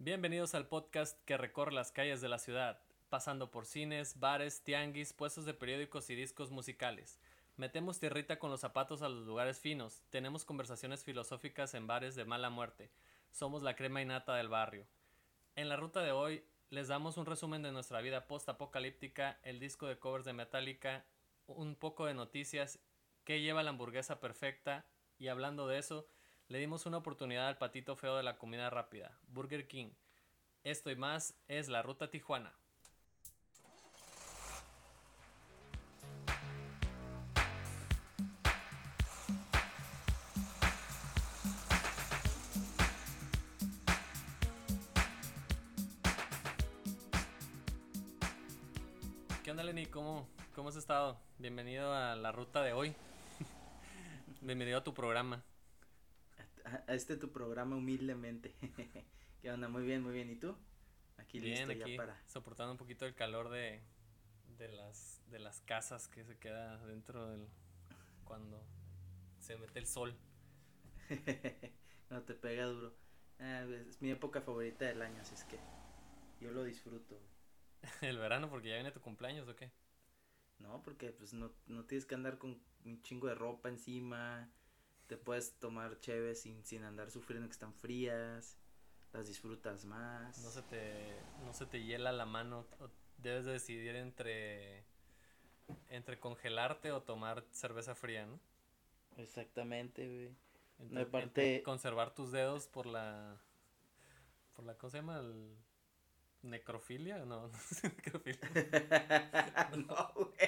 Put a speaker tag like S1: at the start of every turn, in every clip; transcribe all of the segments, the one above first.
S1: Bienvenidos al podcast que recorre las calles de la ciudad, pasando por cines, bares, tianguis, puestos de periódicos y discos musicales. Metemos tierrita con los zapatos a los lugares finos, tenemos conversaciones filosóficas en bares de mala muerte, somos la crema innata del barrio. En la ruta de hoy les damos un resumen de nuestra vida post-apocalíptica, el disco de covers de Metallica, un poco de noticias, qué lleva la hamburguesa perfecta y hablando de eso, le dimos una oportunidad al patito feo de la comida rápida, Burger King. Esto y más es la Ruta Tijuana. ¿Qué onda, Lenny? ¿Cómo, ¿Cómo has estado? Bienvenido a la ruta de hoy. Bienvenido a tu programa.
S2: A este tu programa humildemente. ¿Qué onda? Muy bien, muy bien. ¿Y tú?
S1: Aquí listo ya para. Soportando un poquito el calor de, de las de las casas que se queda dentro del cuando se mete el sol.
S2: no te pega duro. Ah, es mi época favorita del año, así es que yo lo disfruto.
S1: ¿El verano porque ya viene tu cumpleaños o qué?
S2: No, porque pues no, no tienes que andar con un chingo de ropa encima. Te puedes tomar cheve sin, sin andar sufriendo que están frías. Las disfrutas más.
S1: No se te, no se te hiela la mano. Debes de decidir entre, entre congelarte o tomar cerveza fría, ¿no?
S2: Exactamente, güey.
S1: Entre, conservar tus dedos por la por la ¿cómo se llama? El, necrofilia, no, no sé necrofilia.
S2: no, güey.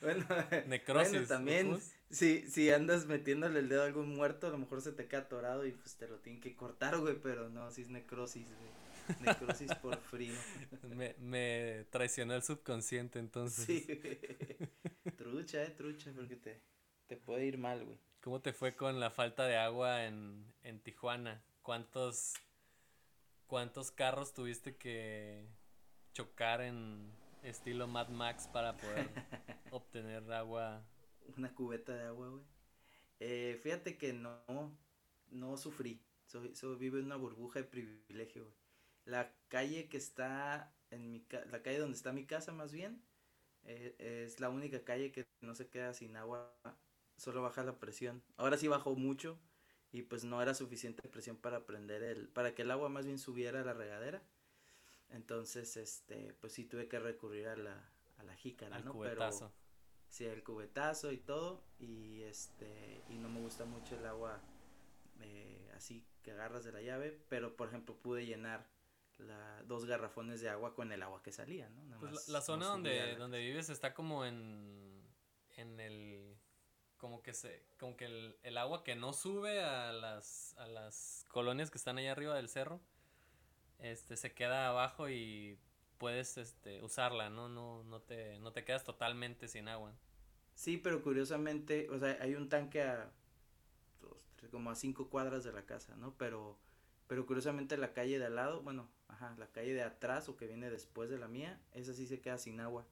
S2: Bueno, Necrosis. también, si, si andas metiéndole el dedo a algún muerto, a lo mejor se te queda atorado y pues te lo tienen que cortar, güey, pero no, si es necrosis, güey. Necrosis por frío.
S1: Me, me traicionó el subconsciente entonces. Sí,
S2: trucha, eh, trucha, porque te, te puede ir mal, güey.
S1: ¿Cómo te fue con la falta de agua en, en Tijuana? ¿Cuántos, ¿Cuántos carros tuviste que chocar en estilo Mad Max para poder obtener agua.
S2: Una cubeta de agua, güey. Eh, fíjate que no, no sufrí. Soy, soy, vivo en una burbuja de privilegio, güey. La calle que está en mi la calle donde está mi casa más bien, eh, es la única calle que no se queda sin agua, solo baja la presión. Ahora sí bajó mucho y pues no era suficiente presión para prender el, para que el agua más bien subiera a la regadera entonces, este, pues sí tuve que recurrir a la, a la jícara, Al ¿no? Cubetazo. Pero, sí, el cubetazo y todo. Y este, y no me gusta mucho el agua eh, así que agarras de la llave. Pero, por ejemplo, pude llenar la, dos garrafones de agua con el agua que salía, ¿no?
S1: Nada pues la, zona donde, donde vives está como en, en el como que se como que el, el, agua que no sube a las a las colonias que están allá arriba del cerro este, se queda abajo y puedes este, usarla, ¿no? No, no, te, no te quedas totalmente sin agua.
S2: Sí, pero curiosamente, o sea, hay un tanque a dos, tres, como a cinco cuadras de la casa, ¿no? Pero, pero curiosamente la calle de al lado, bueno, ajá, la calle de atrás o que viene después de la mía, esa sí se queda sin agua.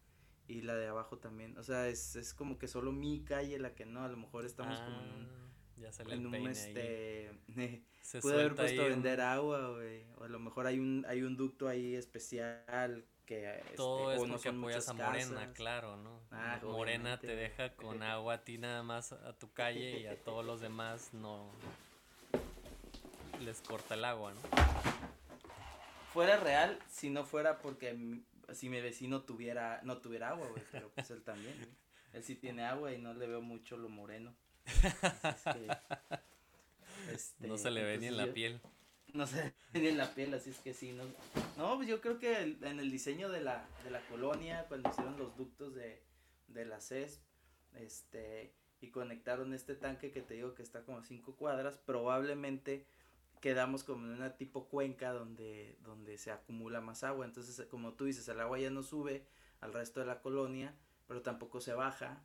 S2: Y la de abajo también. O sea, es, es como que solo mi calle la que no, a lo mejor estamos como en un ah. Ya sale en un este se puede haber puesto a vender agua, güey, o a lo mejor hay un hay un ducto ahí especial que
S1: este, todo es porque apoyas a Morena, claro, ¿no? Ah, Morena te deja con agua a ti nada más a tu calle y a todos los demás no les corta el agua, ¿no?
S2: Fuera real si no fuera porque si mi vecino tuviera no tuviera agua, güey, pero pues él también. Él sí tiene agua y no le veo mucho lo moreno.
S1: Este, no se le ve ni en la piel.
S2: No se ve ni en la piel, así es que sí. No, no pues yo creo que en el diseño de la, de la colonia, cuando hicieron los ductos de, de la CES, este, y conectaron este tanque que te digo que está como a cinco cuadras, probablemente quedamos como en una tipo cuenca donde, donde se acumula más agua. Entonces, como tú dices, el agua ya no sube al resto de la colonia, pero tampoco se baja.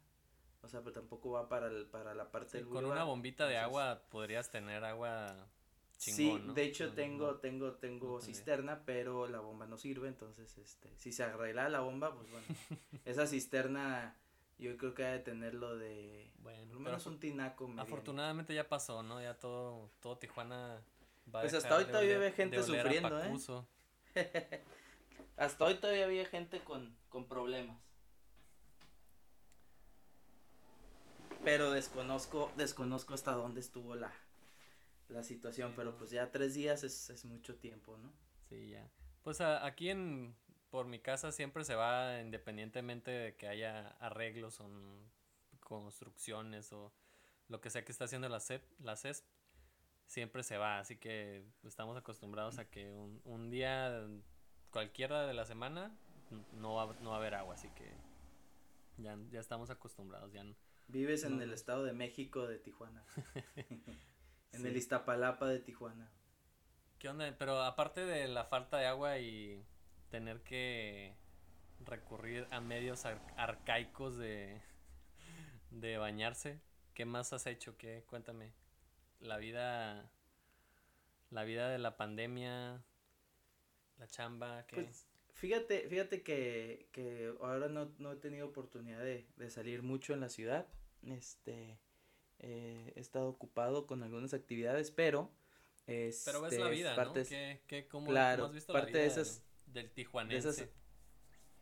S2: O sea, pero tampoco va para, el, para la parte
S1: del Con una bombita de agua podrías tener agua chingón,
S2: Sí, de hecho tengo, tengo, tengo cisterna, pero la bomba no sirve, entonces, este, si se arregla la bomba, pues bueno, esa cisterna yo creo que ha de tenerlo de, bueno, al menos un tinaco.
S1: Afortunadamente ya pasó, ¿no? Ya todo, todo Tijuana
S2: pues hasta hoy todavía había gente sufriendo, ¿eh? hasta hoy todavía había gente con, con problemas. Pero desconozco, desconozco hasta dónde estuvo la, la situación, pero pues ya tres días es, es mucho tiempo, ¿no?
S1: Sí, ya. Pues aquí en, por mi casa siempre se va independientemente de que haya arreglos o construcciones o lo que sea que está haciendo la CEP, la CESP, siempre se va, así que estamos acostumbrados a que un, un día cualquiera de la semana no va, no va a haber agua, así que ya, ya estamos acostumbrados, ya
S2: Vives en el estado de México de Tijuana. en el Iztapalapa de Tijuana.
S1: ¿Qué onda? Pero aparte de la falta de agua y tener que recurrir a medios arcaicos de, de bañarse, ¿qué más has hecho? ¿Qué? Cuéntame. La vida la vida de la pandemia, la chamba, ¿qué?
S2: Pues, fíjate, fíjate que, que ahora no, no he tenido oportunidad de, de salir mucho en la ciudad. Este, eh, he estado ocupado con algunas actividades, pero...
S1: pero ves la este, vida, ¿no? ¿Qué, cómo, has visto parte la vida de esas, del tijuanense?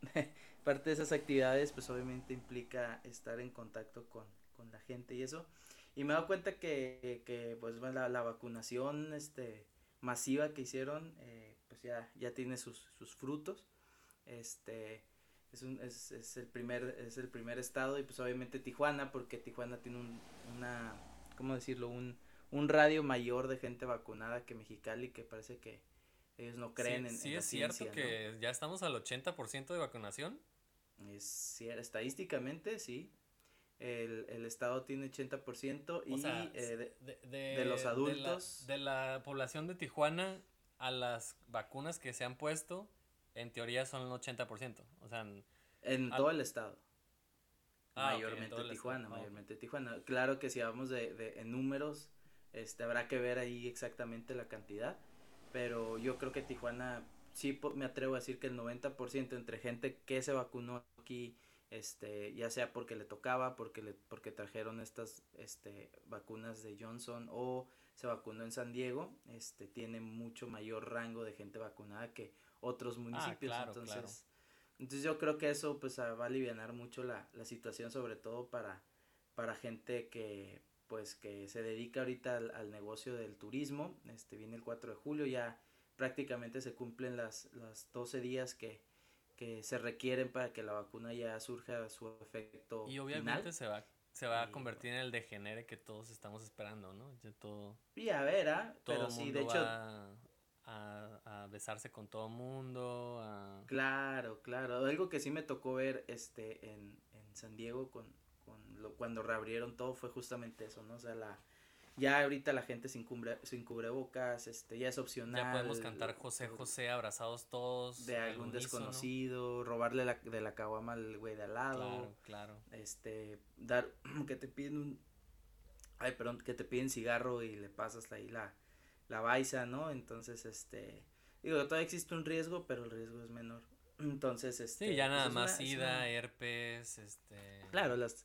S2: parte de esas actividades, pues obviamente implica estar en contacto con, con la gente y eso. Y me he dado cuenta que, que pues la, la vacunación este, masiva que hicieron, eh, pues ya, ya tiene sus, sus frutos. Este, es, un, es, es, el primer, es el primer estado y pues obviamente Tijuana, porque Tijuana tiene un, una, ¿cómo decirlo? Un, un radio mayor de gente vacunada que Mexicali, que parece que ellos no creen
S1: en, sí es cierto que ya estamos al 80% de vacunación.
S2: Es, estadísticamente, sí. El, el estado tiene 80% y eh, de, los adultos.
S1: De la, de la población de Tijuana a las vacunas que se han puesto, en teoría son el 80%. O sea,
S2: en, todo el estado. Ah, mayormente Tijuana, mayormente Tijuana. Claro que si hablamos de, de en números, este habrá que ver ahí exactamente la cantidad, pero yo creo que Tijuana sí me atrevo a decir que el 90% entre gente que se vacunó aquí este ya sea porque le tocaba, porque le porque trajeron estas este vacunas de Johnson o se vacunó en San Diego, este tiene mucho mayor rango de gente vacunada que otros ah, municipios. entonces, entonces yo creo que eso pues va a aliviar mucho la, la situación, sobre todo para, para gente que pues que se dedica ahorita al, negocio del turismo. Este viene el 4 de julio, ya prácticamente se cumplen las, las 12 días que, que se requieren para que la vacuna ya surja su efecto.
S1: Y obviamente se va se va a convertir en el degenere que todos estamos esperando, ¿no? Ya todo.
S2: Y a ver, ¿ah? Pero sí, de hecho
S1: a, besarse con todo mundo.
S2: Claro, claro. Algo que sí me tocó ver este en, en San Diego con, con lo, cuando reabrieron todo fue justamente eso, ¿no? O sea, la, ya ahorita la gente sin, cubre, sin cubrebocas, este, ya es opcional.
S1: Ya podemos cantar José José abrazados todos.
S2: De algún desconocido, robarle la, de la caguama al güey de al lado.
S1: Claro, claro.
S2: Este, dar, que te piden un, ay, perdón, que te piden cigarro y le pasas ahí la, la baisa, ¿no? Entonces, este, digo, todavía existe un riesgo, pero el riesgo es menor. Entonces, este.
S1: Sí, ya nada pues, más sida, herpes, este.
S2: Claro, las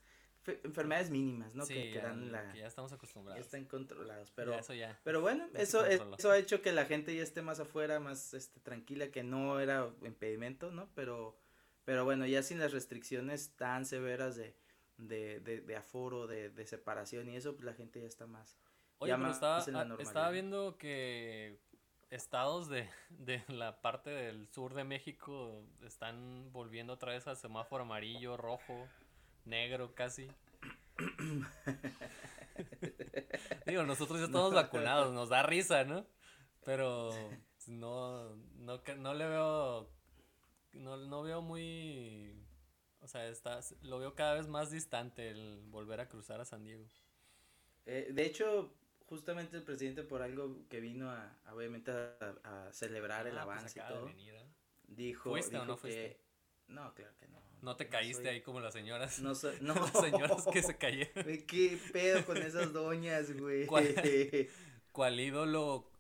S2: enfermedades mínimas, ¿no?
S1: que, la, ya estamos acostumbrados.
S2: Ya están controlados, pero. eso ya. Pero bueno, eso, eso ha hecho que la gente ya esté más afuera, más, este, tranquila, que no era impedimento, ¿no? Pero, pero bueno, ya sin las restricciones tan severas de, de, de, de aforo, de, de separación y eso, pues la gente ya está más
S1: Oye, pero estaba, estaba viendo que estados de, de la parte del sur de México están volviendo otra vez al semáforo amarillo, rojo, negro casi. Digo, nosotros ya estamos vacunados, nos da risa, ¿no? Pero no, no, no le veo, no, no veo muy, o sea, está, lo veo cada vez más distante el volver a cruzar a San Diego.
S2: Eh, de hecho, justamente el presidente por algo que vino a, obviamente a, celebrar el ah, pues avance y todo. ¿eh? Dijo,
S1: ¿Fuiste
S2: o
S1: no fuiste?
S2: no, claro que no.
S1: ¿No te caíste ahí como las señoras?
S2: No soy, no.
S1: las señoras que se cayeron.
S2: ¿Qué pedo con esas doñas, güey?
S1: ¿Cuál, ídolo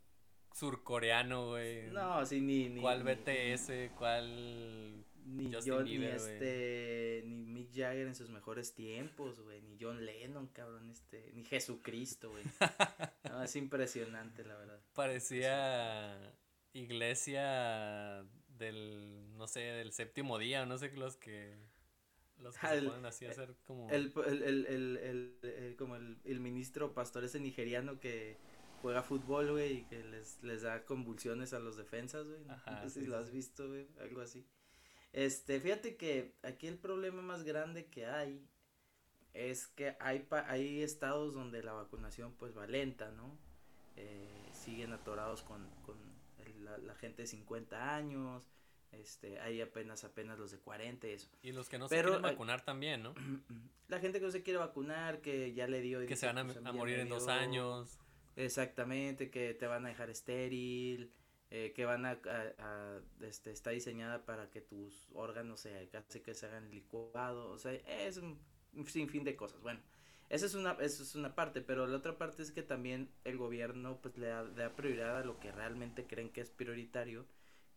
S1: surcoreano, güey?
S2: No, sí, ni, ni.
S1: ¿Cuál BTS? ¿Cuál
S2: ni Justin ni este, ni Mick Jagger en sus mejores tiempos, güey, ni John Lennon, cabrón, este, ni Jesucristo, güey. no, es impresionante, la verdad.
S1: Parecía iglesia del, no sé, del séptimo día, no sé, los que, los que se ponen así a hacer como...
S2: El, el, el, el, el como el, el ministro pastor ese nigeriano que juega fútbol, güey, y que les, les da convulsiones a los defensas, güey. no sé si lo has visto, güey, algo así. Este, fíjate que aquí el problema más grande que hay es que hay, hay estados donde la vacunación pues va lenta, ¿no? Eh, siguen atorados con, con la, gente de 50 años, este, hay apenas, apenas los de 40 y eso.
S1: Y los que no se quieren vacunar también, ¿no?
S2: La gente que no se quiere vacunar, que ya le dio.
S1: Que se van a, pues, morir en dos años.
S2: Exactamente, que te van a dejar estéril, eh, que van a, a, este, está diseñada para que tus órganos se, casi que se hagan licuados, o sea, es un, sinfín de cosas. Bueno, esa es una, eso es una parte, pero la otra parte es que también el gobierno pues le da, prioridad a lo que realmente creen que es prioritario,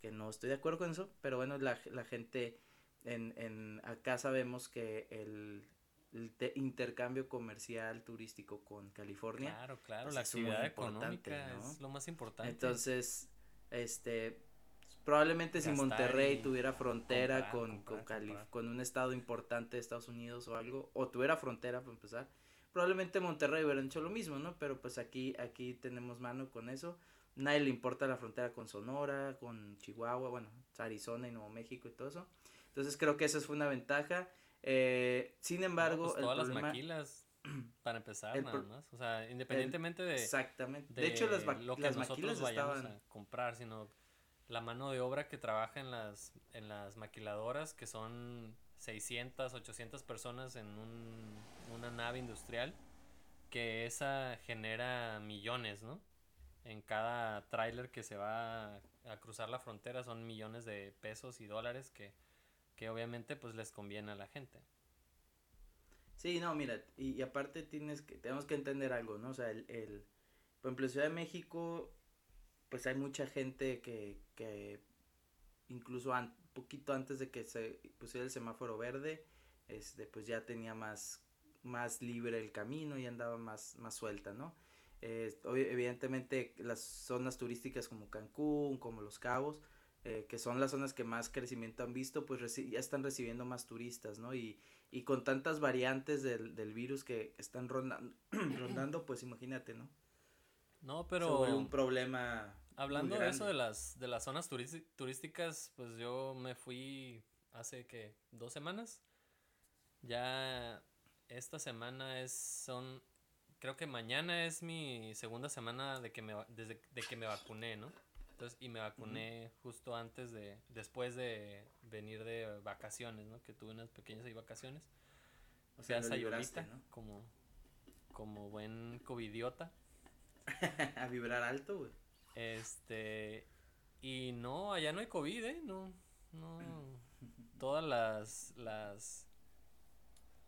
S2: que no estoy de acuerdo con eso, pero bueno, la, la gente en, en acá sabemos que el, intercambio comercial turístico con California.
S1: Claro, claro, pues, la actividad económica es lo más importante.
S2: Entonces, este, probablemente si Monterrey tuviera frontera con, con, con un estado importante de Estados Unidos o algo, o tuviera frontera para empezar, probablemente Monterrey hubiera hecho lo mismo, ¿no? Pero pues aquí, aquí tenemos mano con eso. Nadie le importa la frontera con Sonora, con Chihuahua, bueno, Arizona y Nuevo México y todo eso. Entonces creo que esa fue una ventaja. Eh, sin embargo,
S1: pues, todas las maquilas para empezar nada más, o sea, independientemente de
S2: exactamente. De, hecho las, lo que las nosotros vayamos
S1: a comprar, sino la mano de obra que trabaja en las en las maquiladoras que son 600, 800 personas en un, una nave industrial que esa genera millones, ¿no? En cada tráiler que se va a, cruzar la frontera son millones de pesos y dólares que, que obviamente pues les conviene a la gente.
S2: Sí, no, mira, y, aparte tienes que, tenemos que entender algo, ¿no? O sea, el, el por ejemplo, en Ciudad de México, pues hay mucha gente que, que incluso poquito antes de que se pusiera el semáforo verde, este, pues ya tenía más, más libre el camino y andaba más, más suelta, ¿no? Eh, evidentemente las zonas turísticas como Cancún, como Los Cabos, eh, que son las zonas que más crecimiento han visto, pues ya están recibiendo más turistas, ¿no? Y, y con tantas variantes del, del virus que están rondando, rondando, pues imagínate, ¿no?
S1: No, pero...
S2: un problema...
S1: Hablando de eso de las, de las zonas turísticas, pues yo me fui hace que dos semanas. Ya esta semana es, son, creo que mañana es mi segunda semana de que me, desde de que me vacuné, ¿no? Entonces, y me vacuné justo antes de, después de venir de vacaciones, ¿no? Que tuve unas pequeñas ahí vacaciones. O sea, sayulita, ¿no? Como, como buen covidiota.
S2: a vibrar alto, güey.
S1: Este, y no, allá no hay COVID, ¿eh? No, no. Todas las, las,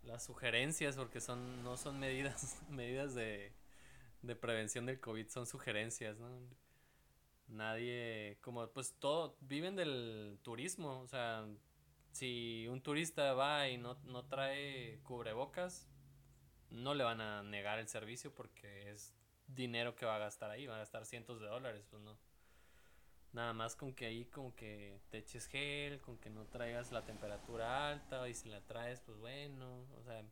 S1: las sugerencias, porque son, no son medidas, medidas de, de prevención del COVID, son sugerencias, ¿no? Nadie, como pues todo, viven del turismo, o sea, si un turista va y no, no trae cubrebocas, no le van a negar el servicio porque es dinero que va a gastar ahí, va a gastar cientos de dólares, pues no. Nada más con que ahí como que te eches gel, con que no traigas la temperatura alta y si la traes, pues bueno, o sea,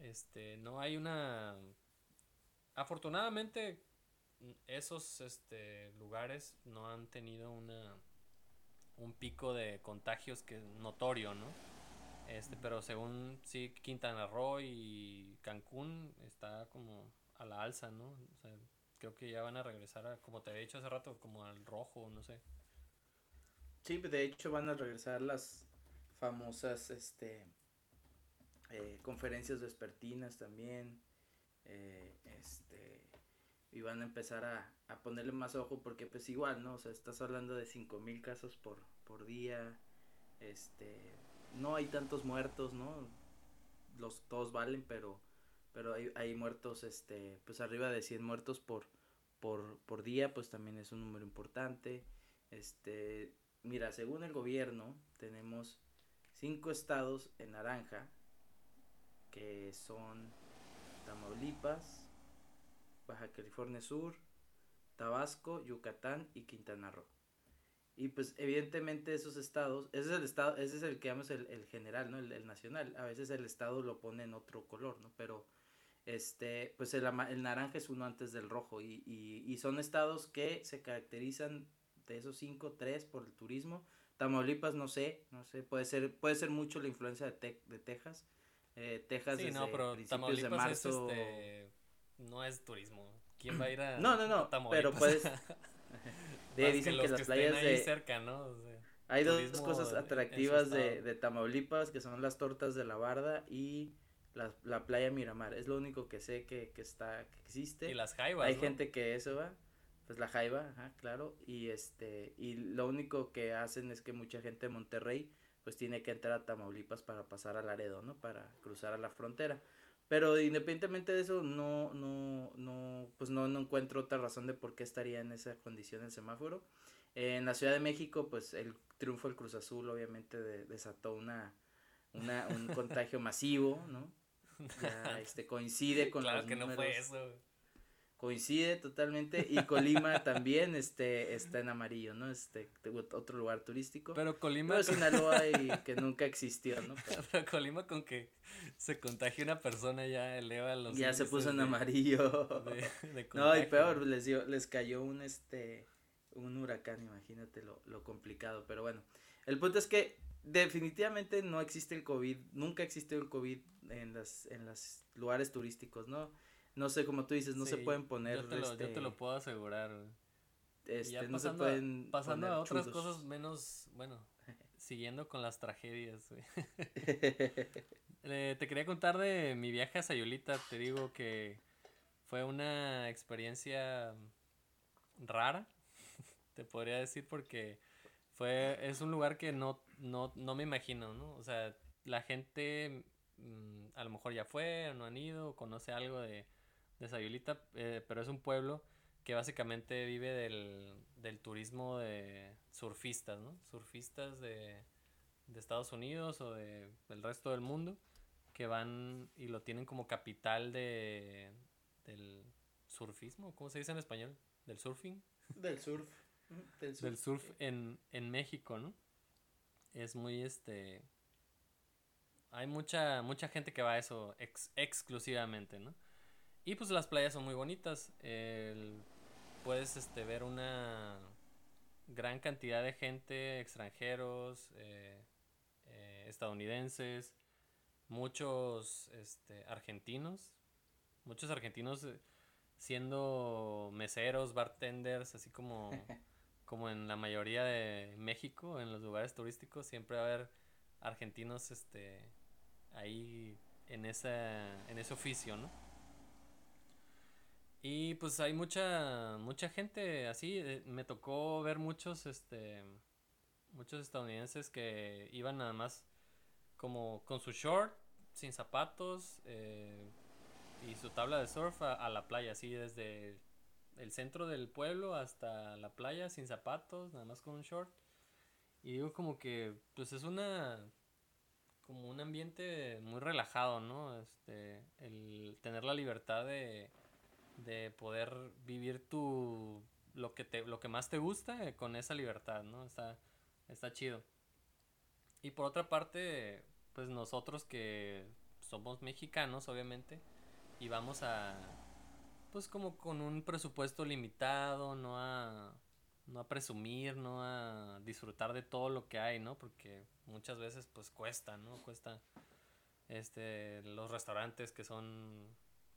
S1: este, no hay una... Afortunadamente esos este, lugares no han tenido una un pico de contagios que es notorio, ¿no? Este, pero según sí Quintana Roo y Cancún está como a la alza, ¿no? O sea, creo que ya van a regresar a, como te había dicho hace rato, como al rojo, no sé.
S2: Sí, de hecho van a regresar las famosas este eh, conferencias vespertinas también. Eh, este y van a empezar a, a, ponerle más ojo porque pues igual, ¿no? O sea, estás hablando de cinco mil casos por, por día, este, no hay tantos muertos, ¿no? Los, todos valen, pero, pero hay, hay muertos, este, pues arriba de 100 muertos por, por, por día, pues también es un número importante, este, mira, según el gobierno, tenemos cinco estados en naranja, que son Tamaulipas, Baja California Sur, Tabasco, Yucatán y Quintana Roo. Y pues evidentemente esos estados, ese es el estado, ese es el que llamamos el, el general, ¿no? El, el, nacional. A veces el estado lo pone en otro color, ¿no? Pero este, pues el, el naranja es uno antes del rojo. Y, y, y, son estados que se caracterizan de esos cinco, tres por el turismo. Tamaulipas no sé, no sé, puede ser, puede ser mucho la influencia de, te, de Texas. Eh, Texas
S1: sí,
S2: desde
S1: no, pero
S2: principios
S1: Tamaulipas
S2: de marzo.
S1: es este, no es turismo. ¿Quién va a ir a
S2: No, no, no,
S1: Tamaulipas?
S2: pero puedes... De, dicen que, las playas de...
S1: cerca, ¿no? O sea,
S2: Hay dos cosas atractivas de, de Tamaulipas, que son las tortas de la barda y la, la playa Miramar. Es lo único que sé que, que está, que existe.
S1: y las jaivas,
S2: Hay
S1: ¿no?
S2: gente que eso va, pues la jaiba, ajá, claro, y este, y lo único que hacen es que mucha gente de Monterrey, pues tiene que entrar a Tamaulipas para pasar a Laredo, ¿no? Para cruzar a la frontera. Pero independientemente de eso, no, no, no, pues no, no encuentro otra razón de por qué estaría en esa condición el semáforo. en la Ciudad de México, pues el triunfo del Cruz Azul obviamente de- desató una, una, un contagio masivo, ¿no? Ya este, coincide con
S1: claro
S2: los
S1: que no
S2: números
S1: fue eso.
S2: Coincide totalmente y Colima también este está en amarillo no este otro lugar turístico.
S1: Pero Colima,
S2: pero Sinaloa y que nunca existió no Pero
S1: pero Colima con que se contagie una persona ya eleva los
S2: ya se puso en
S1: de-
S2: amarillo.
S1: de- de
S2: no y peor les dio les cayó un este un huracán imagínate lo, lo complicado pero bueno. El punto es que definitivamente no existe el covid nunca existió el covid en las en los lugares turísticos no no sé como tú dices no se pueden poner
S1: yo te, lo, yo
S2: este,
S1: te lo puedo asegurar.
S2: este,
S1: ya
S2: no se
S1: pasando, a-
S2: pueden
S1: pasando a otras cosas menos, bueno, siguiendo con las tragedias. güey. Eh, te quería contar de mi viaje a Sayulita. Te digo que fue una experiencia rara, te podría decir, porque fue es un lugar que no, no, no me imagino, ¿no? O sea, la gente mm, a lo mejor ya fue, o no han ido, o conoce algo de, de Sayulita, eh, pero es un pueblo que básicamente vive del, del turismo de surfistas, ¿no? Surfistas de, de Estados Unidos o de, del resto del mundo que van y lo tienen como capital de del surfismo, ¿cómo se dice en español? Del surfing,
S2: Del surf. Del surf.
S1: del surf en, en México, ¿no? Es muy este hay mucha mucha gente que va a eso ex- exclusivamente, ¿no? Y pues las playas son muy bonitas. el- puedes este ver una gran cantidad de gente, extranjeros, eh, eh, estadounidenses, muchos este, argentinos, muchos argentinos eh, siendo meseros, bartenders, así como, como en la mayoría de México, en los lugares turísticos, siempre va a haber argentinos este, ahí en, esa, en ese oficio, ¿no? Y pues hay mucha mucha gente así, eh, me tocó ver muchos este muchos estadounidenses que iban nada más como con su short, sin zapatos eh, y su tabla de surf a, a la playa, así desde el centro del pueblo hasta la playa sin zapatos, nada más con un short. Y digo como que pues es una como un ambiente muy relajado, ¿no? Este el tener la libertad de de poder vivir tu lo que te lo que más te gusta eh, con esa libertad, ¿no? Está está chido. Y por otra parte, pues nosotros que somos mexicanos, obviamente, y vamos a pues como con un presupuesto limitado, no a no a presumir, no a disfrutar de todo lo que hay, ¿no? Porque muchas veces pues cuesta, ¿no? Cuesta este los restaurantes que son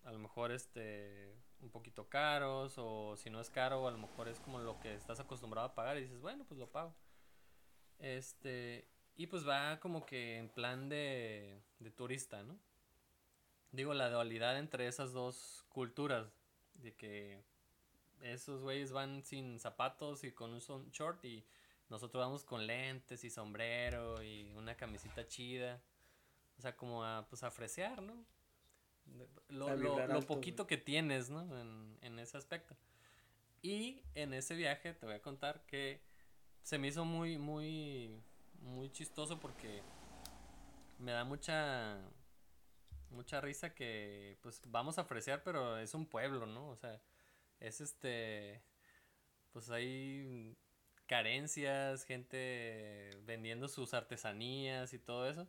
S1: a lo mejor este un poquito caros o si no es caro a lo mejor es como lo que estás acostumbrado a pagar y dices bueno pues lo pago este y pues va como que en plan de, de turista no digo la dualidad entre esas dos culturas de que esos güeyes van sin zapatos y con un short y nosotros vamos con lentes y sombrero y una camisita chida. O sea como a pues a fresear no lo, lo- poquito que tienes, ¿no? En, en ese aspecto. Y en ese viaje te voy a contar que se me hizo muy, muy, muy chistoso porque me da mucha, mucha risa que pues vamos a ofrecer, pero es un pueblo, ¿no? O sea, es este, pues hay carencias, gente vendiendo sus artesanías y todo eso.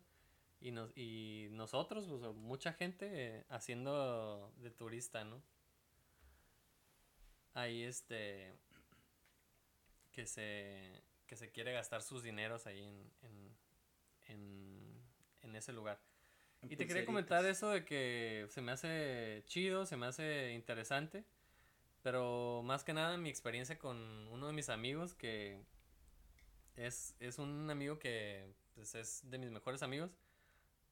S1: Y, nos, y nosotros, pues, mucha gente haciendo de turista, ¿no? Ahí este, que se, que se quiere gastar sus dineros ahí en, en, en, en ese lugar. Y te quería comentar eso de que se me hace chido, se me hace interesante, pero más que nada mi experiencia con uno de mis amigos que es, es un amigo que pues, es de mis mejores amigos,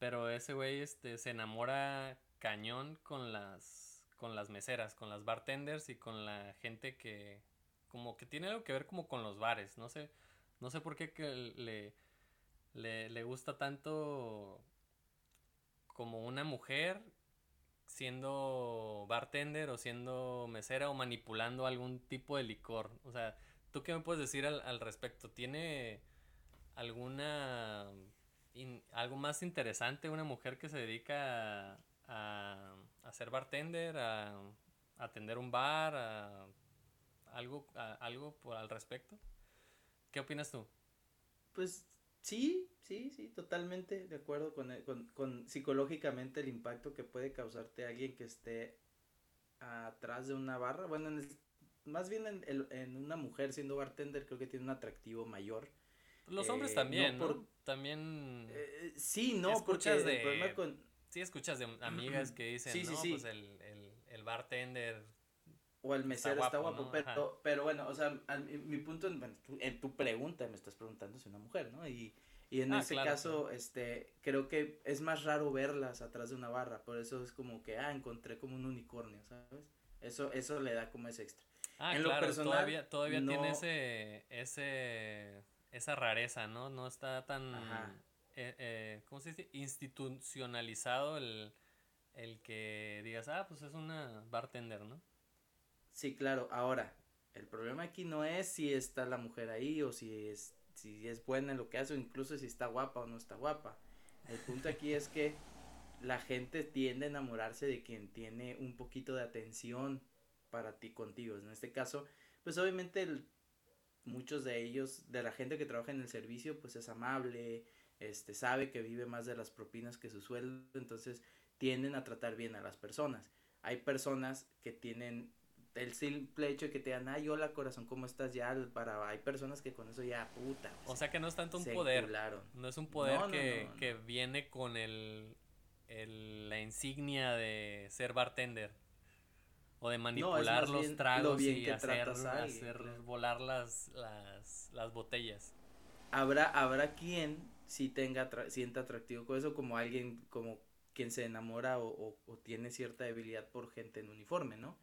S1: pero ese güey este, se enamora cañón con las, con las meseras, con las bartenders y con la gente que como que tiene algo que ver como con los bares, no sé, no sé por qué le, le, le gusta tanto como una mujer siendo bartender o siendo mesera o manipulando algún tipo de licor. O sea, ¿tú qué me puedes decir al, respecto? ¿Tiene alguna... algo más interesante una mujer que se dedica a, a, ser bartender, a, atender un bar, a, algo, algo por al respecto? ¿Qué opinas tú?
S2: Pues Sí, sí, sí, totalmente de acuerdo con, con, con, psicológicamente el impacto que puede causarte alguien que esté atrás de una barra. Bueno, más bien en, en, una mujer siendo bartender creo que tiene un atractivo mayor.
S1: Los hombres eh, también, ¿no? También...
S2: Eh, sí, no, escuchas de...
S1: con... Sí, escuchas de amigas que dicen, sí, no, pues el, el, el bartender
S2: o el mesero está guapo, pero, pero bueno, o sea, mi, punto, en, tu pregunta me estás preguntando si una mujer, ¿no? Y, y en ah, ese caso, este, creo que es más raro verlas atrás de una barra, por eso es como que, ah, encontré como un unicornio, ¿sabes? Eso, eso le da como ese extra.
S1: Ah, en claro, lo personal, todavía, todavía tiene ese, ese, esa rareza, ¿no? No está tan, eh, eh, ¿cómo se dice? Institucionalizado el, el que digas, ah, pues es una bartender, ¿no?
S2: Sí, claro. Ahora, el problema aquí no es si está la mujer ahí o si es, si es buena en lo que hace o incluso si está guapa o no está guapa. El punto aquí es que la gente tiende a enamorarse de quien tiene un poquito de atención para ti contigo. En este caso, pues obviamente muchos de ellos, de la gente que trabaja en el servicio, pues es amable, este, sabe que vive más de las propinas que su sueldo, entonces tienden a tratar bien a las personas. Hay personas que tienen el simple hecho de que te digan, ay, hola corazón, ¿cómo estás? Ya, para, hay personas que con eso ya, puta.
S1: O sea que no es tanto un poder. No es un poder que, que, viene con el, el, la insignia de ser bartender. O de manipular los tragos y hacer, hacer volar las, las, las botellas.
S2: Habrá, habrá quien sí tenga, sienta atractivo con eso, como alguien, como quien se enamora o, o tiene cierta debilidad por gente en uniforme, ¿no?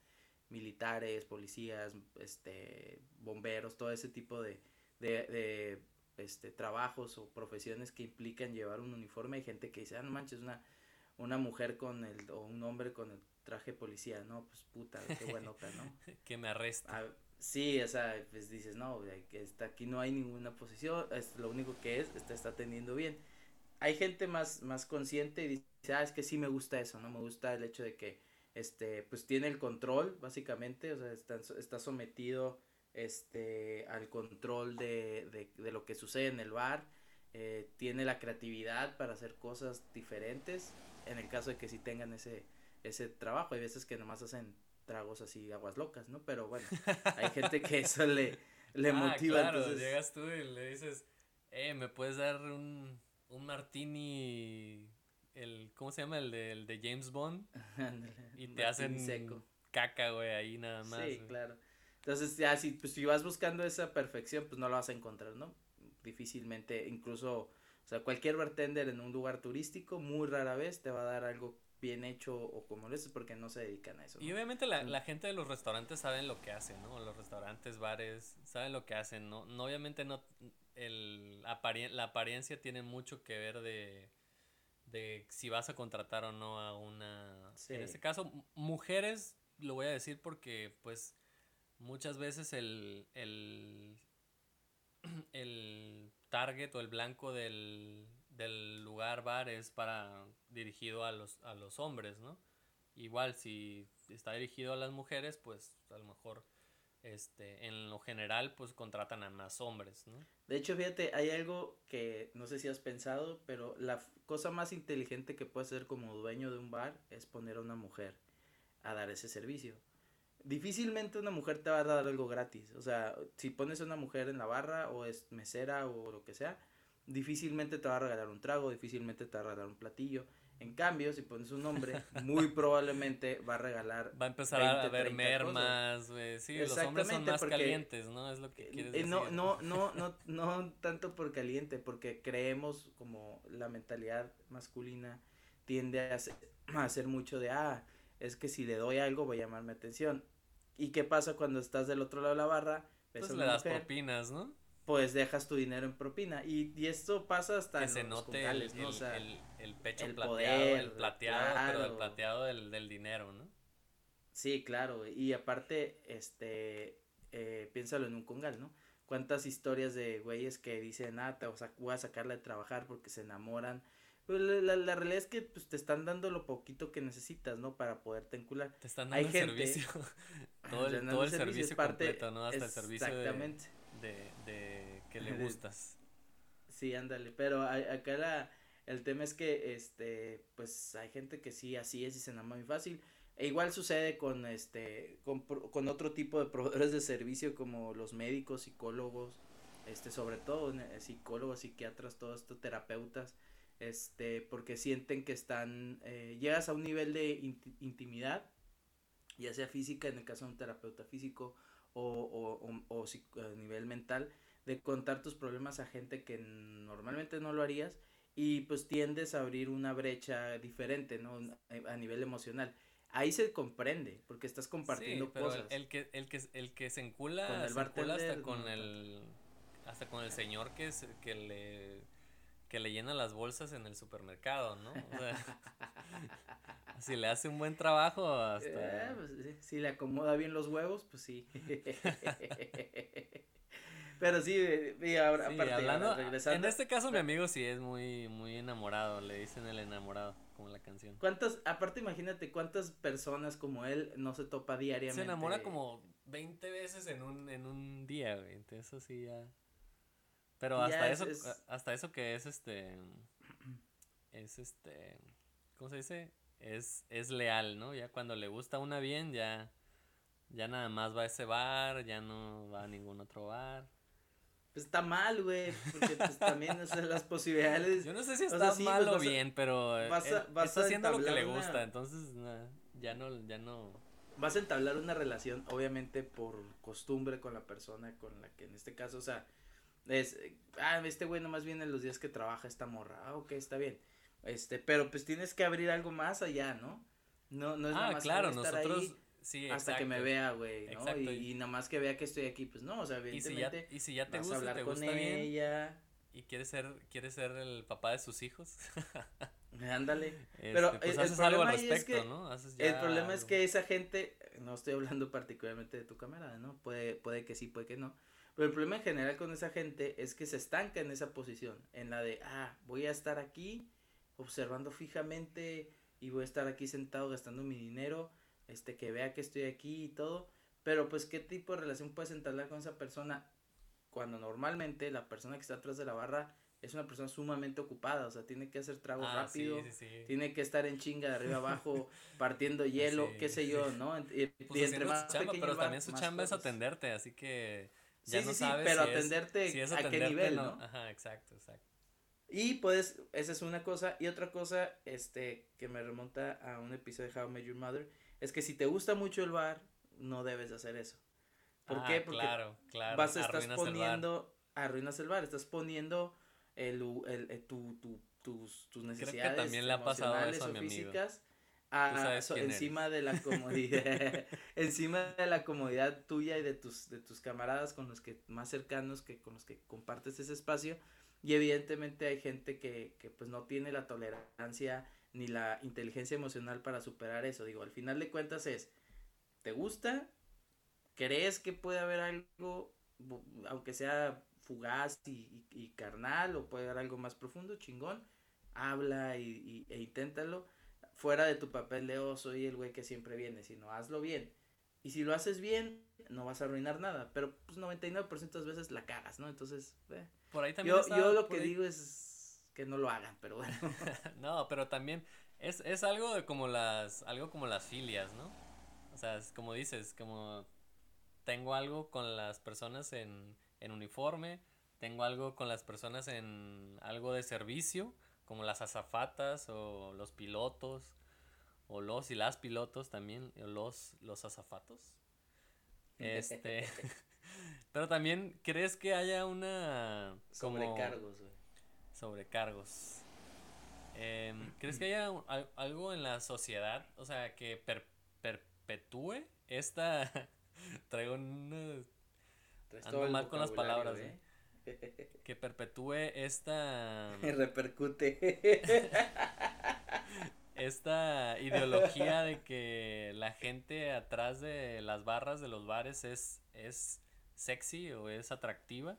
S2: militares, policías, este, bomberos, todo ese tipo de, de, de este, trabajos o profesiones que implican llevar un uniforme. Hay gente que dice, ah, no manches, una, una mujer con el, o un hombre con el traje policía, no, pues puta, qué bueno, ¿no?
S1: que me arresta.
S2: Ah, sí, o sea, pues dices, no, está, aquí no hay ninguna posición, es lo único que es, está, está atendiendo bien. Hay gente más, más consciente y dice, ah, es que sí me gusta eso, ¿no? Me gusta el hecho de que este, pues tiene el control, básicamente, o sea, está, está sometido este, al control de, de, de, lo que sucede en el bar, eh, tiene la creatividad para hacer cosas diferentes, en el caso de que sí tengan ese, ese trabajo, hay veces que nomás hacen tragos así, aguas locas, ¿no? Pero bueno, hay gente que eso le, le ah, motiva.
S1: Claro, entonces... llegas tú y le dices, eh, ¿me puedes dar un, un martini el ¿cómo se llama? El de, el de James Bond. y te hacen seco. caca, güey, ahí nada más.
S2: Sí, claro. Entonces, ya si, pues, si vas buscando esa perfección, pues no la vas a encontrar, ¿no? Difícilmente, incluso, o sea, cualquier bartender en un lugar turístico, muy rara vez te va a dar algo bien hecho o como lo es porque no se dedican a eso.
S1: Y obviamente la, la, gente de los restaurantes saben lo que hacen, ¿no? Los restaurantes, bares, saben lo que hacen, ¿no? no obviamente no, el, la apariencia tiene mucho que ver de de si vas a contratar o no a una... En este caso, mujeres, lo voy a decir porque pues muchas veces el, el, el target o el blanco del, del lugar bar es para dirigido a los, a los hombres, ¿no? Igual si está dirigido a las mujeres, pues a lo mejor este, en lo general, pues contratan a más hombres, ¿no?
S2: De hecho, fíjate, hay algo que no sé si has pensado, pero la cosa más inteligente que puedes hacer como dueño de un bar es poner a una mujer a dar ese servicio. Difícilmente una mujer te va a dar algo gratis. O sea, si pones a una mujer en la barra o es mesera o lo que sea, difícilmente te va a regalar un trago, difícilmente te va a regalar un platillo. En cambio, si pones un hombre, muy probablemente va a regalar.
S1: Va a empezar a haber mermas, güey. Sí, los hombres son más calientes, ¿no? Es lo que quieres decir.
S2: No, no, no, no, no tanto por caliente, porque creemos como la mentalidad masculina tiende a hacer, a hacer mucho de, ah, es que si le doy algo voy a llamarme atención. ¿Y qué pasa cuando estás del otro lado de la barra?
S1: Pues le das propinas, ¿no?
S2: Pues dejas tu dinero en propina. Y, y esto pasa hasta
S1: que se note el, el, pecho plateado, el plateado, pero el plateado del, del dinero, ¿no?
S2: Sí, claro. Y aparte, este, eh, piénsalo en un congal, ¿no? ¿Cuántas historias de güeyes que dicen, ah, te voy a sacarla de trabajar porque se enamoran pues la, la, realidad es que pues, te están dando lo poquito que necesitas, ¿no? Para poderte encular.
S1: Te están dando el servicio. todo el, todo el servicio, completo, ¿no? Hasta el servicio exactamente. De, de, que le gustas.
S2: Sí, ándale. Pero acá la, el tema es que, este, pues hay gente que sí, así es y se enamora muy fácil. E igual sucede con, este, con, con otro tipo de proveedores de servicio como los médicos, psicólogos, este, sobre todo psicólogos, psiquiatras, todos estos terapeutas este, porque sienten que están, eh, llegas a un nivel de intimidad, ya sea física, en el caso de un terapeuta físico, o, o, o, a nivel mental, de contar tus problemas a gente que normalmente no lo harías y pues tiendes a abrir una brecha diferente, ¿no? A nivel emocional. Ahí se comprende, porque estás compartiendo
S1: sí, pero El que, el que, el que se encula, con el se encula hasta con el, hasta con el señor que, es, que le que le llena las bolsas en el supermercado, ¿no? O sea, si le hace un buen trabajo, hasta...
S2: Eh, pues, si le acomoda bien los huevos, pues sí. Pero sí, y ahora, aparte,
S1: hablando, regresando. En este caso, mi amigo sí es muy, muy enamorado, le dicen el enamorado, como la canción.
S2: ¿Cuántas, aparte, imagínate cuántas personas como él no se topa diariamente?
S1: Se enamora como 20 veces en un, en un día, güey, entonces eso sí ya. Pero hasta eso, hasta eso que es este, es este, ¿cómo se dice? Es, es leal, ¿no? Ya cuando le gusta una bien, ya, ya nada más va a ese bar, ya no va a ningún otro bar.
S2: Pues está mal, güey, porque pues también o las posibilidades.
S1: Yo no sé si está mal o bien, pero vas está haciendo lo que le gusta, entonces ya no, ya no.
S2: Vas a entablar una relación, obviamente por costumbre con la persona con la que en este caso, o sea, es, ah, este güey nomás viene los días que trabaja esta morra. Ah, ok, está bien. Este, pero pues tienes que abrir algo más allá, ¿no? No, no es nada ah, más claro, estar nosotros, sí, hasta que me vea, güey, ¿no? Y, y, nada más que vea que estoy aquí, pues no, o sea, evidentemente.
S1: Y si ya, te gusta, hablar te con ella. y quieres ser, quieres ser el papá de sus hijos.
S2: Ándale. Este, pero pues el, problema es que, ¿no? el problema es que esa gente, no estoy hablando particularmente de tu cámara, ¿no? Puede, puede que sí, puede que no pero el problema en general con esa gente es que se estanca en esa posición, en la de, ah, voy a estar aquí observando fijamente y voy a estar aquí sentado gastando mi dinero, este, que vea que estoy aquí y todo, pero pues qué tipo de relación puedes entablar con esa persona cuando normalmente la persona que está atrás de la barra es una persona sumamente ocupada, o sea, tiene que hacer trago ah, rápido, tiene que estar en chinga de arriba abajo, partiendo hielo, qué sé yo, ¿no? Y,
S1: pues entre más chamba, pero también su chamba es atenderte, así que
S2: ya sí, no sí, sabes pero atenderte a qué nivel, no.
S1: Ajá, exacto, exacto.
S2: Y pues, esa es una cosa. Y otra cosa, este, que me remonta a un episodio de How I Met Your Mother, es que si te gusta mucho el bar, no debes hacer eso. ¿Por ah, qué? Porque
S1: claro, claro.
S2: vas, estás poniendo, arruinas el bar, estás poniendo el, el, el tu, tu, tus, tus necesidades Creo que también le ha pasado eso a mi o físicas encima de la comodidad, encima de la comodidad tuya y de tus, de tus camaradas con los que más cercanos que con los que compartes ese espacio y evidentemente hay gente que, que pues no tiene la tolerancia ni la inteligencia emocional para superar eso, digo, al final de cuentas es, ¿te gusta? ¿Crees que puede haber algo, aunque sea fugaz y, carnal o puede haber algo más profundo, chingón? habla y, e inténtalo. Fuera de tu papel de, oh, soy el güey que siempre viene, sino hazlo bien. Y si lo haces bien, no vas a arruinar nada. Pero pues 99% de las veces la cagas, ¿no? Entonces, eh.
S1: Por ahí también
S2: yo, yo lo que digo es que no lo hagan, pero bueno.
S1: no, pero también es, es algo de como las, algo como las filias, ¿no? O sea, es como dices, como tengo algo con las personas en, en uniforme, tengo algo con las personas en algo de servicio, como las azafatas o los pilotos, o los y las pilotos también, o los, los azafatos. Este, pero también, ¿crees que haya una...
S2: Sobrecargos, güey.
S1: Sobrecargos. Em, ¿Crees que haya algo en la sociedad, o sea, que perpetúe esta... Traigo un... Ando mal con las palabras, ¿eh? Que perpetúe esta...
S2: Repercute.
S1: esta ideología de que la gente atrás de las barras de los bares es, es sexy o es atractiva.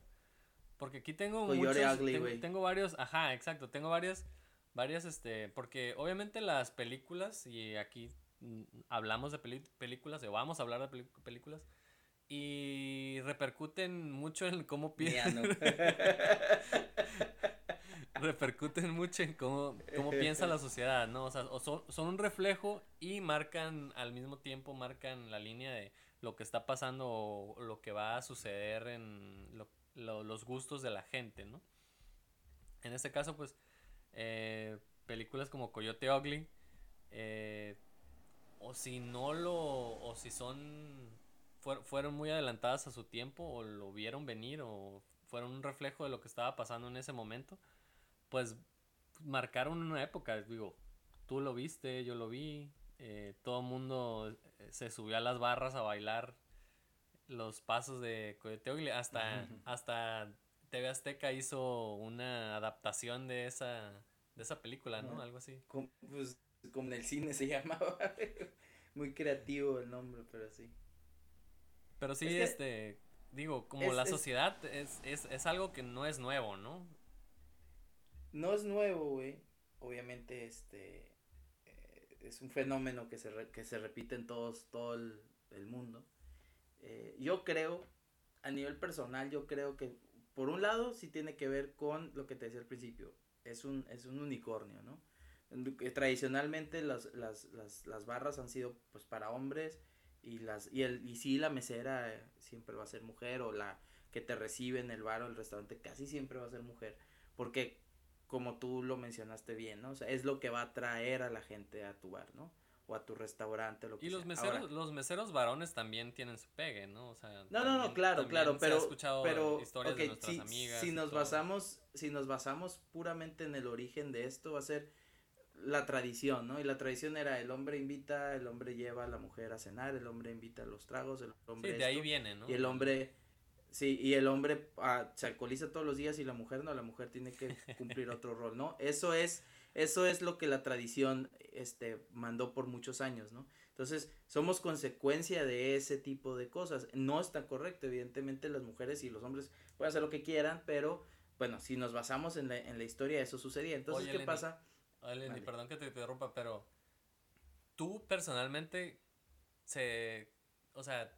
S1: Porque aquí tengo muchos, tengo, varios, ajá, exacto, tengo varias, varias, este, porque obviamente las películas, y aquí mm, hablamos de películas, o vamos a hablar de películas, y repercuten mucho en cómo piensan. repercuten mucho en cómo, cómo piensa la sociedad, ¿no? O sea, son, son, un reflejo y marcan, al mismo tiempo, marcan la línea de lo que está pasando o lo que va a suceder en los gustos de la gente, ¿no? En este caso, pues, eh, películas como Coyote Ugly, eh, o si no lo, o si son, fueron muy adelantadas a su tiempo, o lo vieron venir, o fueron un reflejo de lo que estaba pasando en ese momento, pues marcaron una época, digo, tú lo viste, yo lo vi, eh, todo el mundo eh, se subió a las barras a bailar los pasos de Coyote hasta, hasta TV Azteca hizo una adaptación de esa, de esa película, ¿no? Algo así.
S2: Como, pues, como en el cine se llamaba, muy creativo el nombre, pero sí.
S1: Pero sí, este, digo, como la sociedad es, es, es algo que no es nuevo, ¿no?
S2: No es nuevo, güey. Obviamente, este. Eh, es un fenómeno que se, que se repite en todos, todo el, mundo. Eh, yo creo, a nivel personal, yo creo que, por un lado, sí tiene que ver con lo que te decía al principio. Es un, es un unicornio, ¿no? Tradicionalmente las, las, las, las barras han sido pues para hombres y las y el y sí la mesera eh, siempre va a ser mujer o la que te recibe en el bar o el restaurante casi siempre va a ser mujer porque como tú lo mencionaste bien, ¿no? O sea, es lo que va a atraer a la gente a tu bar, ¿no? O a tu restaurante, lo que
S1: Y los meseros, los meseros varones también tienen su pegue, ¿no? O sea,
S2: no, no, no, claro, claro, pero, pero, historias de nuestras si, amigas si nos basamos, si nos basamos puramente en el origen de esto, va a ser la tradición, ¿no? Y la tradición era el hombre invita, el hombre lleva a la mujer a cenar, el hombre invita a los tragos, el hombre.
S1: Sí, de ahí viene, ¿no?
S2: Y el hombre Sí, y el hombre ah, se alcoholiza todos los días y la mujer no, la mujer tiene que cumplir otro rol, ¿no? Eso es, eso es lo que la tradición, este, mandó por muchos años, ¿no? Entonces, somos consecuencia de ese tipo de cosas. No está correcto, evidentemente las mujeres y los hombres pueden hacer lo que quieran, pero, bueno, si nos basamos en la, en la historia, eso sucedía. Entonces, ¿qué pasa?
S1: Oye, perdón que te interrumpa, pero tú personalmente se, o sea,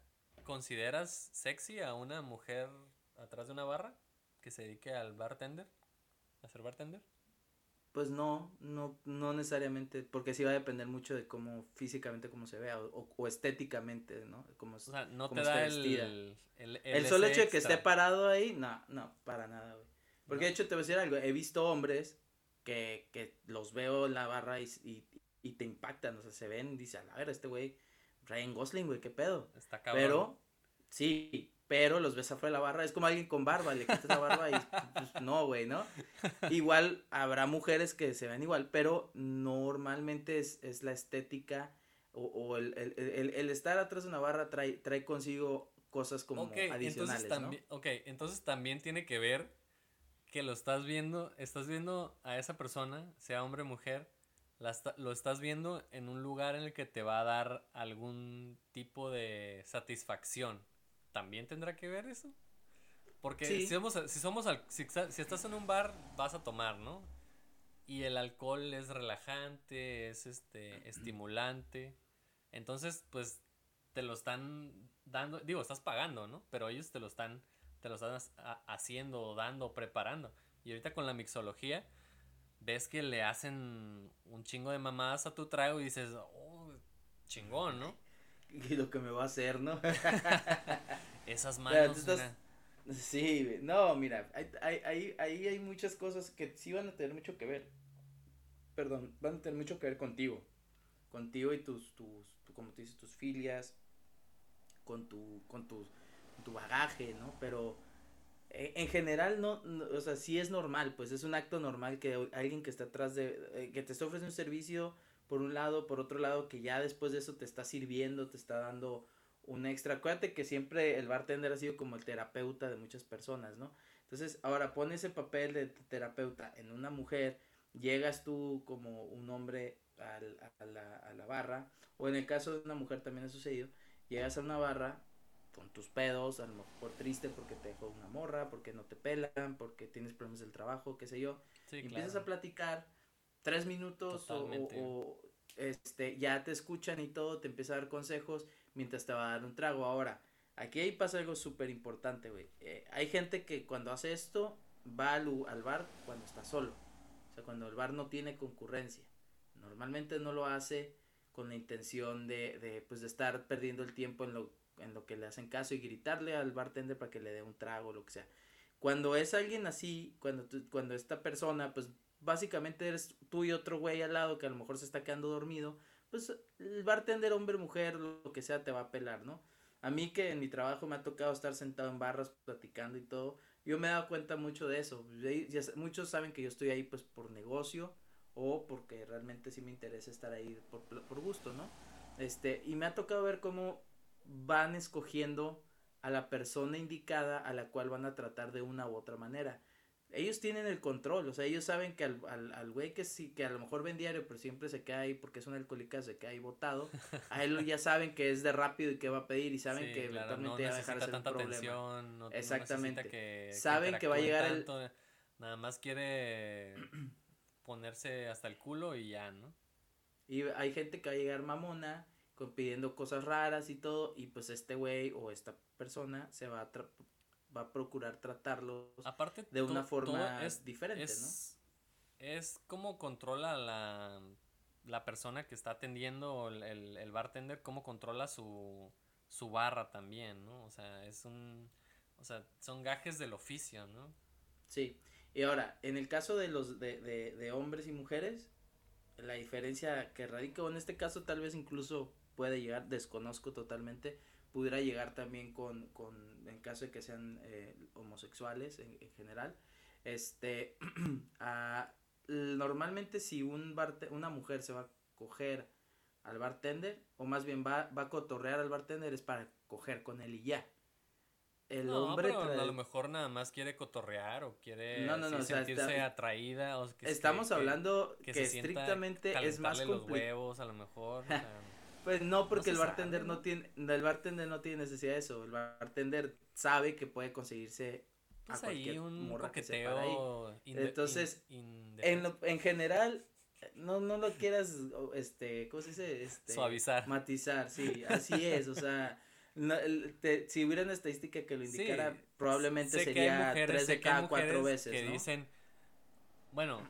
S1: ¿Consideras sexy a una mujer atrás de una barra que se dedique al bartender? ¿A ser bartender?
S2: Pues no, no, no necesariamente, porque sí va a depender mucho de cómo físicamente cómo se vea o, estéticamente, ¿no? Como,
S1: o sea, no te da el,
S2: el, el, solo hecho de que esté parado ahí, no, no, para nada, güey. Porque de hecho te voy a decir algo, he visto hombres que, que los veo en la barra y, y, y te impactan, o sea, se ven, dice, a ver, este güey Ryan Gosling, güey, qué pedo. Está cabrón. Pero, sí, pero los ves afuera de la barra, es como alguien con barba, le quitas la barba y pues, no, güey, ¿no? Igual habrá mujeres que se ven igual, pero normalmente es, es la estética o, o el, el, el, el, estar atrás de una barra trae, trae consigo cosas como adicionales,
S1: entonces
S2: ¿no?
S1: Ok, entonces también tiene que ver que lo estás viendo, estás viendo a esa persona, sea hombre o mujer, lo estás viendo en un lugar en el que te va a dar algún tipo de satisfacción. ¿También tendrá que ver eso? Porque si somos, si, somos si, estás en un bar, vas a tomar, ¿no? y el alcohol es relajante, es este estimulante. Entonces, pues te lo están dando, digo, estás pagando, ¿no? Pero ellos te lo están te lo están haciendo, dando, preparando. Y ahorita con la mixología ves que le hacen un chingo de mamadas a tu trago y dices, "Oh, chingón, ¿no?"
S2: Y lo que me va a hacer, ¿no?
S1: Esas manos.
S2: Sí, no, mira, ahí hay, hay, hay muchas cosas que sí van a tener mucho que ver. Perdón, van a tener mucho que ver contigo. Contigo y tus, tus, como tú dices, tus filias, con tu, con tu, tu bagaje, ¿no? Pero eh, en general no, o sea, sí es normal, pues es un acto normal que alguien que está atrás de, eh, que te está ofreciendo un servicio por un lado, por otro lado, que ya después de eso te está sirviendo, te está dando un extra. Acuérdate que siempre el bartender ha sido como el terapeuta de muchas personas, ¿no? Entonces, ahora pone ese papel de terapeuta en una mujer, llegas tú como un hombre al, a, la, a la barra, o en el caso de una mujer también ha sucedido, llegas a una barra con tus pedos, a lo mejor triste porque te dejó una morra, porque no te pelan, porque tienes problemas del trabajo, qué sé yo, y empiezas a platicar tres minutos o, o, este ya te escuchan y todo, te empieza a dar consejos mientras te va a dar un trago. Ahora, aquí ahí pasa algo súper importante, güey. Eh, hay gente que cuando hace esto va al, al, bar cuando está solo. O sea, cuando el bar no tiene concurrencia. Normalmente no lo hace con la intención de, de, pues, de estar perdiendo el tiempo en lo, en lo que le hacen caso y gritarle al bartender para que le dé un trago o lo que sea. Cuando es alguien así, cuando, cuando esta persona, pues básicamente eres tú y otro güey al lado que a lo mejor se está quedando dormido, pues el bartender, hombre, mujer, lo que sea, te va a pelar, ¿no? A mí que en mi trabajo me ha tocado estar sentado en barras platicando y todo, yo me he dado cuenta mucho de eso. muchos saben que yo estoy ahí pues por negocio o porque realmente sí me interesa estar ahí por, por gusto, ¿no? Este, y me ha tocado ver cómo van escogiendo a la persona indicada a la cual van a tratar de una u otra manera ellos tienen el control, o sea, ellos saben que al, al, al güey que sí, que a lo mejor ven diario, pero siempre se queda ahí porque es un alcohólica, se queda ahí botado, a él ya saben que es de rápido y que va a pedir y saben que eventualmente va a dejar de ser un problema.
S1: no,
S2: Exactamente.
S1: que,
S2: saben que, va a llegar el...
S1: Nada más quiere ponerse hasta el culo y ya, ¿no?
S2: Y hay gente que va a llegar mamona, pidiendo cosas raras y todo, y pues este güey o esta persona se va a va a procurar tratarlos
S1: Aparte,
S2: de una forma diferente,
S1: es, ¿no? Es como controla la, la persona que está atendiendo el, el, bartender, cómo controla su, su barra también, ¿no? O sea, es un, o sea, son gajes del oficio, ¿no?
S2: Sí, y ahora, en el caso de los, de, de, de hombres y mujeres, la diferencia que radica, en este caso tal vez incluso puede llegar, desconozco totalmente, pudiera llegar también con, con en caso de que sean eh, homosexuales en, general, este, a, normalmente si un una mujer se va a coger al bartender, o más bien va, va a cotorrear al bartender, es para coger con él y ya.
S1: El hombre a lo mejor nada más quiere cotorrear o quiere sentirse atraída o que
S2: estamos hablando que, estrictamente es más
S1: los huevos a lo mejor
S2: Pues no, porque el bartender no tiene, el bartender no tiene necesidad de eso. El bartender sabe que puede conseguirse
S1: pues a cualquier un morra que se ahí.
S2: Entonces, en, lo, en general, no, no lo quieras, este, ¿cómo se dice? Este,
S1: Suavizar.
S2: Matizar, sí, así es, o sea, no, te, si hubiera una estadística que lo indicara, probablemente sería tres de cada cuatro veces,
S1: que dicen, bueno,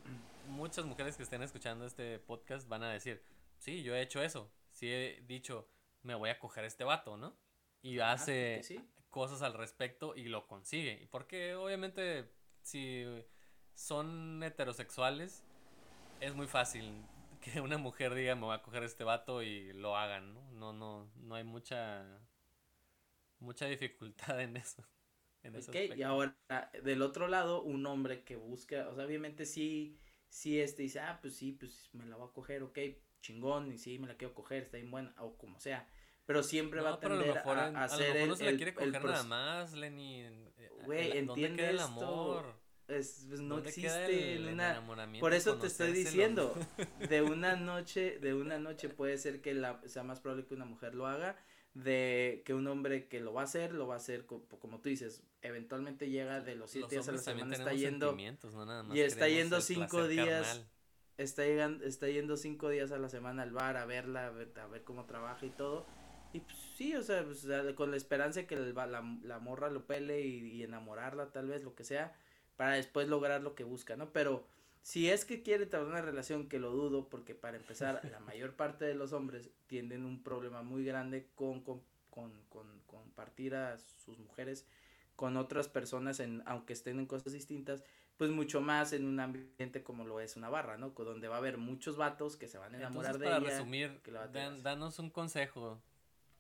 S1: muchas mujeres que estén escuchando este podcast van a decir, sí, yo he hecho eso, sí he dicho, me voy a coger a este vato, ¿no? Y hace cosas al respecto y lo consigue. Y porque obviamente si son heterosexuales, es muy fácil que una mujer diga, me voy a coger a este vato y lo hagan, ¿no? No, no, no hay mucha, mucha dificultad en eso.
S2: En y ahora, del otro lado, un hombre que busca, o sea, obviamente sí, sí, este dice, ah, pues sí, pues me la voy a coger, ok, chingón y sí, me la quiero coger, está bien buena, o como sea. Pero siempre va a tender a, hacer
S1: el, no se la quiere coger nada más, Lenny.
S2: Eh, Güey, entiende el amor? Es, pues no existe una por eso te estoy diciendo de una noche de una noche puede ser que la sea más probable que una mujer lo haga de que un hombre que lo va a hacer lo va a hacer como, tú dices eventualmente llega de los siete días a la semana está yendo y está yendo cinco días está, llegando, está yendo cinco días a la semana al bar a verla, a ver, a ver cómo trabaja y todo. Y pues, sí, o sea, pues, con la esperanza de que la, la, morra lo pele y, y, enamorarla, tal vez, lo que sea, para después lograr lo que busca, ¿no? Pero si es que quiere tener una relación, que lo dudo, porque para empezar, la mayor parte de los hombres tienen un problema muy grande con, con, con, con compartir a sus mujeres con otras personas, en, aunque estén en cosas distintas, pues mucho más en un ambiente como lo es una barra, ¿no? Donde va a haber muchos vatos que se van a enamorar de
S1: para resumir, danos un consejo,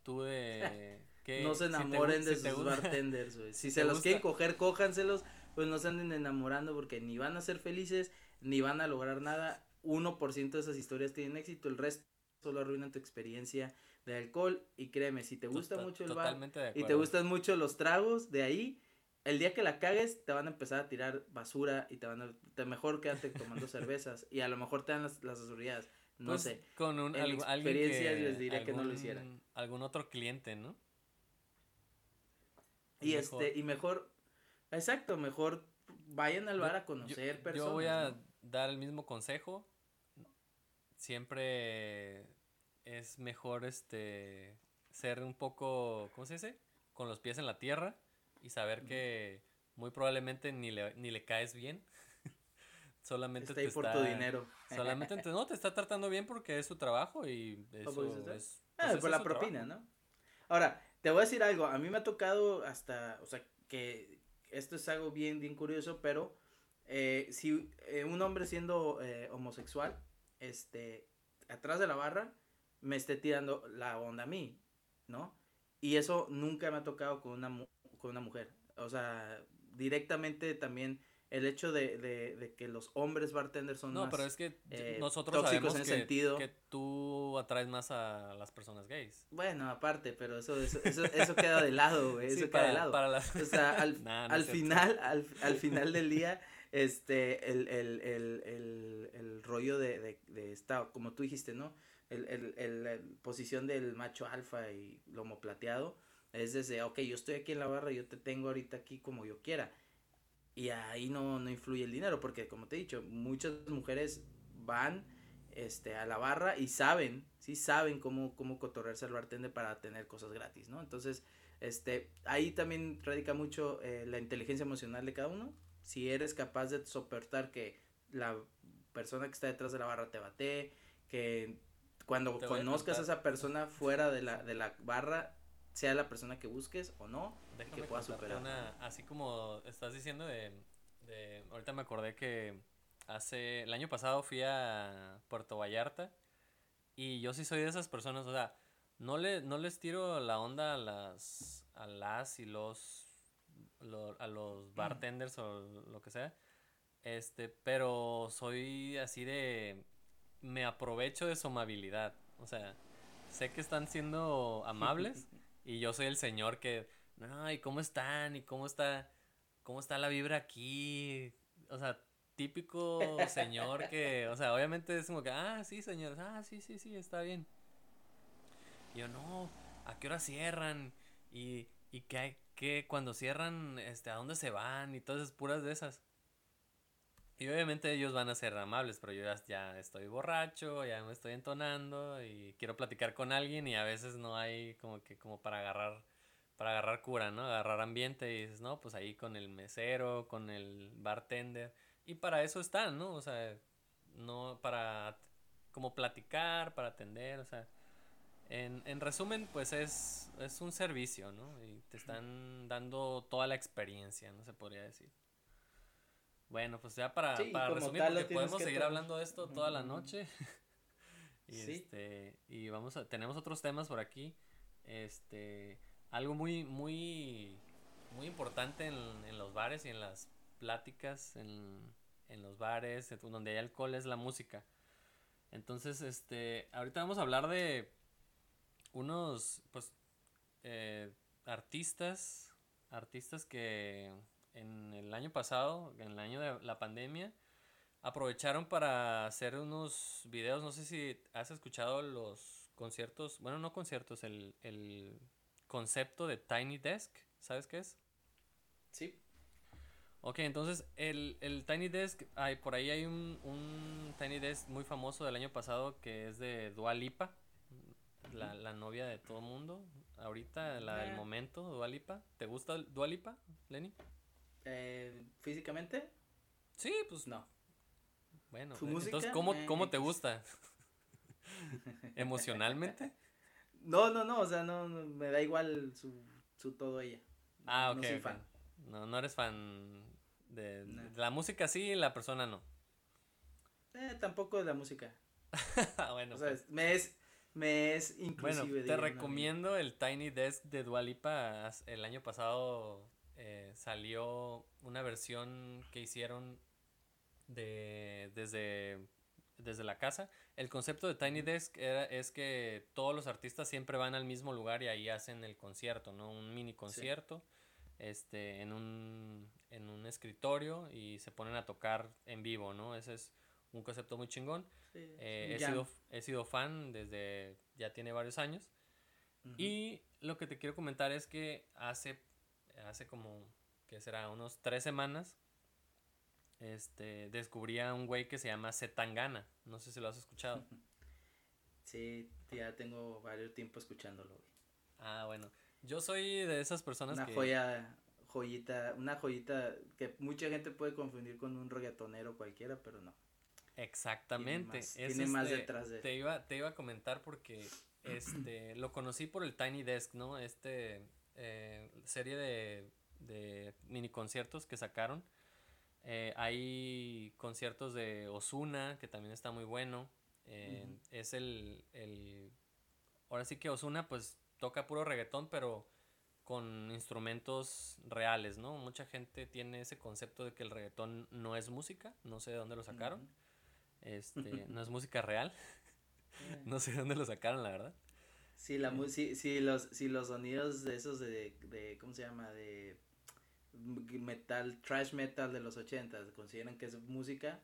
S1: tú de...
S2: Que no se enamoren de sus bartenders, güey. Si, se los quieren coger, cójanselos, pues no se anden enamorando porque ni van a ser felices, ni van a lograr nada. 1% de esas historias tienen éxito, el resto solo arruinan tu experiencia de alcohol y créeme, si te gusta mucho el bar y te gustan mucho los tragos de ahí, el día que la cagues te van a empezar a tirar basura y te van a te mejor quédate tomando cervezas y a lo mejor te dan las, las no pues, sé.
S1: Con un en experiencia les diré que no lo hicieran. Algún otro cliente, ¿no?
S2: Y este y mejor exacto, mejor vayan al bar a conocer personas.
S1: Yo voy a dar el mismo consejo. Siempre es mejor este ser un poco, ¿cómo se dice? Con los pies en la tierra y saber que muy probablemente ni le, ni le caes bien. solamente está te por tu dinero. solamente no te está tratando bien porque es su trabajo y eso es
S2: ah, pues por la propina, ¿no? Ahora, te voy a decir algo, a mí me ha tocado hasta, o sea, que esto es algo bien bien curioso, pero eh, si eh, un hombre siendo eh, homosexual, este, atrás de la barra, me esté tirando la onda a mí, ¿no? Y eso nunca me ha tocado con una, con una mujer. O sea, directamente también el hecho de, de, de que los hombres bartenders son
S1: no, pero es que eh, nosotros sabemos en que, sentido. que tú atraes más a las personas gays.
S2: Bueno, aparte, pero eso eso, eso, queda de lado, güey, eso queda de lado. O sea, al, al final, al, al final del día este, el, el, el, el, el rollo de, de, de esta, como tú dijiste, ¿no? El, el, el, la posición del macho alfa y lomo plateado es desde, ok, yo estoy aquí en la barra, yo te tengo ahorita aquí como yo quiera. Y ahí no, no influye el dinero, porque como te he dicho, muchas mujeres van este, a la barra y saben, sí saben cómo, cómo cotorrearse al bartender para tener cosas gratis, ¿no? Entonces, este, ahí también radica mucho eh, la inteligencia emocional de cada uno. Si eres capaz de soportar que la persona que está detrás de la barra te bate, que cuando conozcas a, esa persona fuera de la, de la barra, sea la persona que busques o no, que pueda
S1: superar. así como estás diciendo de, ahorita me acordé que hace, el año pasado fui a Puerto Vallarta y yo sí soy de esas personas, o sea, no, le, no les tiro la onda a las, a las y los, a los bartenders o lo que sea, este, pero soy así de me aprovecho de su amabilidad. O sea, sé que están siendo amables y yo soy el señor que, no, ¿y cómo están? ¿Y cómo está, cómo está la vibra aquí? O sea, típico señor que, o sea, obviamente es como que, ah, sí, señor, ah, sí, sí, sí, está bien. Y yo, no, ¿a qué hora cierran? Y, y qué, qué, cuando cierran, este, ¿a dónde se van? Y todas esas puras de esas. Y obviamente ellos van a ser amables, pero yo ya, estoy borracho, ya me estoy entonando y quiero platicar con alguien y a veces no hay como que como para agarrar para agarrar cura, ¿no? Agarrar ambiente y dices, "No, pues ahí con el mesero, con el bartender." Y para eso están, ¿no? O sea, no para como platicar, para atender, o sea, en, en resumen, pues es, es un servicio, ¿no? Y te están dando toda la experiencia, no se podría decir. Bueno, pues ya para, para resumir, porque podemos seguir hablando de esto toda la noche. y este, y vamos a, tenemos otros temas por aquí. Este, algo muy, muy, muy importante en, en los bares y en las pláticas, en, en los bares, donde hay alcohol, es la música. Entonces, este, ahorita vamos a hablar de unos, pues, eh, artistas, artistas que en el año pasado, en el año de la pandemia, aprovecharon para hacer unos videos. No sé si has escuchado los conciertos, bueno, no conciertos, el, el concepto de Tiny Desk. ¿Sabes qué es? Sí. Ok, entonces el, el Tiny Desk, hay, por ahí hay un, un Tiny Desk muy famoso del año pasado que es de Dua Lipa, la, la novia de todo mundo, ahorita, la del momento, Dua Lipa. ¿Te gusta Dua Lipa, Lenny?
S2: Eh, ¿Físicamente?
S1: Sí, pues
S2: No.
S1: bueno.
S2: ¿Su
S1: Entonces,
S2: música?
S1: ¿cómo,
S2: Eh,
S1: cómo te gusta? ¿Emocionalmente?
S2: No, no, no, o sea, no, no, me da igual su, su todo ella.
S1: Ah, ok.
S2: No soy fan.
S1: No, no eres fan de,
S2: No.
S1: de la música sí, la persona no.
S2: Eh, tampoco de la música.
S1: bueno,
S2: o sea,
S1: pues.
S2: es- me es, me es inclusive.
S1: Bueno, te recomiendo el Tiny Desk de Dualipa. El año pasado eh, salió una versión que hicieron de desde, desde la casa. El concepto de Tiny Desk era, es que todos los artistas siempre van al mismo lugar y ahí hacen el concierto, ¿no? Un mini concierto. Este, en un, en un escritorio y se ponen a tocar en vivo, ¿no? Ese es un concepto muy chingón.
S2: Sí,
S1: Eh, he, sido, he sido fan desde ya tiene varios años. Y lo que te quiero comentar es que hace, hace como, que será? Unos tres semanas, este, descubrí a un güey que se llama Zetangana. No sé si lo has escuchado.
S2: Sí, ya tengo varios tiempo escuchándolo, güey.
S1: Ah, bueno. Yo soy de esas personas
S2: Una
S1: que...
S2: joya, joyita, una joyita que mucha gente puede confundir con un reggaetonero cualquiera, pero no.
S1: Exactamente.
S2: más- tiene más
S1: este,
S2: detrás de-
S1: Te iba, te iba a comentar porque este lo conocí por el Tiny Desk, ¿no? Este eh, serie de, de mini conciertos que sacaron. Eh, hay conciertos de Osuna, que también está muy bueno. Eh. Es el, el. Ahora sí que Osuna, pues toca puro reggaetón, pero con instrumentos reales, ¿no? Mucha gente tiene ese concepto de que el reggaetón no es música, no sé de dónde lo sacaron. Este, no es música real. No sé de dónde lo sacaron, la verdad.
S2: Sí, la mu- sí, sí, los, sí, los sonidos de esos de, de, ¿cómo se llama? De metal, trash metal de los ochentas, consideran que es música,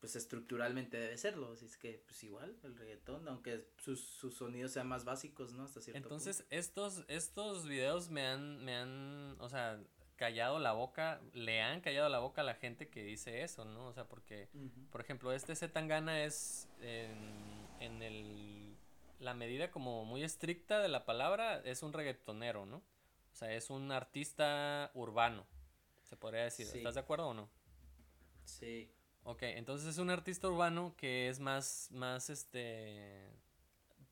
S2: pues estructuralmente debe serlo, así es que, pues igual, el reggaetón, aunque sus, sus sonidos sean más básicos, ¿no? Hasta cierto
S1: Entonces, estos, estos videos me han, me han, o sea, callado la boca, le han callado la boca a la gente que dice eso, ¿no? O sea, porque,
S2: punto.
S1: Por ejemplo, este Zetangana es en, en el, la medida como muy estricta de la palabra, es un reggaetonero, ¿no? O sea, es un artista urbano, se podría decir.
S2: Sí.
S1: ¿Estás de acuerdo o no?
S2: Sí,
S1: Ok, entonces es un artista urbano que es más, más este,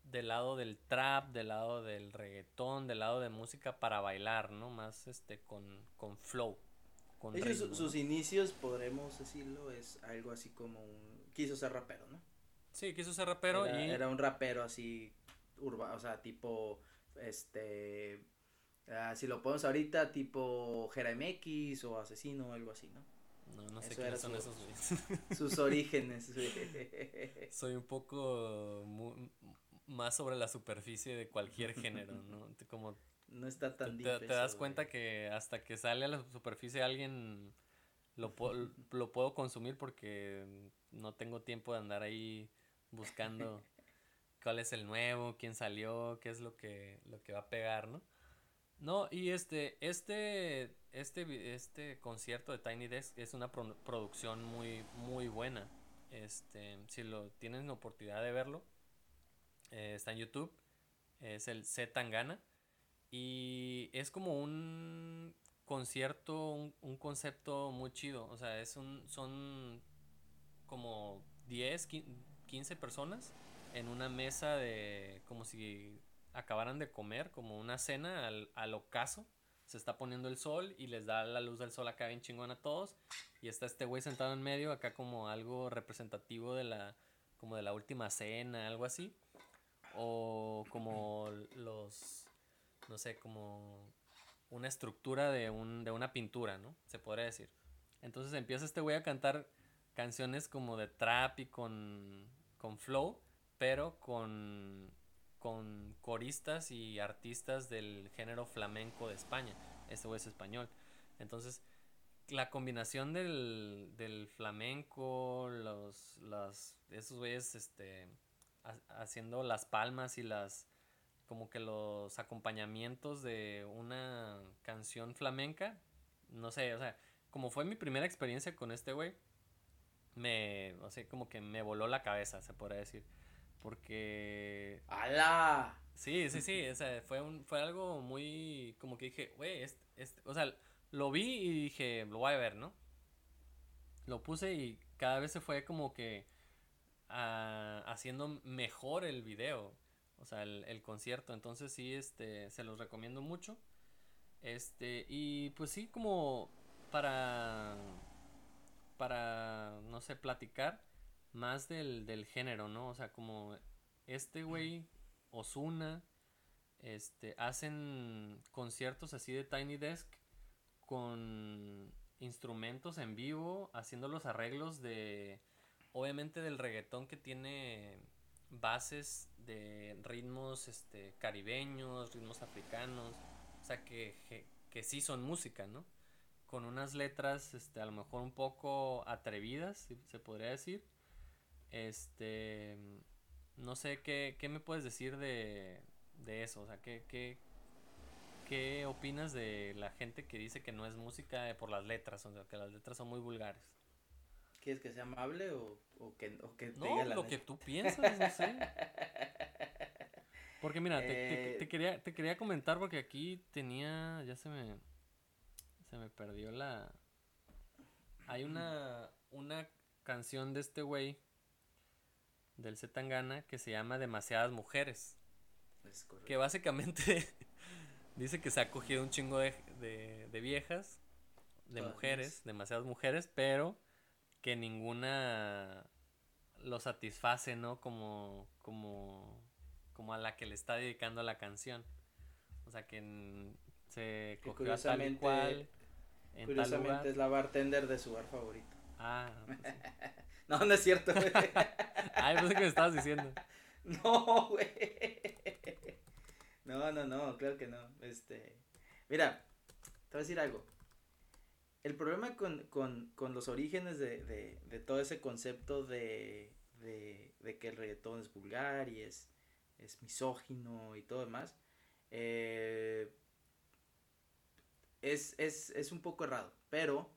S1: del lado del trap, del lado del reggaetón, del lado de música para bailar, ¿no? Más este, con, con flow, con
S2: de hecho, su-
S1: ritmo,
S2: sus inicios, podremos decirlo, es algo así como un, quiso ser rapero, ¿no?
S1: Sí, quiso ser rapero
S2: era,
S1: y...
S2: era un rapero así urbano, o sea, tipo, este, ah, si lo ponemos ahorita, tipo X o Asesino o algo así, ¿no?
S1: No, no sé quiénes son
S2: su-
S1: esos.
S2: Sus orígenes.
S1: Soy un poco más sobre la superficie de cualquier género, ¿no? Te- Como
S2: no está
S1: te,
S2: tan
S1: te- te
S2: eso,
S1: das
S2: güey.
S1: cuenta que hasta que sale a la superficie alguien lo, po- lo puedo consumir porque no tengo tiempo de andar ahí buscando cuál es el nuevo, quién salió, qué es lo que, lo que va a pegar, ¿no? No, y este, este, este, este concierto de Tiny Desk es una pro- producción muy, muy buena. Este, si lo tienen la oportunidad de verlo, eh, está en YouTube, es el Z Tangana. Y es como un concierto, un, concepto muy chido. O sea, es un, son como 10, quin- 15 personas en una mesa de como si acabaran de comer, como una cena al, al ocaso. Se está poniendo el sol y les da la luz del sol acá bien chingón a todos. Y está este güey sentado en medio, acá como algo representativo de la, como de la última cena, algo así. O como los, no sé, como una estructura de, un, de una pintura, ¿no? Se podría decir. Entonces empieza este güey a cantar canciones como de trap y con, con flow, pero con, con coristas y artistas del género flamenco de España. Este güey es español. Entonces, la combinación del, del flamenco, los, las, esos güeyes, este, ha- haciendo las palmas y las, como que los acompañamientos de una canción flamenca, no sé, o sea, como fue mi primera experiencia con este güey, me, o sea, como que me voló la cabeza, se podría decir. Porque...
S2: ¡Hala!
S1: Sí, sí, sí, o sea, fue, un, fue algo muy, como que dije, güey, este, este, o sea, lo vi y dije, lo voy a ver, ¿no? Lo puse y cada vez se fue como que ah, haciendo mejor el video, o sea, el, el, concierto. Entonces sí, este, se los recomiendo mucho. Este, y pues sí, como para, para, no sé, platicar más del, del género, ¿no? O sea, como este güey, Osuna, este, hacen conciertos así de Tiny Desk con instrumentos en vivo, haciendo los arreglos de, obviamente del reggaetón que tiene bases de ritmos este, caribeños, ritmos africanos, o sea que, que, sí son música, ¿no? Con unas letras, este, a lo mejor un poco atrevidas, se podría decir. Este, no sé, ¿qué, qué me puedes decir de, de eso? O sea, ¿qué, qué, ¿Qué opinas de la gente que dice que no es música por las letras? O sea, que las letras son muy vulgares.
S2: ¿Quieres que sea amable o, o que, o que
S1: no, diga la lo que tú piensas, no sé. Porque mira, te, te, eh, quería, te quería comentar porque aquí tenía, ya se me, se me perdió la... Hay una, una canción de este güey, del Zetangana, que se llama Demasiadas Mujeres. que básicamente Dice que se ha cogido un chingo de, de, viejas, de mujeres, demasiadas mujeres, pero que ninguna lo satisface, ¿no? Como, como, como a la que le está dedicando la canción. O sea, que se cogió a tal cual.
S2: En curiosamente es la bartender de su bar favorito.
S1: Ah, pues
S2: no, no es cierto, güey.
S1: Ay, pues que me estabas diciendo.
S2: No, güey. No, no, no, claro que no. Este, mira, te voy a decir algo. El problema con, con, con los orígenes de, de, de, todo ese concepto de, de, de, que el reggaetón es vulgar y es, es misógino y todo demás, eh, es, es, es un poco errado, pero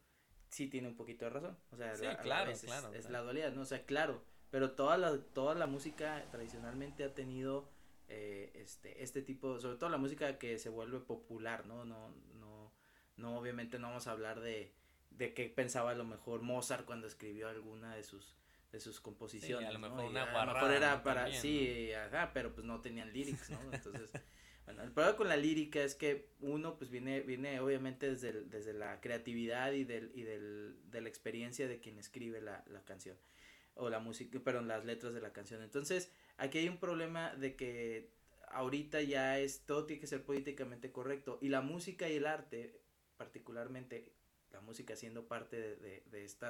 S2: sí tiene un poquito de razón. O sea,
S1: claro,
S2: es,
S1: claro,
S2: es, la dualidad, ¿no? O sea, claro, pero toda la, toda la música tradicionalmente ha tenido eh, este, este tipo, sobre todo la música que se vuelve popular, ¿no? No, no, no, obviamente no vamos a hablar de, de qué pensaba a lo mejor Mozart cuando escribió alguna de sus de sus composiciones.
S1: a lo mejor
S2: una
S1: a lo mejor
S2: era para, sí, ajá, pero pues no tenían lyrics, ¿no? Entonces, bueno, el problema con la lírica es que uno pues viene, viene obviamente desde, desde la creatividad y del, y del, de la experiencia de quien escribe la, la canción o la música, perdón, las letras de la canción. Entonces, Aquí hay un problema de que ahorita ya es todo tiene que ser políticamente correcto y la música y el arte, particularmente la música siendo parte de, de, de este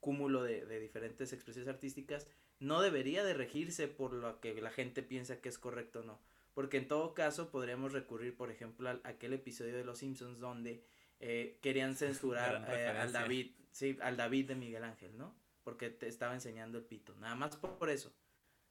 S2: cúmulo de, de, diferentes expresiones artísticas, no debería de regirse por lo que la gente piensa que es correcto o no. Porque en todo caso podríamos recurrir, por ejemplo, a aquel episodio de Los Simpsons donde eh, querían censurar eh, al David, sí, al David de Miguel Ángel, ¿no? Porque te estaba enseñando el pito. Nada más por eso.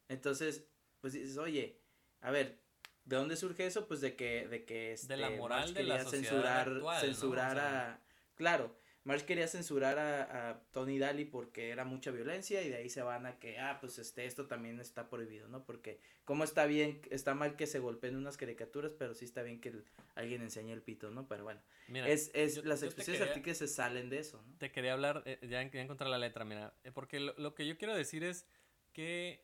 S2: Entonces, pues dices, oye, a ver, ¿de dónde surge eso? Pues de que, de que
S1: este, de la moral de la
S2: censurar, censurar a, claro, Marx quería censurar a, a, Tony Daly porque era mucha violencia y de ahí se van a que, ah, pues este, esto también está prohibido, ¿no? Porque como está bien, está mal que se golpeen unas caricaturas, pero sí está bien que alguien enseñe el pito, ¿no? Pero bueno, es, es, las expresiones artísticas se salen de eso, ¿no?
S1: Te quería hablar, eh, ya, ya encontrar la letra, mira, eh, porque lo, lo que yo quiero decir es que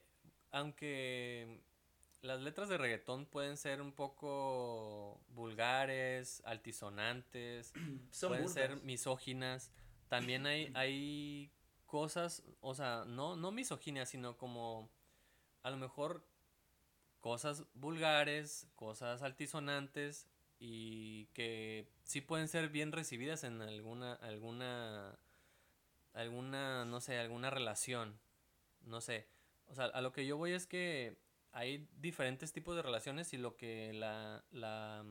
S1: aunque las letras de reggaetón pueden ser un poco vulgares, altisonantes, pueden ser misóginas, también hay, hay cosas, o sea, no, no misoginia, sino como a lo mejor cosas vulgares, cosas altisonantes y que sí pueden ser bien recibidas en alguna, alguna, alguna, no sé, alguna relación, no sé. O sea, a lo que yo voy es que hay diferentes tipos de relaciones y lo que la, la,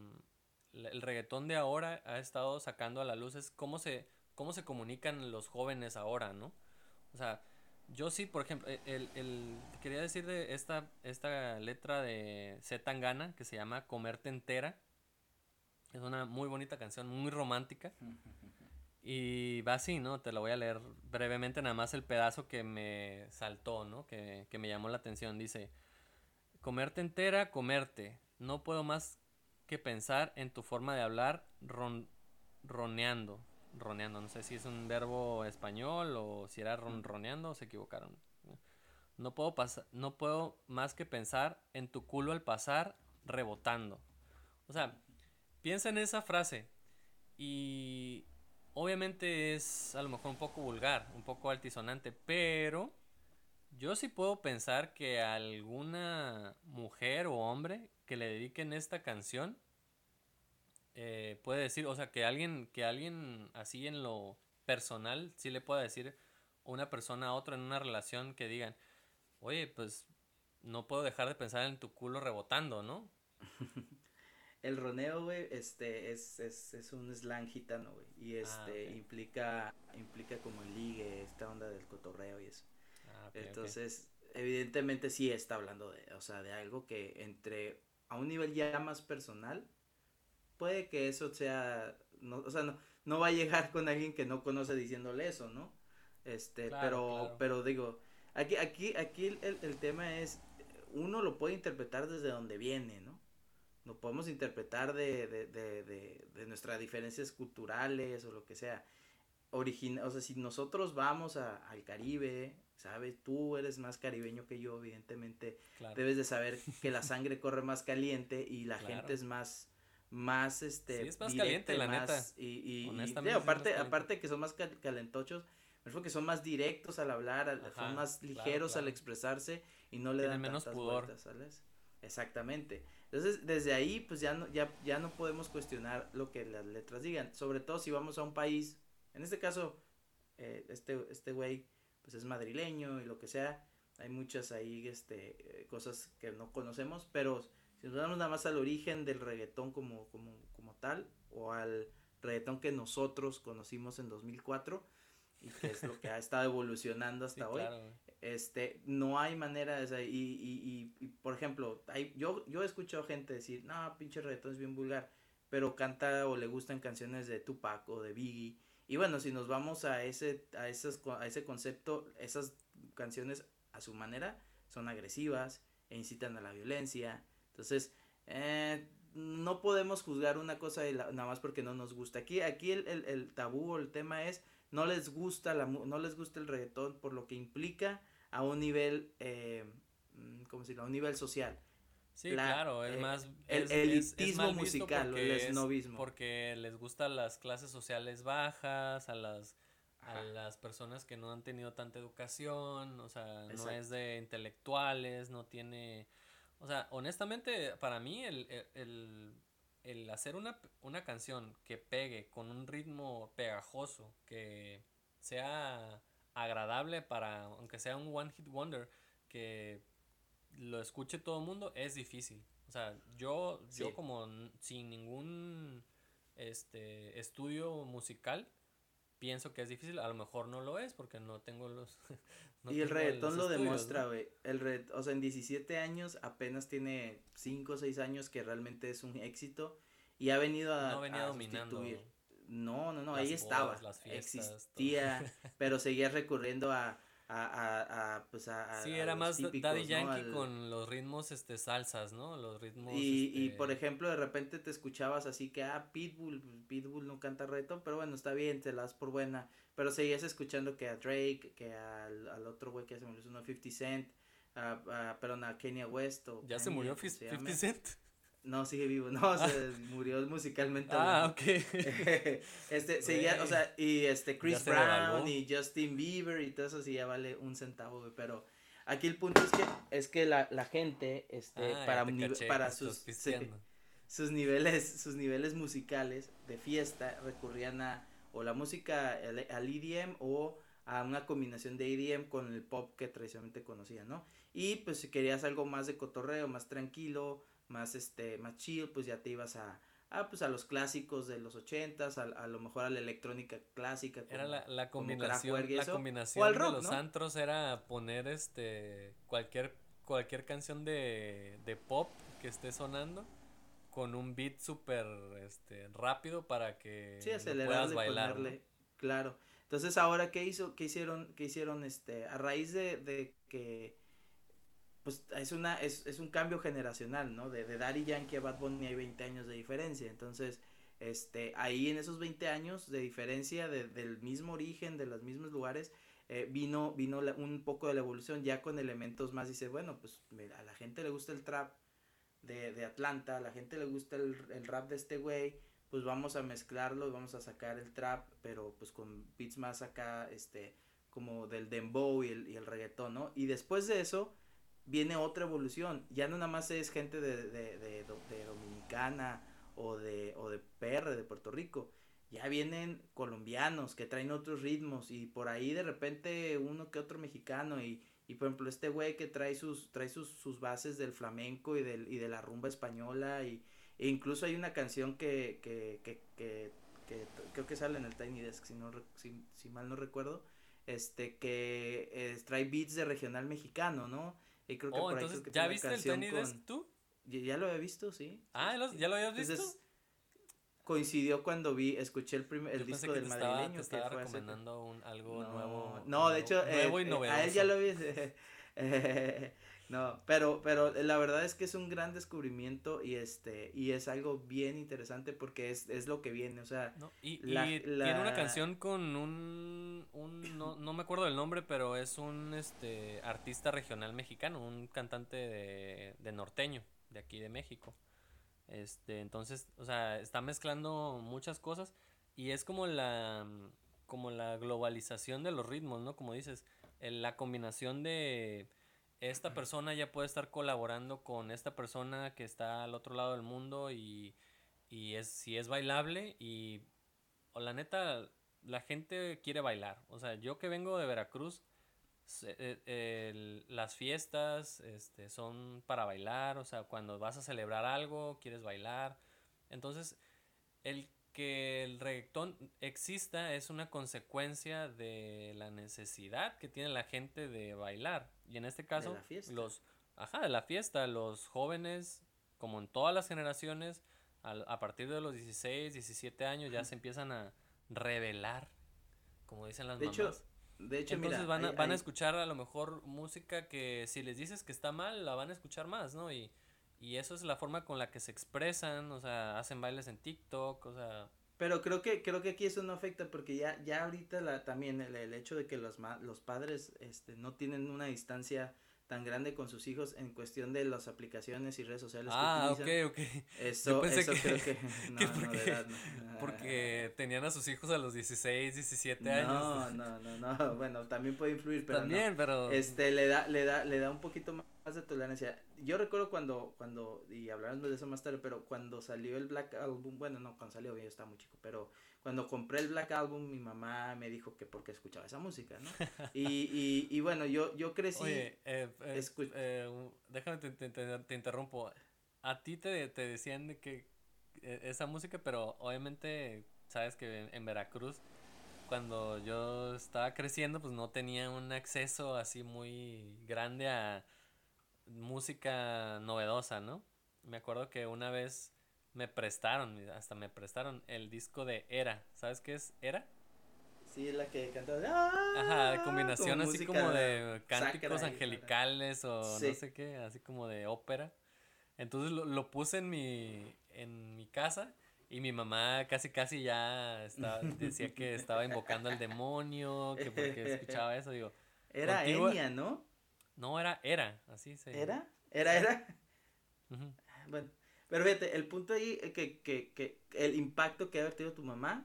S1: el reggaetón de ahora ha estado sacando a la luz es cómo se, cómo se comunican los jóvenes ahora, ¿no? O sea, yo sí, por ejemplo, e, el, el, quería decir de esta, esta letra de Z Tangana que se llama Comerte entera. Es una muy bonita canción, muy romántica. Y va así, ¿no? Te lo voy a leer brevemente, nada más el pedazo que me saltó, ¿no? Que, que me llamó la atención. Dice, comerte entera, comerte. No puedo más que pensar en tu forma de hablar ron, roneando. Roneando, no sé si es un verbo español o si era ronroneando o se equivocaron. No puedo, no puedo más que pensar en tu culo al pasar rebotando. O sea, piensa en esa frase y obviamente es a lo mejor un poco vulgar, un poco altisonante, pero yo sí puedo pensar que alguna mujer o hombre que le dediquen esta canción eh, puede decir, o sea, que alguien, que alguien así en lo personal sí le pueda decir una persona a otra en una relación que digan, oye, pues no puedo dejar de pensar en tu culo rebotando, ¿no?
S2: El roneo, güey, este, es, es, es un slang gitano, güey, y ah, este, implica, implica como el ligue, esta onda del cotorreo y eso. Entonces, evidentemente sí está hablando de, o sea, de algo que entre, a un nivel ya más personal, puede que eso sea, no, o sea, no, no va a llegar con alguien que no conoce diciéndole eso, ¿no? Este, pero, pero digo, aquí, aquí, aquí el, el tema es, uno lo puede interpretar desde donde viene, ¿no? Lo podemos interpretar de, de, de, de, nuestras diferencias culturales o lo que sea. Origina, o sea, si nosotros vamos a, al Caribe, ¿sabes? Tú eres más caribeño que yo, evidentemente. Debes de saber que la sangre corre más caliente y la gente es más más este
S1: sí, es más caliente la neta
S2: y, y, aparte aparte que son más calentochos que son más directos al hablar son más ligeros al expresarse y no le dan menos pudor ¿sabes? exactamente entonces, desde ahí, pues ya no, ya, ya no podemos cuestionar lo que las letras digan. Sobre todo si vamos a un país, en este caso, eh, este, este güey, pues es madrileño y lo que sea. Hay muchas ahí, este, eh, cosas que no conocemos, pero si nos damos nada más al origen del reggaetón como, como, como tal, o al reggaetón que nosotros conocimos en 2004, y que es lo que ha estado evolucionando hasta hoy este, no hay manera de, y, y, y, por ejemplo, hay, yo, yo he escuchado gente decir, no, pinche reggaetón es bien vulgar, pero canta o le gustan canciones de Tupac o de Biggie, y bueno, si nos vamos a ese, a esas, a ese concepto, esas canciones a su manera son agresivas e incitan a la violencia, entonces, eh, no podemos juzgar una cosa nada más porque no nos gusta. Aquí, aquí el, el, tabú o el tema es no les gusta la no les gusta el reggaetón por lo que implica a un nivel, eh, mm. A un nivel social.
S1: Sí, claro, es eh, más...
S2: El elitismo musical, el esnovismo.
S1: porque les gustan las clases sociales bajas, a las, a las personas que no han tenido tanta educación, o sea, no es de intelectuales, no tiene... O sea, honestamente, para mí el, el, el hacer una, una canción que pegue con un ritmo pegajoso, que sea agradable para, aunque sea un one hit wonder, que lo escuche todo el mundo, es difícil. O sea, yo, yo como sin ningún este estudio musical, pienso que es difícil, a lo mejor no lo es porque no tengo los...
S2: y el reggaetón lo demuestra, güey. El o sea, en 17 años apenas tiene 5 o 6 años que realmente es un éxito y ha venido a, no a dominando. No, no, no, ahí estaba. existía, pero seguía recurriendo a, a, a, a pues a,
S1: sí era más Daddy Yankee con los ritmos este salsas no los ritmos
S2: y, y
S1: este
S2: por ejemplo de repente te escuchabas así que ah Pitbull Pitbull no canta reggaetón pero bueno está bien te las por buena. Pero seguías escuchando que a Drake que al, al otro güey que se me olvidó 50 Cent a, perdón a Kenya West o
S1: ya se murió 50 Cent
S2: no, sigue vivo. No, se murió musicalmente.
S1: Ah, ok.
S2: este, seguía, o sea, y este Chris Brown y Justin Bieber y todo eso sí ya vale un centavo, pero aquí el punto es que es que la, la gente este ah, para para sus sus niveles sus niveles musicales de fiesta recurrían a o la música al EDM o a una combinación de EDM con el pop que tradicionalmente conocían, ¿no? Y pues si querías algo más de cotorreo, más tranquilo, más este más chill, pues ya te ibas a ah, pues a los clásicos de los ochentas, a, a lo mejor a la electrónica clásica.
S1: era la, la combinación, la combinación de los antros era poner este cualquier cualquier canción de, de pop que esté sonando con un beat súper este rápido para que
S2: sí, puedas bailar. Claro. Entonces, ahora, ¿qué hizo? ¿Qué hicieron? ¿Qué hicieron? Este, a raíz de, de que, pues, es una, es, es un cambio generacional, ¿no? De, de Daddy Yankee a Bad Bunny hay 20 años de diferencia. Entonces, este, ahí en esos 20 años de diferencia, de, del mismo origen, de los mismos lugares, eh, vino, vino un poco de la evolución ya con elementos más, dice, bueno, pues a la gente le gusta el trap de, de Atlanta, a la gente le gusta el, el rap de este güey, pues vamos a mezclarlo vamos a sacar el trap, pero pues con beats más acá, este, como del dembow y el, y el reggaetón, ¿no? Y después de eso viene otra evolución, ya no nada más es gente de, de, de, Dominicana o de, o de PR de Puerto Rico, ya vienen colombianos que traen otros ritmos y por ahí de repente uno que otro mexicano y, y por ejemplo este güey que trae sus trae sus, sus bases del flamenco y del y de la rumba española y e incluso hay una canción que, que, que, que, que creo que sale en el Tiny Desk, si, no, si, si mal no recuerdo, este, que eh, trae beats de regional mexicano, ¿no?
S1: Y creo que oh, por entonces, ahí creo que ¿ya viste el Tiny Desk tú?
S2: Ya, ya, lo había visto, sí.
S1: Ah, ¿ya lo habías visto? Entonces,
S2: coincidió cuando vi, escuché el, primer, el disco del madrileño.
S1: Te estaba, que fue recomendando un, algo
S2: no,
S1: nuevo.
S2: No, de hecho, nuevo eh, y a él ya lo vi. Eh, no, pero, pero la verdad es que es un gran descubrimiento y este, y es algo bien interesante porque es, es lo que viene, o sea.
S1: No, y, la, y tiene una canción con un, un no, no, me acuerdo del nombre, pero es un este artista regional mexicano, un cantante de, de norteño, de aquí de México. Este, entonces, o sea, está mezclando muchas cosas y es como la como la globalización de los ritmos, ¿no? Como dices, la combinación de esta persona ya puede estar colaborando con esta persona que está al otro lado del mundo y, y es, si es bailable y o la neta, la gente quiere bailar. O sea, yo que vengo de Veracruz, eh, las fiestas este, son para bailar, o sea, cuando vas a celebrar algo, quieres bailar. Entonces, el que el reggaetón exista es una consecuencia de la necesidad que tiene la gente de bailar. Y en este caso, los ajá, de la fiesta, los jóvenes, como en todas las generaciones, a, partir de los 16, 17 años ya se empiezan a revelar, como dicen las
S2: de
S1: mamás.
S2: Hecho, de hecho,
S1: Entonces van, a, van a escuchar a lo mejor música que si les dices que está mal, la van a escuchar más, ¿no? Y, y eso es la forma con la que se expresan, o sea, hacen bailes en TikTok, o sea...
S2: Pero creo que creo que aquí eso no afecta porque ya ya ahorita la también el, el hecho de que los los padres este no tienen una distancia tan grande con sus hijos en cuestión de las aplicaciones y redes sociales
S1: ah, que utilizan. ok, ok.
S2: Eso, eso creo que no,
S1: que porque, no, de edad, no. porque tenían a sus hijos a los 16, 17 años.
S2: No, no, no, no, bueno, también puede influir, pero
S1: También, pero
S2: este le da le da le da un poquito más de tolerancia. Yo recuerdo cuando cuando y hablaremos de eso más tarde, pero cuando salió el Black Album, bueno, no, cuando salió yo estaba muy chico, pero cuando compré el Black Album, mi mamá me dijo que porque escuchaba esa música, ¿no? y, y, y bueno, yo, yo crecí.
S1: Oye, eh, eh, eh, déjame te, te, te, interrumpo. A ti te, te decían de que eh, esa música, pero obviamente, sabes que en, en, Veracruz, cuando yo estaba creciendo, pues no tenía un acceso así muy grande a música novedosa, ¿no? Me acuerdo que una vez me prestaron, hasta me prestaron el disco de Era. ¿Sabes qué es Era?
S2: Sí, la que canta
S1: Ajá, de combinación así como de cánticos angelicales o no sé qué, así como de ópera. Entonces lo, lo, puse en mi, en mi casa y mi mamá casi casi ya estaba, decía que estaba invocando al demonio, que porque escuchaba eso, digo.
S2: Era Enya, ¿no?
S1: No, era Era, así se.
S2: ¿Era? ¿Era, era? Bueno, pero fíjate, el punto ahí es que, que, que el impacto que ha tenido tu mamá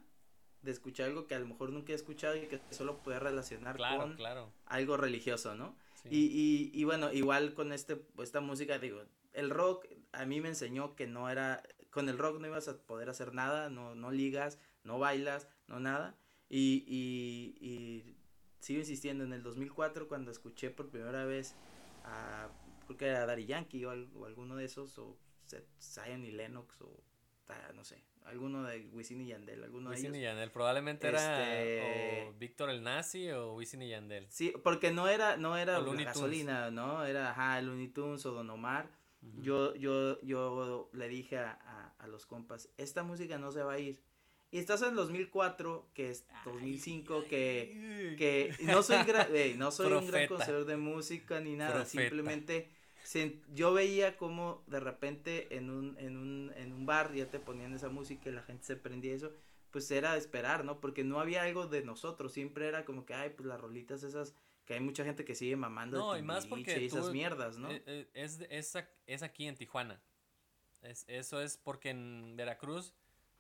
S2: de escuchar algo que a lo mejor nunca he escuchado y que solo puede relacionar con
S1: claro.
S2: algo religioso, ¿no? Sí. Y, y, y bueno, igual con este, esta música, digo, el rock a mí me enseñó que no era, con el rock no ibas a poder hacer nada, no, no ligas, no bailas, no nada. Y, y, y sigo insistiendo, en el 2004 cuando escuché por primera vez a, creo que era Daddy Yankee o, o alguno de esos, o Zion y Lennox o no sé, alguno de Wisin y Yandel, alguno
S1: Wisin
S2: de
S1: ellos. y Yandel, probablemente este... era o Víctor el Nazi o Wisin y Yandel.
S2: Sí, porque no era no era la gasolina, ¿no? Era ajá, Looney Tunes o Don Omar. Uh -huh. Yo yo yo le dije a, a, a, los compas, esta música no se va a ir. Y estás en 2004, que es 2005, que, que no soy, no soy un gran conocedor de música ni nada, simplemente yo veía como de repente en un, en, un, en un bar ya te ponían esa música y la gente se prendía eso, pues era esperar, ¿no? Porque no había algo de nosotros, siempre era como que, ay, pues las rolitas esas, que hay mucha gente que sigue mamando
S1: no, y más porque
S2: esas mierdas, ¿no?
S1: Eh, eh, es, es, es, aquí en Tijuana. Es, eso es porque en Veracruz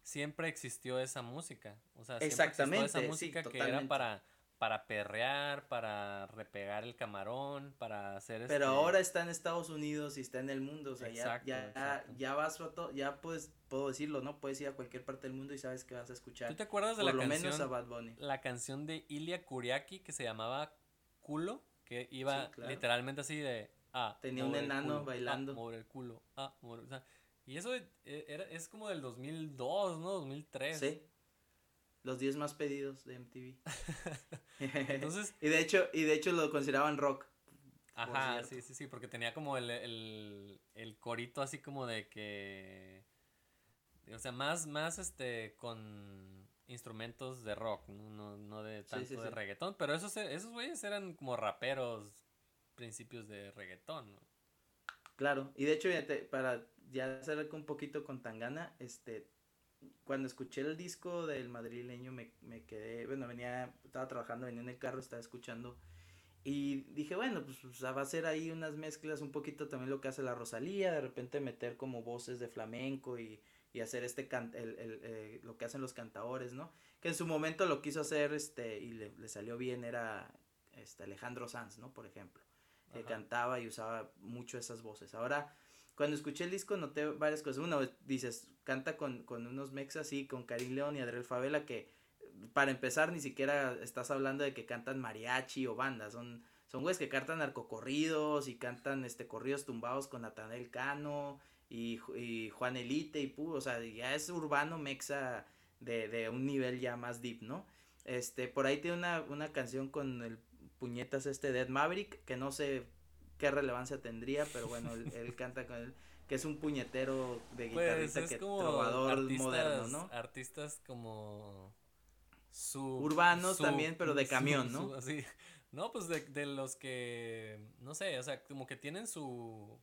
S1: siempre existió esa música. O sea, siempre Exactamente, existió esa música que era para para perrear, para repegar el camarón, para hacer
S2: Pero este ahora está en Estados Unidos y está en el mundo, o sea, ya, ya, ya vas a todo, ya puedes, puedo decirlo, ¿no? Puedes ir a cualquier parte del mundo y sabes que vas a escuchar.
S1: ¿Tú te acuerdas de la canción? menos a Bad Bunny. La canción de Ilya Kuriaki que se llamaba Culo, que iba literalmente así de ah,
S2: tenía un enano bailando.
S1: Ah, mover el culo, ah, mover, o sea, y eso eh, era, es como del 2002, ¿no? 2003. Sí
S2: los 10 más pedidos de MTV. Entonces. y de hecho, y de hecho lo consideraban rock.
S1: Ajá, sí, sí, sí, porque tenía como el, el, corito así como de que. O sea, más, más este con instrumentos de rock, no, no, de tanto de reggaetón. Pero esos, esos güeyes eran como raperos principios de reggaetón.
S2: Claro, y de hecho, para ya hacer un poquito con Tangana, este, cuando escuché el disco del madrileño me, me, quedé, bueno, venía, estaba trabajando, venía en el carro, estaba escuchando y dije, bueno, pues, va a ser ahí unas mezclas, un poquito también lo que hace la Rosalía, de repente meter como voces de flamenco y, y hacer este, can, el, el, eh, lo que hacen los cantadores, ¿no? Que en su momento lo quiso hacer, este, y le, le salió bien, era, este, Alejandro Sanz, ¿no? Por ejemplo, que cantaba y usaba mucho esas voces. Ahora, cuando escuché el disco noté varias cosas. Uno, dices, canta con, con unos mexas y con Karim León y Adriel Favela que para empezar ni siquiera estás hablando de que cantan mariachi o bandas, son son güeyes que cantan narcocorridos y cantan este corridos tumbados con Natanel Cano y, y Juan Elite y pu, o sea, ya es urbano mexa de, de un nivel ya más deep, ¿no? Este, por ahí tiene una, una canción con el puñetas este Dead Maverick, que no sé qué relevancia tendría, pero bueno, él, canta con él, que es un puñetero de pues, guitarrista pues que trovador
S1: moderno, ¿no? Artistas como
S2: su urbanos también, pero de camión, ¿no?
S1: así. No, pues de, de los que no sé, o sea, como que tienen su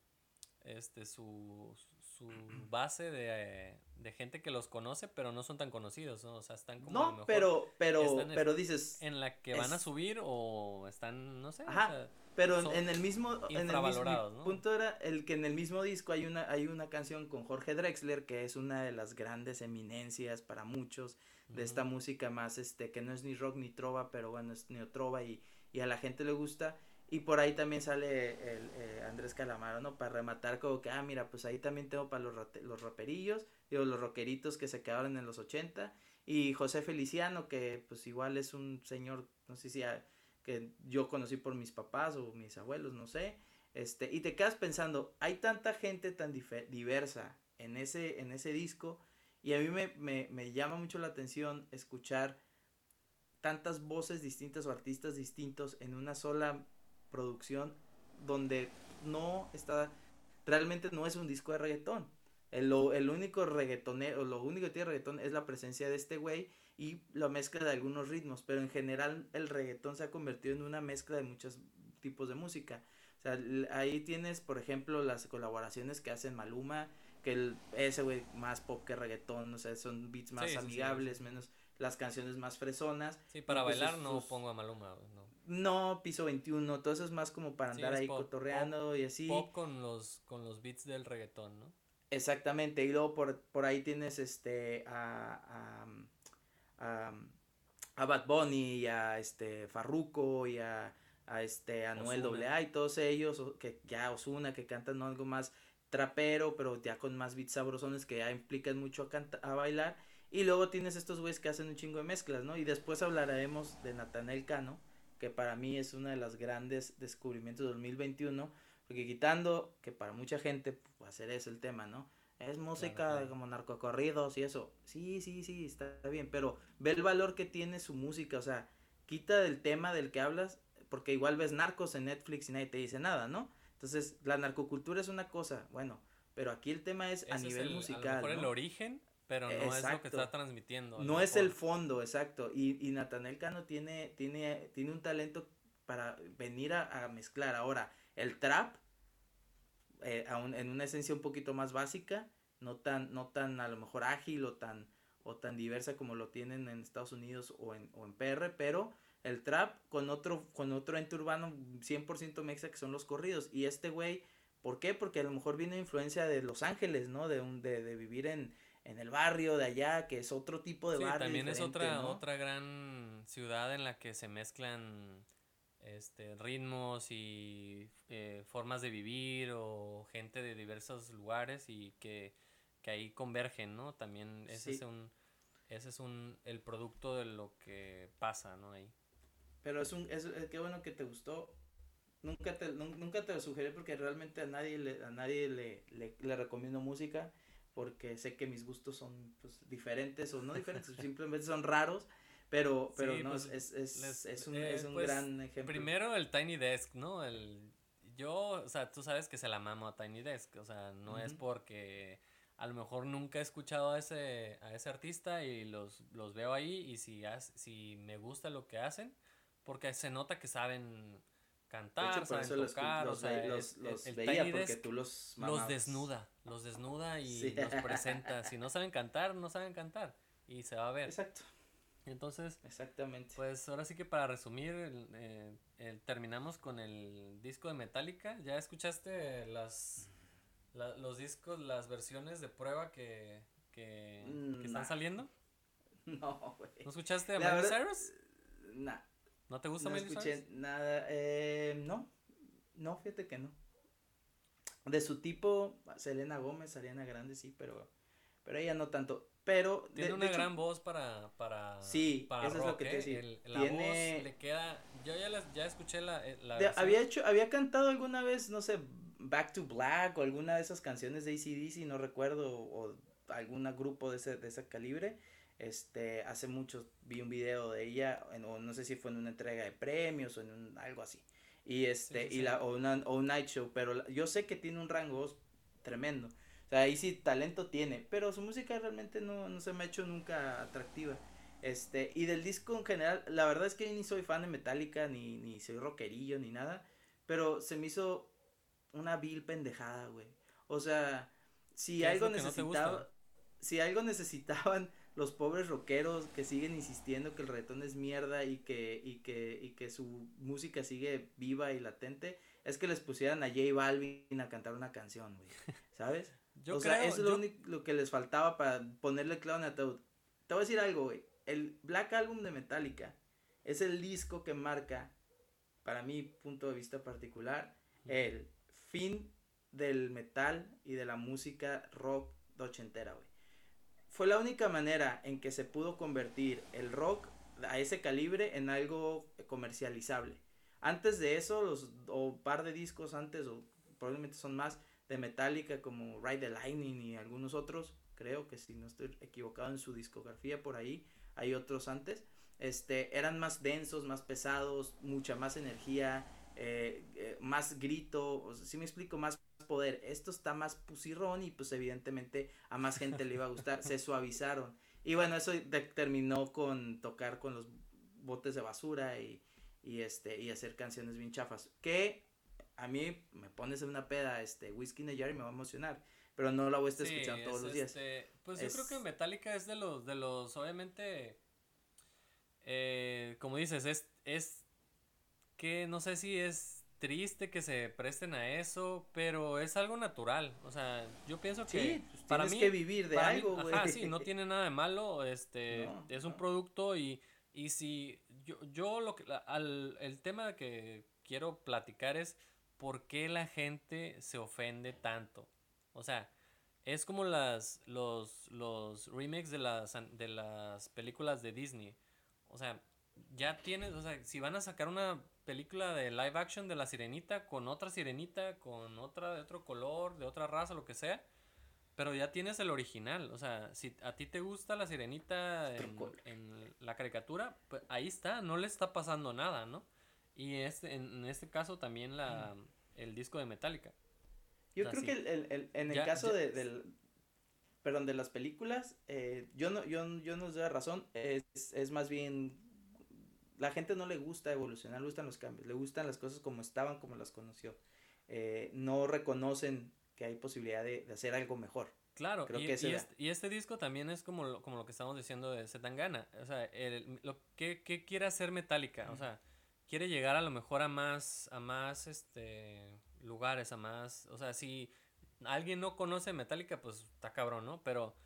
S1: este su su base de, de gente que los conoce, pero no son tan conocidos, ¿no? O sea, están como
S2: No, pero pero pero dices
S1: en la que van a subir o están, no sé,
S2: Ajá. Pero en el mismo, en el mismo punto era el que en el mismo disco hay una, hay una canción con Jorge Drexler que es una de las grandes eminencias para muchos de esta música más este que no es ni rock ni trova, pero bueno, es neotrova y, y a la gente le gusta. Y por ahí también sale el, eh, Andrés Calamaro, ¿no? Para rematar como que, ah, mira, pues ahí también tengo para los, los raperillos, digo, los rockeritos que se quedaron en los 80. Y José Feliciano, que pues igual es un señor, no sé si que yo conocí por mis papás o mis abuelos, no sé. Este, y te quedas pensando, hay tanta gente tan diversa en ese, en ese disco y a mí me, me, me, llama mucho la atención escuchar tantas voces distintas o artistas distintos en una sola producción donde no está, realmente no es un disco de reggaetón. El, el único reggaetonero, lo único que tiene reggaetón es la presencia de este güey y la mezcla de algunos ritmos, pero en general el reggaetón se ha convertido en una mezcla de muchos tipos de música. O sea, ahí tienes, por ejemplo, las colaboraciones que hacen Maluma, que el, ese güey más pop que reggaetón, o sea, son beats más amigables, menos las canciones más fresonas.
S1: Sí, para pues bailar no pongo a Maluma, no.
S2: No, piso 21, todo eso es más como para andar ahí cotorreando y así.
S1: Pop con los, con los beats del reggaetón, ¿no?
S2: Exactamente, y luego por, por ahí tienes este a a, a Bad Bunny y a este Farruko y a, a este Anuel AA y todos ellos que ya Osuna que cantan algo más trapero pero ya con más beats sabrosones que ya implican mucho a, a bailar. Y luego tienes estos güeyes que hacen un chingo de mezclas, ¿no? Y después hablaremos de Natanel Cano, que para mí es uno de los grandes descubrimientos de 2021, porque quitando que para mucha gente pues, hacer es el tema, ¿no? es música como narcocorridos y eso. Sí, sí, sí, está bien, pero ve el valor que tiene su música, o sea, quita del tema del que hablas, porque igual ves narcos en Netflix y nadie te dice nada, ¿no? Entonces, la narcocultura es una cosa, bueno, pero aquí el tema es a nivel musical.
S1: A lo mejor el origen pero no es lo que está transmitiendo.
S2: No es el fondo, exacto. Y, y Natanel Cano tiene, tiene, tiene un talento para venir a, mezclar. Ahora, el trap, eh, en una esencia un poquito más básica, no tan, no tan a lo mejor ágil o tan, o tan diversa como lo tienen en Estados Unidos o en, o en PR, pero el trap con otro, con otro ente urbano 100% mexa que son los corridos. Y este güey, ¿por qué? Porque a lo mejor viene influencia de Los Ángeles, ¿no? De, un, de, de vivir en, en el barrio de allá, que es otro tipo de sí, barrio.
S1: También es otra, otra gran ciudad en la que se mezclan este, ritmos y eh, formas de vivir o gente de diversos lugares y que, que ahí convergen, ¿no? También ese es un ese es un el producto de lo que pasa, ¿no? Ahí.
S2: Pero es un es, qué bueno que te gustó. Nunca te nunca te lo sugerí porque realmente a nadie le a nadie le, le, le recomiendo música porque sé que mis gustos son pues, diferentes o no diferentes, simplemente son raros. Pero, pero no, pues, es, es, es, un, eh, es un pues, gran ejemplo.
S1: Primero el Tiny Desk, ¿no? El, yo, o sea, tú sabes que se la mamo a Tiny Desk, o sea, no es porque a lo mejor nunca he escuchado a ese, a ese artista y los, los veo ahí y si, si me gusta lo que hacen, porque se nota que saben cantar, saben tocar, o sea, los, los el, veía porque tú los los desnuda, los desnuda y los presenta. Si no saben cantar, no saben cantar y se va a ver. Exacto. Entonces,
S2: exactamente.
S1: Pues ahora sí que para resumir, eh, terminamos con el disco de Metallica. ¿Ya escuchaste las los discos, las versiones de prueba que, que, están saliendo?
S2: No, güey.
S1: ¿No escuchaste a Miley Cyrus?
S2: No.
S1: ¿No te gusta
S2: no escuché nada, eh, no, no, fíjate que no. De su tipo, Selena Gómez, Ariana Grande, sí, pero, pero ella no tanto. Pero
S1: tiene una gran voz para para
S2: sí eso es lo que te ¿eh? decía
S1: la tiene... voz le queda yo ya ya escuché la, eh, la
S2: había hecho había cantado alguna vez no sé Back to Black o alguna de esas canciones de ACDC no recuerdo o algún grupo de ese de ese calibre. Este hace mucho vi un video de ella o no sé si fue en una entrega de premios o en un, algo así. Y este y la o, una, o un night show pero yo sé que tiene un rango tremendo ahí sí talento tiene, pero su música realmente no, no se me ha hecho nunca atractiva. Este, y del disco en general, la verdad es que ni soy fan de Metallica, ni, ni soy rockerillo, ni nada, pero se me hizo una vil pendejada, güey. O sea, si algo necesitaba, si algo necesitaban los pobres rockeros que siguen insistiendo que el reggaetón es mierda y que, y que, y que su música sigue viva y latente, es que les pusieran a J Balvin a cantar una canción, güey. ¿Sabes? Yo o sea, eso es lo único lo que les faltaba para ponerle clavo en ataúd. Te voy a decir algo, güey. El Black Album de Metallica es el disco que marca, para mi punto de vista particular, el fin del metal y de la música rock de ochentera, güey. Fue la única manera en que se pudo convertir el rock a ese calibre en algo comercializable. Antes de eso, los o par de discos antes, o probablemente son más, de Metallica como Ride the Lightning y algunos otros, creo que si no estoy equivocado en su discografía por ahí, hay otros antes, este, eran más densos, más pesados, mucha más energía, eh, eh, más grito, si me explico, más poder. Esto está más pusirrón y pues evidentemente a más gente le iba a gustar, se suavizaron. Y bueno, eso terminó con tocar con los botes de basura y, y este y hacer canciones bien chafas que a mí me pones en una peda, este, whisky in jar y me va a emocionar, pero no la voy a estar escuchando todos los días.
S1: Este, pues yo creo que Metallica es de los, de los, obviamente, eh, como dices, es, es que no sé si es triste que se presten a eso, pero es algo natural, o sea, yo pienso que
S2: pues, para tienes mí, que vivir de algo, güey.
S1: Ajá, sí, no tiene nada de malo, este, es un producto y, y si yo, yo lo que, al, el tema que quiero platicar es por qué la gente se ofende tanto. O sea, es como las, los, los remakes de las, de las películas de Disney. O sea, ya tienes, o sea, si van a sacar una película de live action de la sirenita con otra sirenita, con otra de otro color, de otra raza, lo que sea, pero ya tienes el original. O sea, si a ti te gusta la sirenita en, en la caricatura, pues ahí está, no le está pasando nada, ¿no? Y este, en, este caso también la, el disco de Metallica.
S2: Yo creo que el, el, en el caso de, del... perdón, de las películas, eh, yo no, yo, yo no doy razón, es, es más bien, la gente no le gusta evolucionar, le gustan los cambios, le gustan las cosas como estaban, como las conoció, eh, no reconocen que hay posibilidad de, de hacer algo mejor.
S1: Claro, y, y, este, disco también es como lo, como lo que estamos diciendo de Zetangana. O sea, el, lo, ¿qué, ¿qué, quiere hacer Metallica? O sea, quiere llegar a lo mejor a más, a más este, lugares, a más. O sea, si alguien no conoce Metallica, pues está cabrón, ¿no? Pero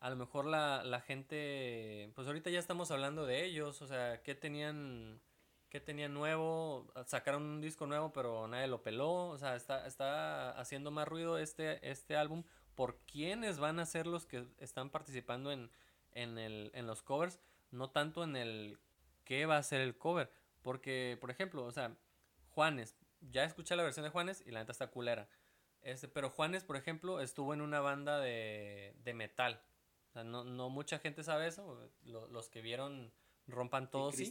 S1: a lo mejor la, la gente. Pues ahorita ya estamos hablando de ellos. O sea, ¿qué tenían. ¿Qué tenían nuevo? Sacaron un disco nuevo, pero nadie lo peló. O sea, está, está haciendo más ruido este, este álbum por quiénes van a ser los que están participando en, en, el, en los covers, no tanto en el qué va a ser el cover. Porque, por ejemplo, o sea, Juanes, ya escuché la versión de Juanes y la neta está culera. Este, pero Juanes, por ejemplo, estuvo en una banda de, de metal. O sea, no, no mucha gente sabe eso. los que vieron rompan todos.
S2: sí.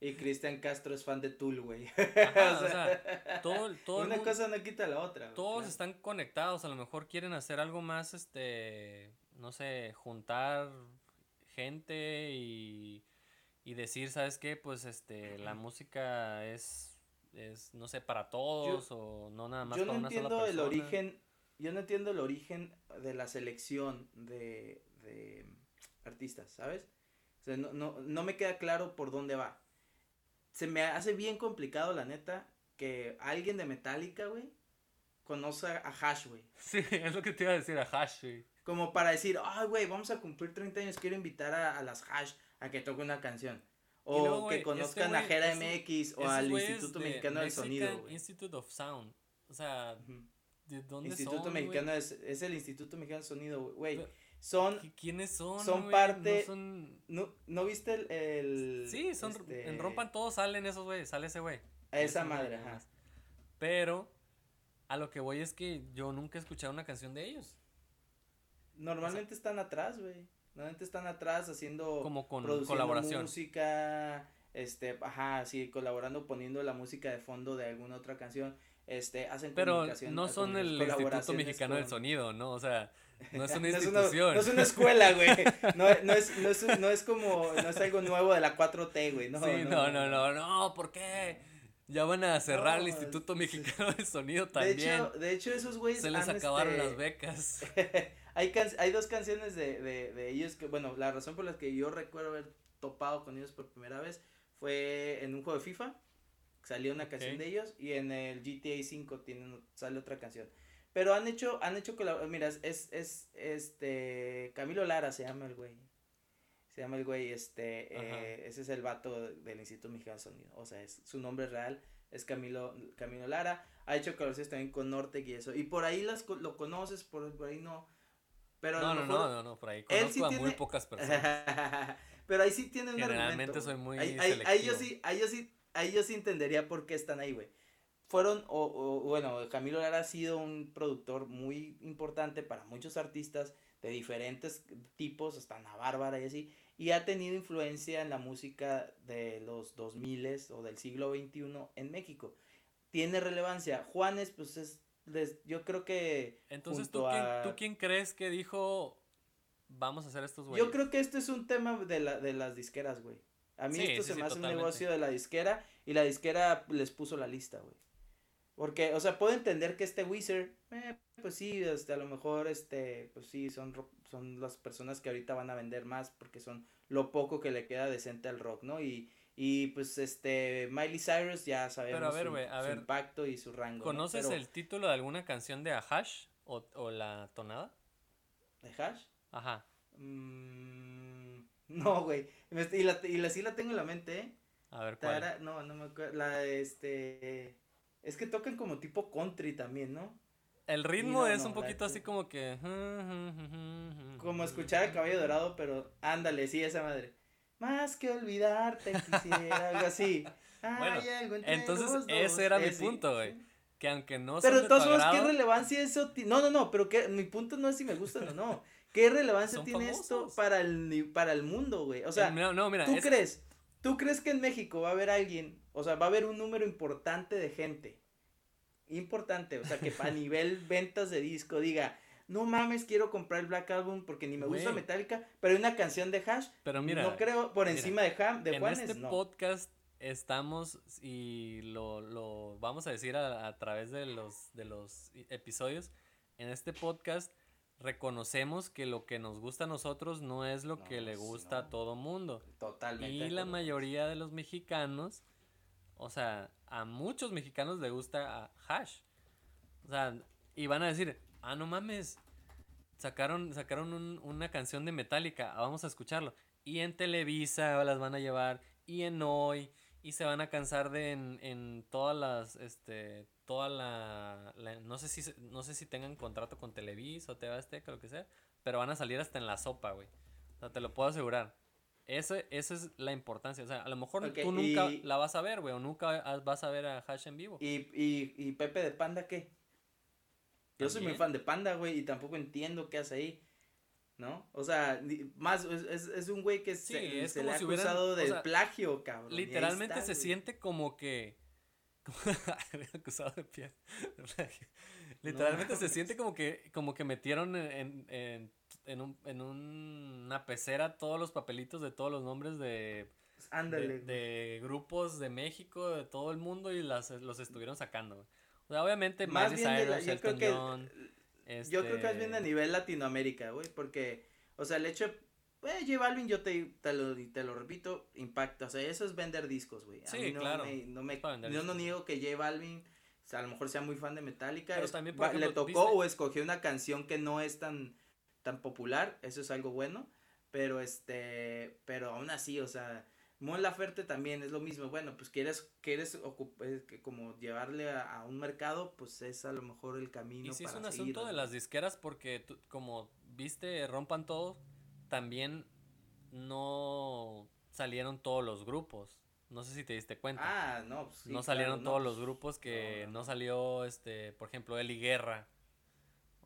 S2: Y Cristian Castro es fan de Tool, güey. o, sea, todo, todo Una cosa no quita la otra.
S1: Todos están conectados, a lo mejor quieren hacer algo más, este, no sé, juntar gente y, y decir, ¿sabes qué? Pues, este, la música es, es no sé, para todos o no nada más
S2: yo no entiendo el origen, yo no entiendo el origen de la selección de, de artistas, ¿sabes? O sea, no, no, no me queda claro por dónde va se me hace bien complicado, la neta, que alguien de Metallica, güey, conozca a Hash, güey.
S1: Sí, es lo que te iba a decir, a Hash, güey.
S2: Como para decir, ay, güey, vamos a cumplir 30 años, quiero invitar a, las Hash a que toque una canción. O que conozcan a Jera MX o al Instituto Mexicano del Sonido,
S1: güey. Institute of Sound. O sea, ¿de dónde
S2: Instituto Mexicano es, es, el Instituto Mexicano del Sonido, güey son
S1: quiénes son
S2: son parte no, no, viste el, el
S1: sí son este... en rompan todos salen esos güey sale ese güey
S2: a esa madre ajá.
S1: pero a lo que voy es que yo nunca he escuchado una canción de ellos
S2: normalmente están atrás güey normalmente están atrás haciendo
S1: como con colaboración
S2: música este ajá sí colaborando poniendo la música de fondo de alguna otra canción este hacen
S1: pero no son el Instituto Mexicano del Sonido no o sea no es una institución.
S2: no es una escuela, güey. No, no, es, no, es, no es como, no es algo nuevo de la 4T, güey. No,
S1: sí, no, no, no, no, ¿por qué? Ya van a cerrar el Instituto Mexicano de Sonido también.
S2: De hecho, de hecho esos güeyes
S1: Se les acabaron este, las becas.
S2: hay, hay dos canciones de, de, de ellos que, bueno, la razón por la que yo recuerdo haber topado con ellos por primera vez fue en un juego de FIFA. Salió una canción de ellos y en el GTA 5 tienen, sale otra canción. Pero han hecho, han hecho mira, es, es, este, Camilo Lara se llama el güey. Se llama el güey, este, eh, ese es el vato del Instituto Mexicano de Sonido. O sea, es, su nombre real es Camilo, Camilo Lara. Ha hecho colaboraciones también con Norte y eso. Y por ahí las, lo conoces, por, por ahí no. Pero
S1: no, no, no, no, no, por ahí conozco a muy pocas personas.
S2: pero ahí sí tienen un
S1: Generalmente soy muy
S2: ahí, ahí, yo sí, ahí yo sí, ahí yo sí entendería por qué están ahí, güey fueron, o, bueno, Camilo Lara ha sido un productor muy importante para muchos artistas de diferentes tipos, hasta Ana Bárbara y así, y ha tenido influencia en la música de los 2000 o del siglo XXI en México. Tiene relevancia. Juanes, pues es, yo creo que...
S1: Entonces, ¿tú, quién, ¿tú quién crees que dijo, vamos a hacer estos güeyes?
S2: Yo creo que esto es un tema de, la, de las disqueras, güey. A mí esto se me hace un negocio de la disquera y la disquera les puso la lista, güey. Porque, o sea, puedo entender que este Wizard, eh, pues sí, este, a lo mejor, este, pues sí, son, son las personas que ahorita van a vender más porque son lo poco que le queda decente al rock, ¿no? Y, y pues, este, Miley Cyrus ya sabemos su, impacto y su rango.
S1: ¿Conoces el título de alguna canción de Ahash o, o la tonada?
S2: ¿De Hash?
S1: Ajá.
S2: Mm, no, güey. Y la, y la sí la tengo en la mente, ¿eh?
S1: A ver, ¿cuál?
S2: no, no me acuerdo. La, este... Es que tocan como tipo country también, ¿no?
S1: El ritmo es un poquito así como que.
S2: Como escuchar a caballo dorado, pero ándale, sí, esa madre. Más que olvidarte quisiera, algo así.
S1: bueno, entonces ese era mi punto, güey. Que aunque no
S2: Pero de todos modos, ¿qué relevancia eso tiene? No, no, no, pero que mi punto no es si me gustan o no. ¿Qué relevancia tiene esto para el, para el mundo, güey? O sea, no, no, mira, ¿tú crees? ¿Tú crees que en México va a haber alguien, o sea, va a haber un número importante de gente? Importante, o sea, que a nivel ventas de disco diga, no mames, quiero comprar el Black Album porque ni me gusta Metallica, pero hay una canción de Hash.
S1: Pero mira.
S2: No creo por encima de, Ham, de
S1: en este podcast estamos y lo, lo vamos a decir a, a, través de los, de los episodios. En este podcast reconocemos que lo que nos gusta a nosotros no es lo que le gusta a todo mundo.
S2: Totalmente.
S1: Y la mayoría de los mexicanos, o sea, a muchos mexicanos le gusta a Hash. O sea, y van a decir, ah, no mames, sacaron, sacaron una canción de Metallica, ah, vamos a escucharlo. Y en Televisa las van a llevar, y en Hoy, y se van a cansar de en, en todas las, este, toda la, no sé si, no sé si tengan contrato con Televisa o TV Azteca, lo que sea, pero van a salir hasta en la sopa, güey. O sea, te lo puedo asegurar. Eso, eso es la importancia. O sea, a lo mejor tú nunca la vas a ver, güey, o nunca vas a ver a Hash en vivo.
S2: ¿Y, y, y Pepe de Panda qué? Yo soy muy fan de Panda, güey, y tampoco entiendo qué hace ahí. ¿No? O sea, más, es, es un güey que se, le ha acusado de plagio, cabrón.
S1: Literalmente se siente como que. acusado de plagio. Literalmente se siente como que, como que metieron en, en, en, un, en una pecera todos los papelitos de todos los nombres de.
S2: Ándale.
S1: De, grupos de México, de todo el mundo, y las, los estuvieron sacando, o sea, obviamente más bien yo creo que
S2: yo creo que es bien a este nivel Latinoamérica, güey, porque o sea, el hecho eh, J Balvin, yo te, te, lo, te lo repito, impacta. O sea, eso es vender discos, güey.
S1: Sí, no claro.
S2: no me, yo no niego que J Balvin, o sea, a lo mejor sea muy fan de Metallica. Pero también, le tocó o escogió una canción que no es tan, tan popular. Eso es algo bueno. Pero este, pero aún así, o sea, Mon Laferte también es lo mismo. Bueno, pues quieres, quieres eh, como llevarle a, un mercado, pues es a lo mejor el camino.
S1: Y si es un asunto de las disqueras porque como viste, rompan todo, también no salieron todos los grupos. No sé si te diste cuenta.
S2: Ah, no, pues
S1: No salieron todos los grupos que no, salió, este, por ejemplo, Eli Guerra.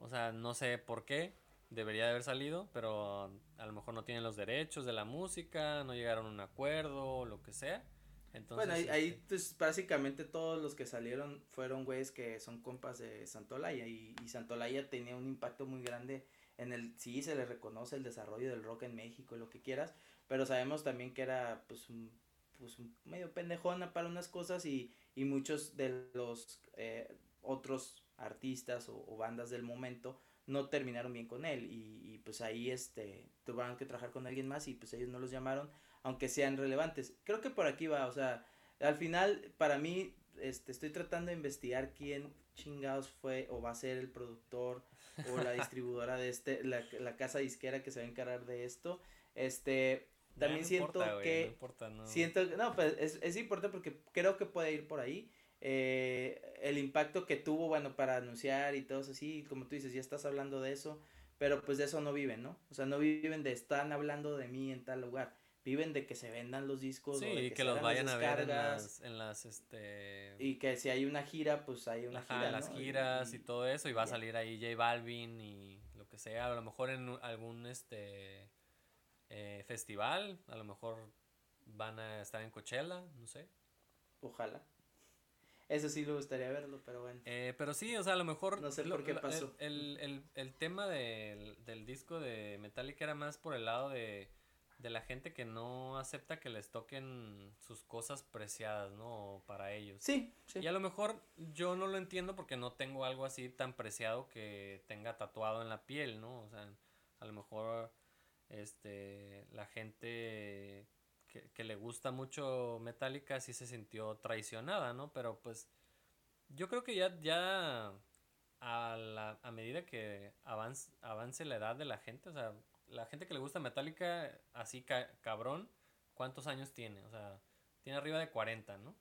S1: O sea, no sé por qué debería de haber salido, pero a lo mejor no tienen los derechos de la música, no llegaron a un acuerdo, lo que sea. Entonces,
S2: bueno, ahí, ahí este pues, básicamente todos los que salieron fueron güeyes que son compas de Santolaya y, y Santolaya tenía un impacto muy grande en el, sí se le reconoce el desarrollo del rock en México y lo que quieras, pero sabemos también que era pues un, pues, medio pendejona para unas cosas y, y muchos de los eh, otros artistas o, bandas del momento no terminaron bien con él. Y, y, pues ahí este tuvieron que trabajar con alguien más y pues ellos no los llamaron aunque sean relevantes. Creo que por aquí va o sea al final para mí este estoy tratando de investigar quién chingados fue o va a ser el productor o la distribuidora de este la, la casa disquera que se va a encargar de esto. Este también siento que no importa, no. siento no pues es, es importante porque creo que puede ir por ahí eh, el impacto que tuvo, bueno, para anunciar y todo eso, así, como tú dices, ya estás hablando de eso, pero pues de eso no viven, ¿no? O sea, no viven de están hablando de mí en tal lugar, viven de que se vendan los discos,
S1: sí, que, que los vayan a ver en las, en las, este...
S2: Y que si hay una gira, pues hay una gira,
S1: las giras y, todo eso, y va a salir ahí J Balvin y lo que sea, a lo mejor en algún, este, eh, festival, a lo mejor van a estar en Coachella, no sé.
S2: Ojalá. Eso sí me gustaría verlo, pero bueno.
S1: Eh, pero sí, o sea, a lo mejor.
S2: No sé por qué pasó.
S1: El, el, el, tema del, del, disco de Metallica era más por el lado de, de la gente que no acepta que les toquen sus cosas preciadas, ¿no? Para ellos.
S2: Sí, sí.
S1: Y a lo mejor yo no lo entiendo porque no tengo algo así tan preciado que tenga tatuado en la piel, ¿no? O sea, a lo mejor este la gente que, le gusta mucho Metallica sí se sintió traicionada, ¿no? Pero pues yo creo que ya, ya a, la, a medida que avance, avance la edad de la gente, o sea, la gente que le gusta Metallica así cabrón, ¿cuántos años tiene? O sea, tiene arriba de 40, ¿no?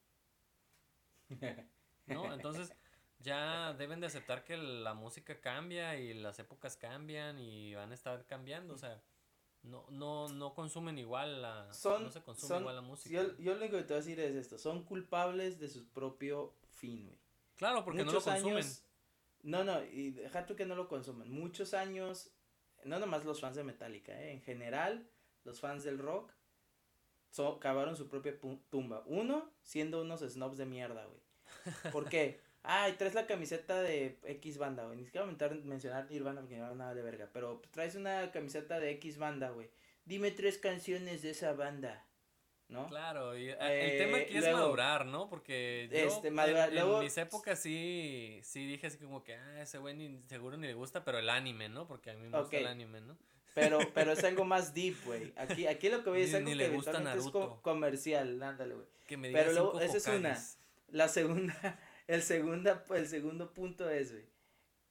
S1: ¿No? Entonces ya deben de aceptar que la música cambia y las épocas cambian y van a estar cambiando, o sea, no, no, no consumen igual la,
S2: son,
S1: no se consume igual la música.
S2: Yo, yo lo único que te voy a decir es esto, son culpables de su propio fin, güey.
S1: Claro, porque no lo consumen.
S2: no, no, y deja tú que no lo consumen. Muchos años, no nomás los fans de Metallica, ¿eh? en general, los fans del rock so, cavaron su propia tumba. Uno, siendo unos snobs de mierda, güey. ¿Por qué? Ay, traes la camiseta de X banda, güey. Ni siquiera mencionar, mencionar Nirvana porque no nada de verga. Pero traes una camiseta de X banda, güey. Dime tres canciones de esa banda. ¿No?
S1: Claro, y, eh, el tema aquí es madurar, ¿no? Porque yo este, en, mis épocas sí, sí dije así como que, ah, ese güey ni, seguro ni le gusta, pero el anime, ¿no? Porque a mí me gusta el anime, ¿no?
S2: Pero, pero es algo más deep, güey. Aquí, aquí lo que voy a decir es algo que es comercial, ándale, güey. Pero luego, esa es una. La segunda, el segunda, el segundo punto es, güey.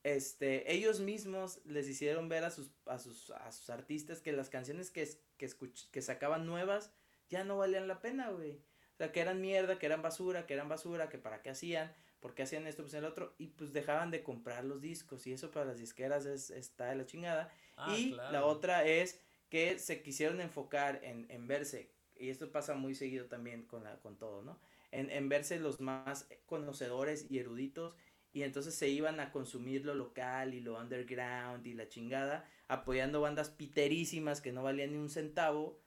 S2: Este, ellos mismos les hicieron ver a sus, a sus, a sus artistas que las canciones que, que, que sacaban nuevas ya no valían la pena, güey. O sea, que eran mierda, que eran basura, que eran basura, que para qué hacían, por qué hacían esto, pues el otro, y pues dejaban de comprar los discos, y eso para las disqueras es, está de la chingada. Ah, y la otra es que se quisieron enfocar en, en verse, y esto pasa muy seguido también con, la, con todo, ¿no? En, verse los más conocedores y eruditos, y entonces se iban a consumir lo local y lo underground y la chingada, apoyando bandas piterísimas que no valían ni un centavo,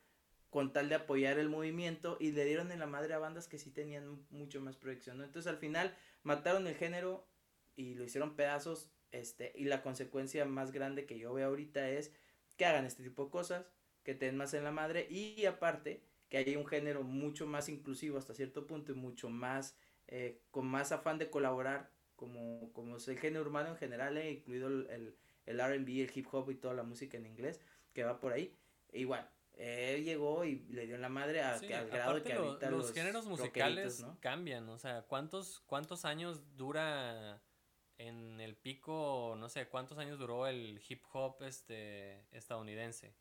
S2: con tal de apoyar el movimiento y le dieron en la madre a bandas que sí tenían mucho más proyección. Entonces al final mataron el género y lo hicieron pedazos, este, y la consecuencia más grande que yo veo ahorita es que hagan este tipo de cosas, que tengan más en la madre y aparte que haya un género mucho más inclusivo hasta cierto punto y mucho más, eh, con más afán de colaborar, como, como es el género urbano en general, eh, incluido el, el, RB, el hip hop y toda la música en inglés que va por ahí. Igual, él llegó y le dio la madre a, que, al grado de que ahorita
S1: los, géneros musicales cambian, o sea, ¿cuántos, cuántos años dura en el pico, no sé, cuántos años duró el hip hop este estadounidense?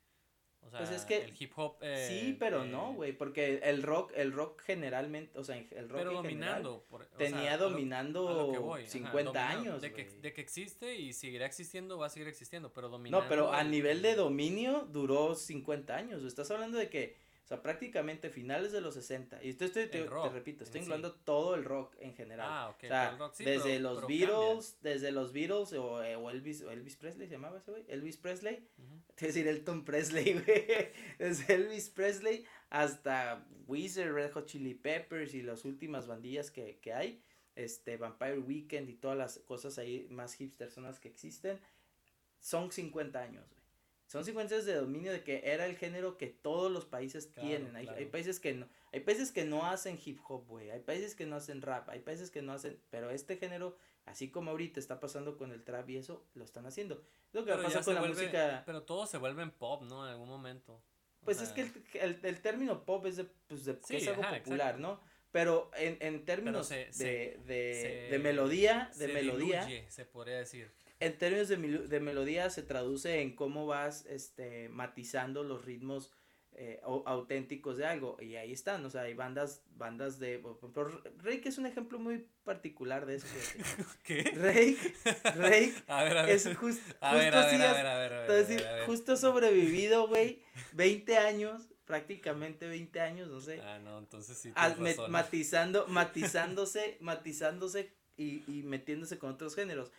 S1: O sea, pues es que el hip hop.
S2: Eh, sí, pero no, eh, güey, porque el rock, el rock generalmente, o sea, el rock pero dominando, tenía dominando 50 años.
S1: De que, de que, existe y seguirá existiendo, va a seguir existiendo, pero dominando.
S2: No, pero a nivel de dominio duró 50 años. Estás hablando de que sea, prácticamente finales de los 60. Y esto estoy, te, repito, estoy hablando todo el rock en general. Ah, ok. O sea, desde los Beatles, desde los Beatles o, eh, o, Elvis, o Elvis Presley se llamaba ese güey, Elvis Presley, te decir Elton Presley, güey. Desde Elvis Presley hasta Weezer, Red Hot Chili Peppers y las últimas bandillas que, que hay, este Vampire Weekend y todas las cosas ahí más hipster zonas que existen, son 50 años, son secuencias de dominio de que era el género que todos los países tienen. Hay, hay, países que no, hay países que no hacen hip hop, güey. Hay países que no hacen rap, hay países que no hacen, pero este género, así como ahorita está pasando con el trap y eso, lo están haciendo. Lo que pasa
S1: con la música. Pero todo se vuelve en pop, ¿no? En algún momento.
S2: Pues es que el, el, término pop es de, pues de es algo popular, ¿no? Pero en, en términos de, de, de, melodía, de melodía.
S1: se podría decir
S2: en términos de, de, melodía se traduce en cómo vas este, matizando los ritmos eh, auténticos de algo y ahí están, o sea, hay bandas, bandas de, por, Rake es un ejemplo muy particular de eso. ¿Qué? Rake, Rake a ver, a ver. es just, a justo ver, a ver, a ver, justo sobrevivido, güey, 20 años, prácticamente 20 años, no sé.
S1: Ah, no, entonces sí.
S2: matizando, matizándose, matizándose y, y metiéndose con otros géneros.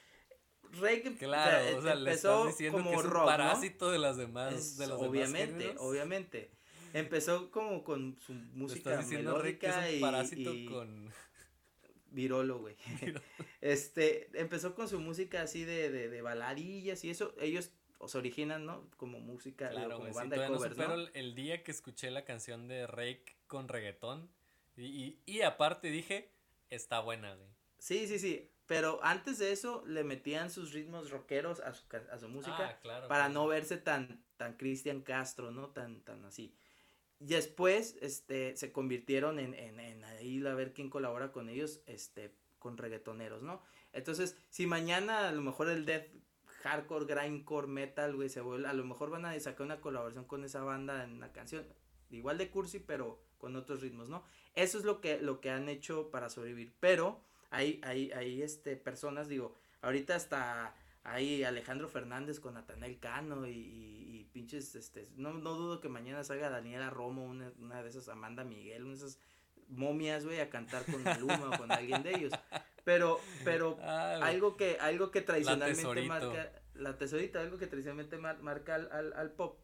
S2: Rey claro, o sea, empezó le diciendo como que es un
S1: parásito de las demás, de los
S2: obviamente, obviamente. Empezó como con su música melódica que es un parásito y, con Virolo, güey. este, empezó con su música así de, de, de baladillas y eso, ellos se originan, ¿no? Como música, claro, como
S1: banda de covers, no, ¿no? el día que escuché la canción de Rake con reggaetón y, y, y aparte dije, está buena, güey.
S2: Sí, sí, sí. Pero antes de eso le metían sus ritmos rockeros a su, a su música ah, para no verse tan, tan Cristian Castro, ¿no? Tan, tan así. Después, este, se convirtieron en, en, en ahí a ver quién colabora con ellos, este, con reggaetoneros, ¿no? Entonces, si mañana a lo mejor el death hardcore, grindcore, metal, güey, se vuelve, a lo mejor van a sacar una colaboración con esa banda en una canción, igual de cursi, pero con otros ritmos, ¿no? Eso es lo que, lo que han hecho para sobrevivir, pero hay, hay, hay este, personas, digo, ahorita hasta hay Alejandro Fernández con Natanel Cano y, y, pinches, este, no, no dudo que mañana salga Daniela Romo, una, una de esas Amanda Miguel, una de esas momias, güey, a cantar con Maluma o con alguien de ellos. Pero, pero ah, algo que, algo que tradicionalmente marca, la tesorita, algo que tradicionalmente marca al, al, al, pop,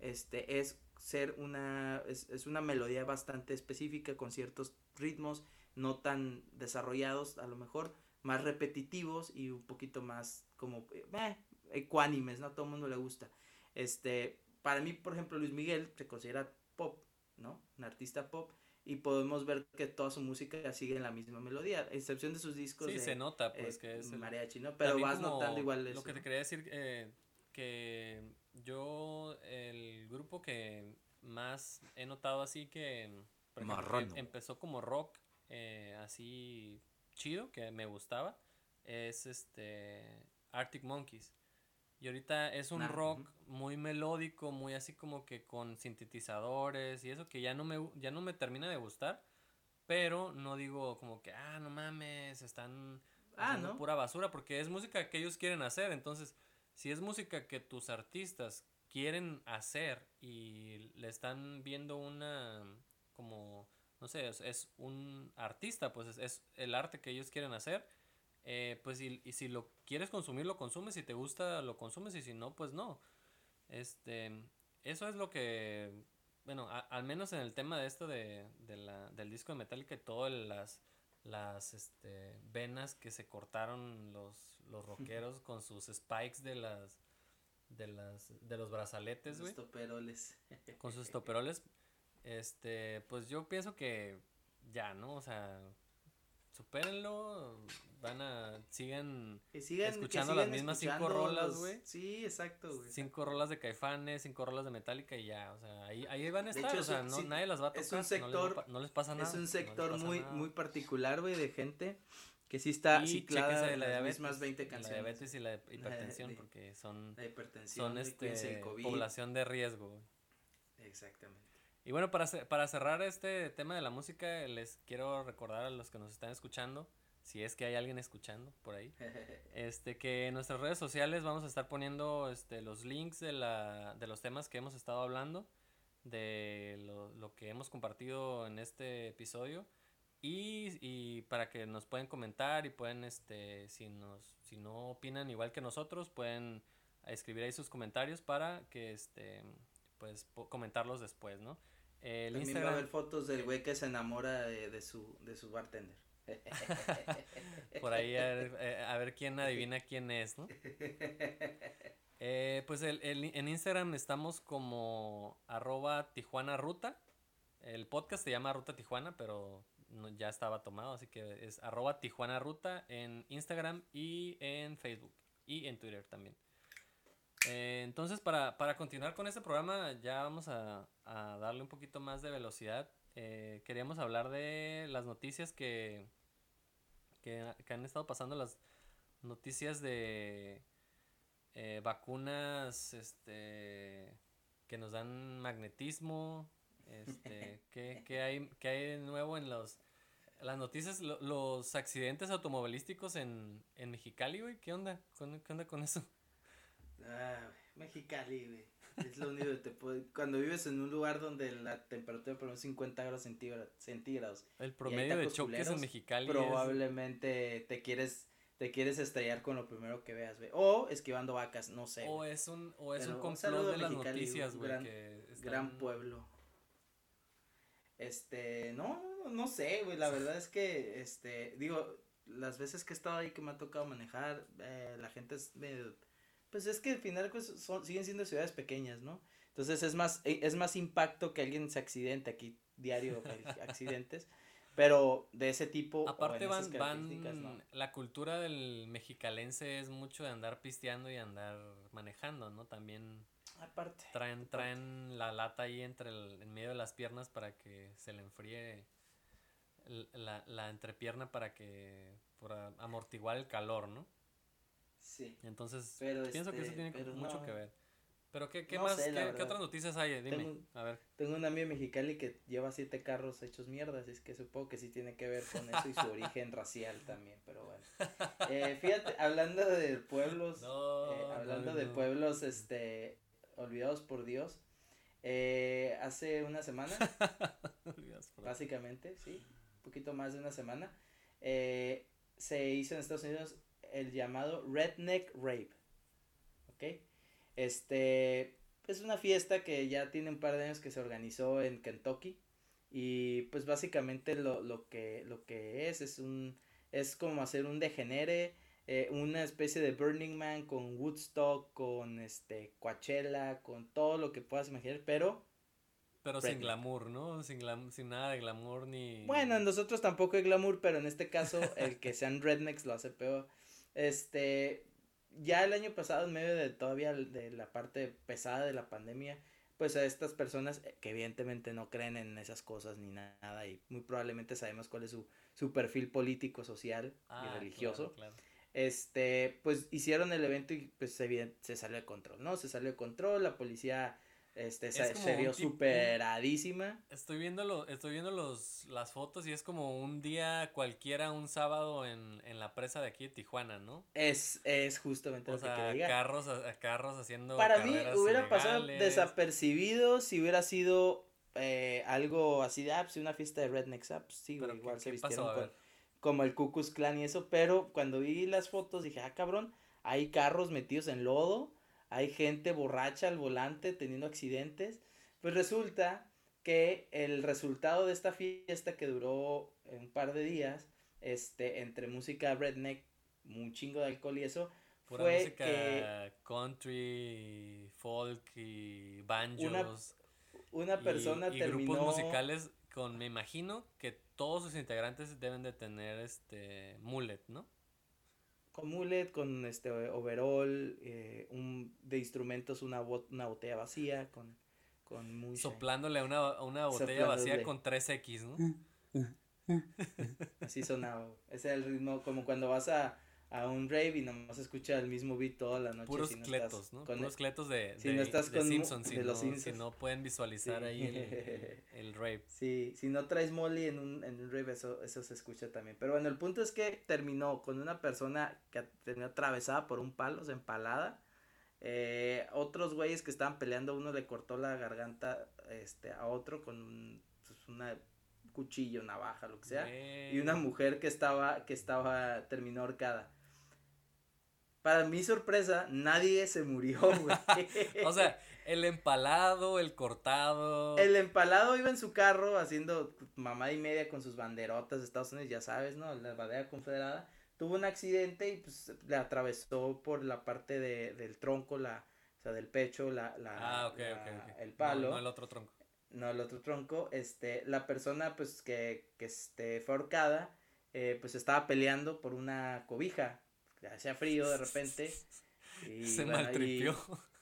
S2: este, es ser una, es, es una melodía bastante específica con ciertos ritmos no tan desarrollados a lo mejor, más repetitivos y un poquito más como eh, ecuánimes, ¿no? A todo el mundo le gusta. Este, para mí, por ejemplo, Luis Miguel se considera pop, ¿no? Un artista pop y podemos ver que toda su música sigue en la misma melodía, excepción de sus discos.
S1: Sí, se nota, pues,
S2: eh,
S1: que es. El...
S2: Mariachi, ¿no? Pero vas notando igual eso.
S1: Lo que te quería decir, eh, que yo, el grupo que más he notado así que. Ejemplo, em, empezó como rock, eh, así chido, que me gustaba, es este. Arctic Monkeys. Y ahorita es un rock muy melódico, muy así como que con sintetizadores y eso que ya no me, ya no me termina de gustar. Pero no digo como que, ah, no mames, están ah, ¿no? pura basura, porque es música que ellos quieren hacer. Entonces, si es música que tus artistas quieren hacer y le están viendo una, como, no sé, es, un artista, pues es, es el arte que ellos quieren hacer eh, pues y, y, si lo quieres consumir, lo consumes, si te gusta, lo consumes y si no, pues no. Este, eso es lo que, bueno, al menos en el tema de esto de, de la, del disco de Metallica y todas las, las este, venas que se cortaron los, los rockeros con sus spikes de las, de las, de los brazaletes, güey.
S2: Estoperoles.
S1: Con sus estoperoles, este, pues yo pienso que ya, ¿no? O sea, supérenlo, van a, sigan, escuchando las mismas cinco rolas, güey.
S2: Sí, exacto, güey.
S1: Cinco rolas de Caifanes, cinco rolas de Metallica y ya, o sea, ahí, ahí van a estar, o sea, no, nadie las va a tocar,
S2: es un sector,
S1: no, les, pasa nada.
S2: Es un sector muy, muy particular, güey, de gente que sí está ciclada
S1: de la
S2: las
S1: diabetes,
S2: mismas 20 canciones.
S1: La diabetes y la hipertensión, porque son,
S2: la hipertensión,
S1: son este, población de riesgo.
S2: Exactamente.
S1: Y bueno, para, para cerrar este tema de la música, les quiero recordar a los que nos están escuchando, si es que hay alguien escuchando por ahí, este, que en nuestras redes sociales vamos a estar poniendo este, los links de, la, de los temas que hemos estado hablando, de lo, lo que hemos compartido en este episodio. Y, y, para que nos pueden comentar y pueden, este, si, nos, si no opinan igual que nosotros, pueden escribir ahí sus comentarios para que, este, pues, comentarlos después, ¿no?
S2: El También Instagram... va a haber fotos del güey que se enamora de, de, su, de su bartender.
S1: Por ahí a ver, eh, a ver, quién adivina quién es, ¿no? Eh, pues el, el, en Instagram estamos como arroba Tijuana Ruta. El podcast se llama Ruta Tijuana, pero no, ya estaba tomado, así que es arroba Tijuana Ruta en Instagram y en Facebook y en Twitter también. Eh, entonces, para, para, continuar con este programa, ya vamos a, a darle un poquito más de velocidad. Eh, queríamos hablar de las noticias que, que, han estado pasando, las noticias de eh, vacunas este, que nos dan magnetismo. Este, ¿qué, qué, hay, ¿Qué hay de nuevo en los, las noticias? los accidentes automovilísticos en, en Mexicali, güey. ¿Qué onda? ¿Qué onda con eso?
S2: Ah, Mexicali, güey. Es lo único que te puede. Cuando vives en un lugar donde la temperatura por 50 grados centígrados.
S1: El promedio de choques en Mexicali.
S2: Probablemente te quieres te quieres estrellar con lo primero que veas, güey. O esquivando vacas, no sé.
S1: O es un, o es un complot de las noticias, güey.
S2: Gran, gran pueblo. Este, no, no sé, güey. La verdad es que, este, digo, las veces que he estado ahí que me ha tocado manejar, eh, la gente es medio pues es que al final pues, son, siguen siendo ciudades pequeñas, ¿no? Entonces es más, e, es más impacto que alguien se accidente aquí diario accidentes, pero de ese tipo.
S1: Aparte van, van, la cultura del mexicalense es mucho de andar pisteando y andar manejando, ¿no? También.
S2: Aparte.
S1: Traen, traen la lata ahí entre el, en medio de las piernas para que se le enfríe la, la entrepierna para que, por amortiguar el calor, ¿no?
S2: Sí.
S1: Entonces, pienso que eso este, tiene mucho que ver. Pero ¿qué, qué más, qué, otras noticias hay? Dime,
S2: tengo,
S1: a ver.
S2: Tengo un amigo mexicali que lleva siete carros hechos mierdas, es que supongo que sí tiene que ver con eso y su origen racial también, pero bueno. Eh, fíjate, hablando de pueblos, eh, hablando de pueblos, este, olvidados por Dios, eh, hace una semana, básicamente, sí, un poquito más de una semana, se hizo en Estados Unidos el llamado Redneck Rave. ¿Ok? Este es una fiesta que ya tiene un par de años que se organizó en Kentucky. Y pues básicamente lo, lo, que, lo que es es un es como hacer un degenere, eh, una especie de Burning Man con Woodstock, con este Coachella, con todo lo que puedas imaginar, pero
S1: pero sin glamour, ¿no? Sin, sin nada de glamour ni...
S2: Bueno, en nosotros tampoco hay glamour, pero en este caso el que sean rednecks lo hace peor. Este, ya el año pasado, en medio de todavía de la parte pesada de la pandemia, pues a estas personas que evidentemente no creen en esas cosas ni nada y muy probablemente sabemos cuál es su, su perfil político, social y ah, religioso. Este, pues hicieron el evento y pues se, se salió de control, ¿no? Se salió de control, la policía este, se vio superadísima.
S1: Estoy viendo, lo, estoy viendo los, las fotos y es como un día cualquiera, un sábado en, en la presa de aquí de Tijuana, ¿no?
S2: Es, es justamente
S1: lo que quería Carros, a, carros haciendo.
S2: Para mí hubiera pasado desapercibido si hubiera sido eh, algo así de, ah, pues una fiesta de Rednecks, ah, pues sí, igual se vistieron como el Cucus Clan y eso, pero cuando vi las fotos dije, ah, cabrón, hay carros metidos en lodo hay gente borracha al volante teniendo accidentes. Pues resulta que el resultado de esta fiesta que duró un par de días, este, entre música redneck, un chingo de alcohol y eso, fue música que
S1: country, folk y banjos.
S2: Una, una persona
S1: y, grupos musicales con, me imagino que todos sus integrantes deben de tener este mullet, ¿no?
S2: Con mullet, con este overall, eh, un, de instrumentos una, una botella vacía, con, con
S1: Soplándole a una, una botella vacía con 3X, ¿no?
S2: Así sonaba. Ese es el ritmo, como cuando vas a, a un rave y nomás escucha el mismo beat toda la noche.
S1: Puros si no cletos, ¿no? Puros cletos de, si no estás con Simpsons, si, no, si no pueden visualizar ahí el, el, rave.
S2: Sí, si no traes Molly en un, en un rave, eso, eso se escucha también. Pero bueno, el punto es que terminó con una persona que tenía atravesada por un palo, o empalada. Eh, otros güeyes que estaban peleando, uno le cortó la garganta este, a otro con un, pues, una cuchillo, navaja, lo que sea. Y una mujer que estaba, que estaba, terminó ahorcada para mi sorpresa, nadie se murió, güey.
S1: o sea, el empalado, el cortado.
S2: El empalado iba en su carro haciendo mamá y media con sus banderotas de Estados Unidos, ya sabes, ¿no? La bandera confederada. Tuvo un accidente y pues le atravesó por la parte de, del tronco, la, o sea, del pecho, la, la,
S1: ah,
S2: el palo.
S1: No, el otro tronco.
S2: No, el otro tronco. Este, la persona pues que, que este, fue ahorcada, eh, pues estaba peleando por una cobija hacía frío de repente.
S1: Y, Se maltripió.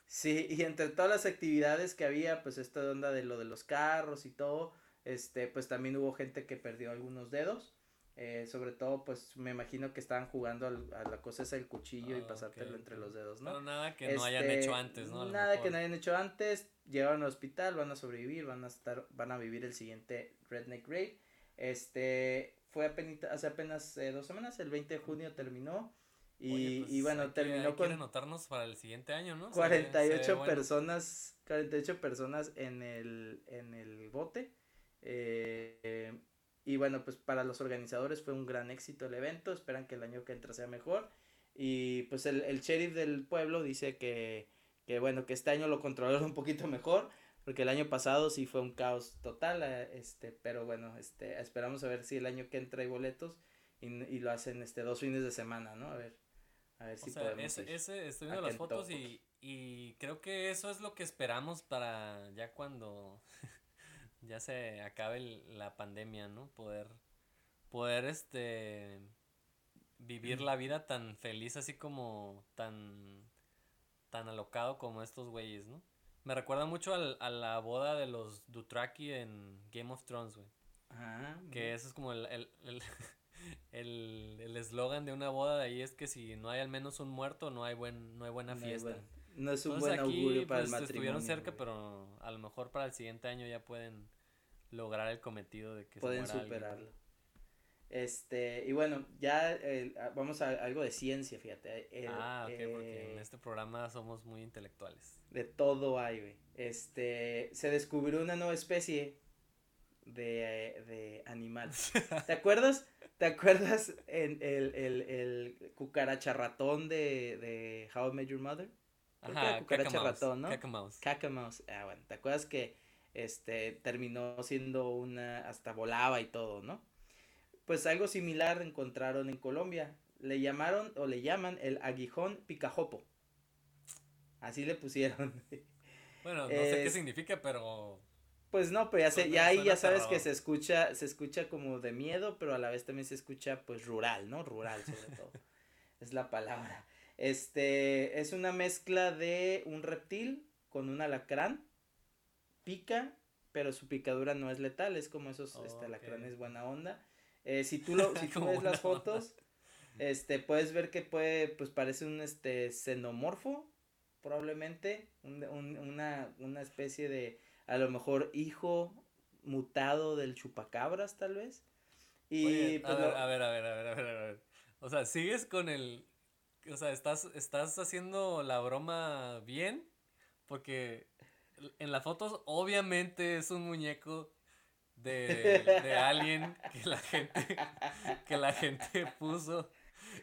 S2: sí, y entre todas las actividades que había, pues esta onda de lo de los carros y todo, este, pues también hubo gente que perdió algunos dedos. Eh, sobre todo, pues me imagino que estaban jugando a la cosa esa del cuchillo y ah, pasártelo entre los dedos, ¿no?
S1: Pero nada que no hayan este, hecho antes, ¿no?
S2: Nada que no hayan hecho antes, llegaron al hospital, van a sobrevivir, van a estar, van a vivir el siguiente Redneck Raid. Este, fue apenas, hace apenas eh, dos semanas, el 20 de junio terminó. Y, pues, y bueno, terminó con...
S1: anotarnos para el siguiente año, ¿no?
S2: 48 personas, 48 personas en el, en el bote. Eh, y bueno, pues para los organizadores fue un gran éxito el evento, esperan que el año que entra sea mejor. Y pues el, el sheriff del pueblo dice que, que bueno, que este año lo controlaron un poquito mejor, porque el año pasado sí fue un caos total, eh, este, pero bueno, este, esperamos a ver si el año que entra hay boletos y, y lo hacen este dos fines de semana, ¿no? A ver a ver si podemos.
S1: Ese, estoy viendo las fotos y, y creo que eso es lo que esperamos para ya cuando ya se acabe la pandemia, ¿no? Poder, poder este, vivir la vida tan feliz así como tan, tan alocado como estos güeyes, ¿no? Me recuerda mucho al, a la boda de los Dutraki en Game of Thrones, güey. Ah, que eso es como el, el, el el eslogan de una boda de ahí es que si no hay al menos un muerto, no hay buen no hay buena fiesta.
S2: no es un buen augurio para el pues, matrimonio.
S1: Estuvieron cerca, pero a lo mejor para el siguiente año ya pueden lograr el cometido de que
S2: pueden superarlo. Este, y bueno, ya eh, vamos a algo de ciencia, fíjate.
S1: ah, ok, porque en eh, este programa somos muy intelectuales.
S2: De todo hay, güey. Este, se descubrió una nueva especie de, de animal. ¿Te acuerdas? ¿Te acuerdas en el, el, el cucaracha ratón de, de How I Met Your Mother?
S1: Ajá, cucaracha ratón,
S2: ¿no? Cacamouse. Cacamouse. Ah, bueno, ¿te acuerdas que este terminó siendo una hasta volaba y todo, ¿no? pues algo similar encontraron en Colombia. Le llamaron o le llaman el aguijón picajopo. Así le pusieron.
S1: Bueno, no sé qué significa, pero
S2: pues no, pero ya, ya ahí ya sabes que se escucha, se escucha como de miedo, pero a la vez también se escucha pues rural, ¿no? Rural sobre todo. es la palabra. Este, es una mezcla de un reptil con un alacrán. Pica, pero su picadura no es letal, es como esos este alacranes buena onda. Eh, si tú lo, si tú ves las fotos, este, puedes ver que puede, pues parece un este xenomorfo, probablemente, una, una especie de a lo mejor hijo mutado del chupacabras tal vez.
S1: Y pues, a, ver, a, ver, a ver, a ver, a ver, a ver. O sea, sigues con el o sea, estás estás haciendo la broma bien porque en las fotos obviamente es un muñeco de, de alguien que la gente que la gente puso